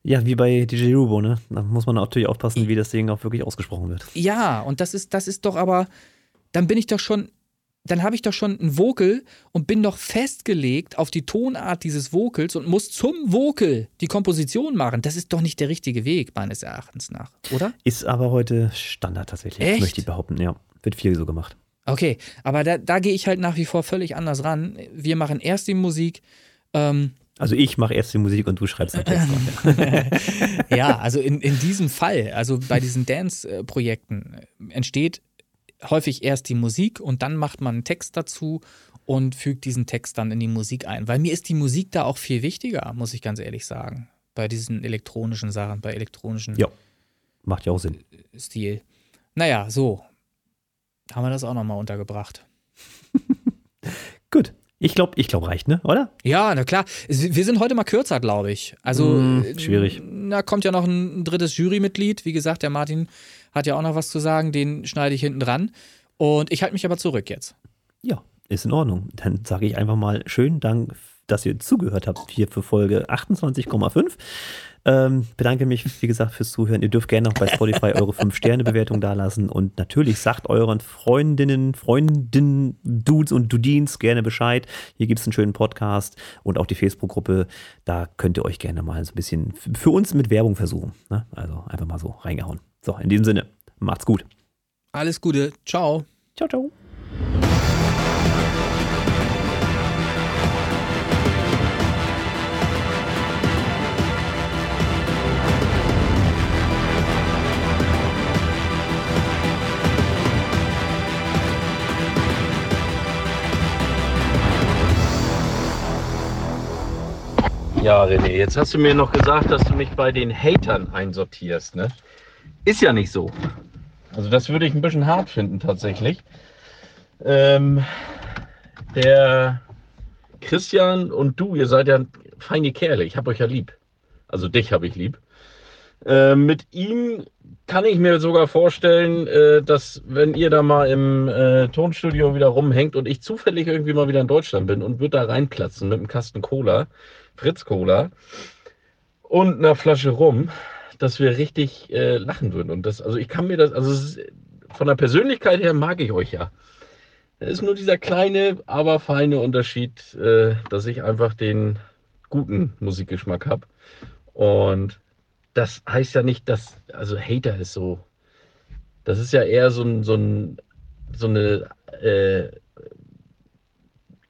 C: Ja, wie bei DJ Rubo, ne? Da muss man natürlich aufpassen, wie das Ding auch wirklich ausgesprochen wird.
D: Ja, und das ist, das ist doch aber, dann bin ich doch schon, dann habe ich doch schon ein Vocal und bin doch festgelegt auf die Tonart dieses Vocals und muss zum Vocal die Komposition machen. Das ist doch nicht der richtige Weg, meines Erachtens nach, oder?
C: Ist aber heute Standard tatsächlich, Echt? möchte ich behaupten, ja. Wird viel so gemacht.
D: Okay, aber da, da gehe ich halt nach wie vor völlig anders ran. Wir machen erst die Musik, ähm,
C: also ich mache erst die Musik und du schreibst den Text.
D: ja, also in, in diesem Fall, also bei diesen Dance-Projekten entsteht häufig erst die Musik und dann macht man einen Text dazu und fügt diesen Text dann in die Musik ein. Weil mir ist die Musik da auch viel wichtiger, muss ich ganz ehrlich sagen. Bei diesen elektronischen Sachen, bei elektronischen.
C: Ja, macht ja auch Sinn.
D: Stil. Naja, so. Haben wir das auch nochmal untergebracht.
C: Gut. Ich glaube, ich glaube, reicht, ne? Oder?
D: Ja, na klar. Wir sind heute mal kürzer, glaube ich. Also
C: mm, schwierig.
D: Da kommt ja noch ein drittes Jurymitglied. Wie gesagt, der Martin hat ja auch noch was zu sagen. Den schneide ich hinten dran. Und ich halte mich aber zurück jetzt.
C: Ja, ist in Ordnung. Dann sage ich einfach mal schönen Dank, dass ihr zugehört habt hier für Folge 28,5. Ähm, bedanke mich, wie gesagt, fürs Zuhören. Ihr dürft gerne auch bei Spotify eure 5-Sterne-Bewertung dalassen und natürlich sagt euren Freundinnen, Freundinnen, Dudes und Dudins gerne Bescheid. Hier gibt es einen schönen Podcast und auch die Facebook-Gruppe. Da könnt ihr euch gerne mal so ein bisschen für uns mit Werbung versuchen. Ne? Also einfach mal so reingehauen. So, in diesem Sinne, macht's gut.
D: Alles Gute. Ciao.
C: Ciao, ciao.
A: Ja, René, jetzt hast du mir noch gesagt, dass du mich bei den Hatern einsortierst, ne? Ist ja nicht so. Also das würde ich ein bisschen hart finden tatsächlich. Ähm, der Christian und du, ihr seid ja feine Kerle. Ich habe euch ja lieb. Also dich habe ich lieb. Äh, mit ihm kann ich mir sogar vorstellen, äh, dass wenn ihr da mal im äh, Tonstudio wieder rumhängt und ich zufällig irgendwie mal wieder in Deutschland bin und würde da reinplatzen mit einem Kasten Cola, Fritz Cola und einer Flasche Rum, dass wir richtig äh, lachen würden. Und das, also ich kann mir das, also ist, von der Persönlichkeit her mag ich euch ja. Es ist nur dieser kleine, aber feine Unterschied, äh, dass ich einfach den guten Musikgeschmack habe. Und das heißt ja nicht, dass, also Hater ist so, das ist ja eher so, ein, so, ein, so eine, äh,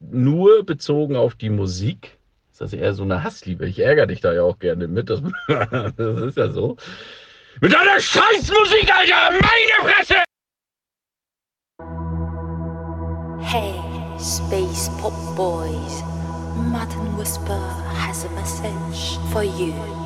A: nur bezogen auf die Musik das eher so eine Hassliebe. Ich ärgere dich da ja auch gerne mit. Das, das ist ja so. Mit deiner Scheißmusik, Alter! Meine Fresse!
F: Hey, Space Pop Boys. Martin Whisper has a message for you.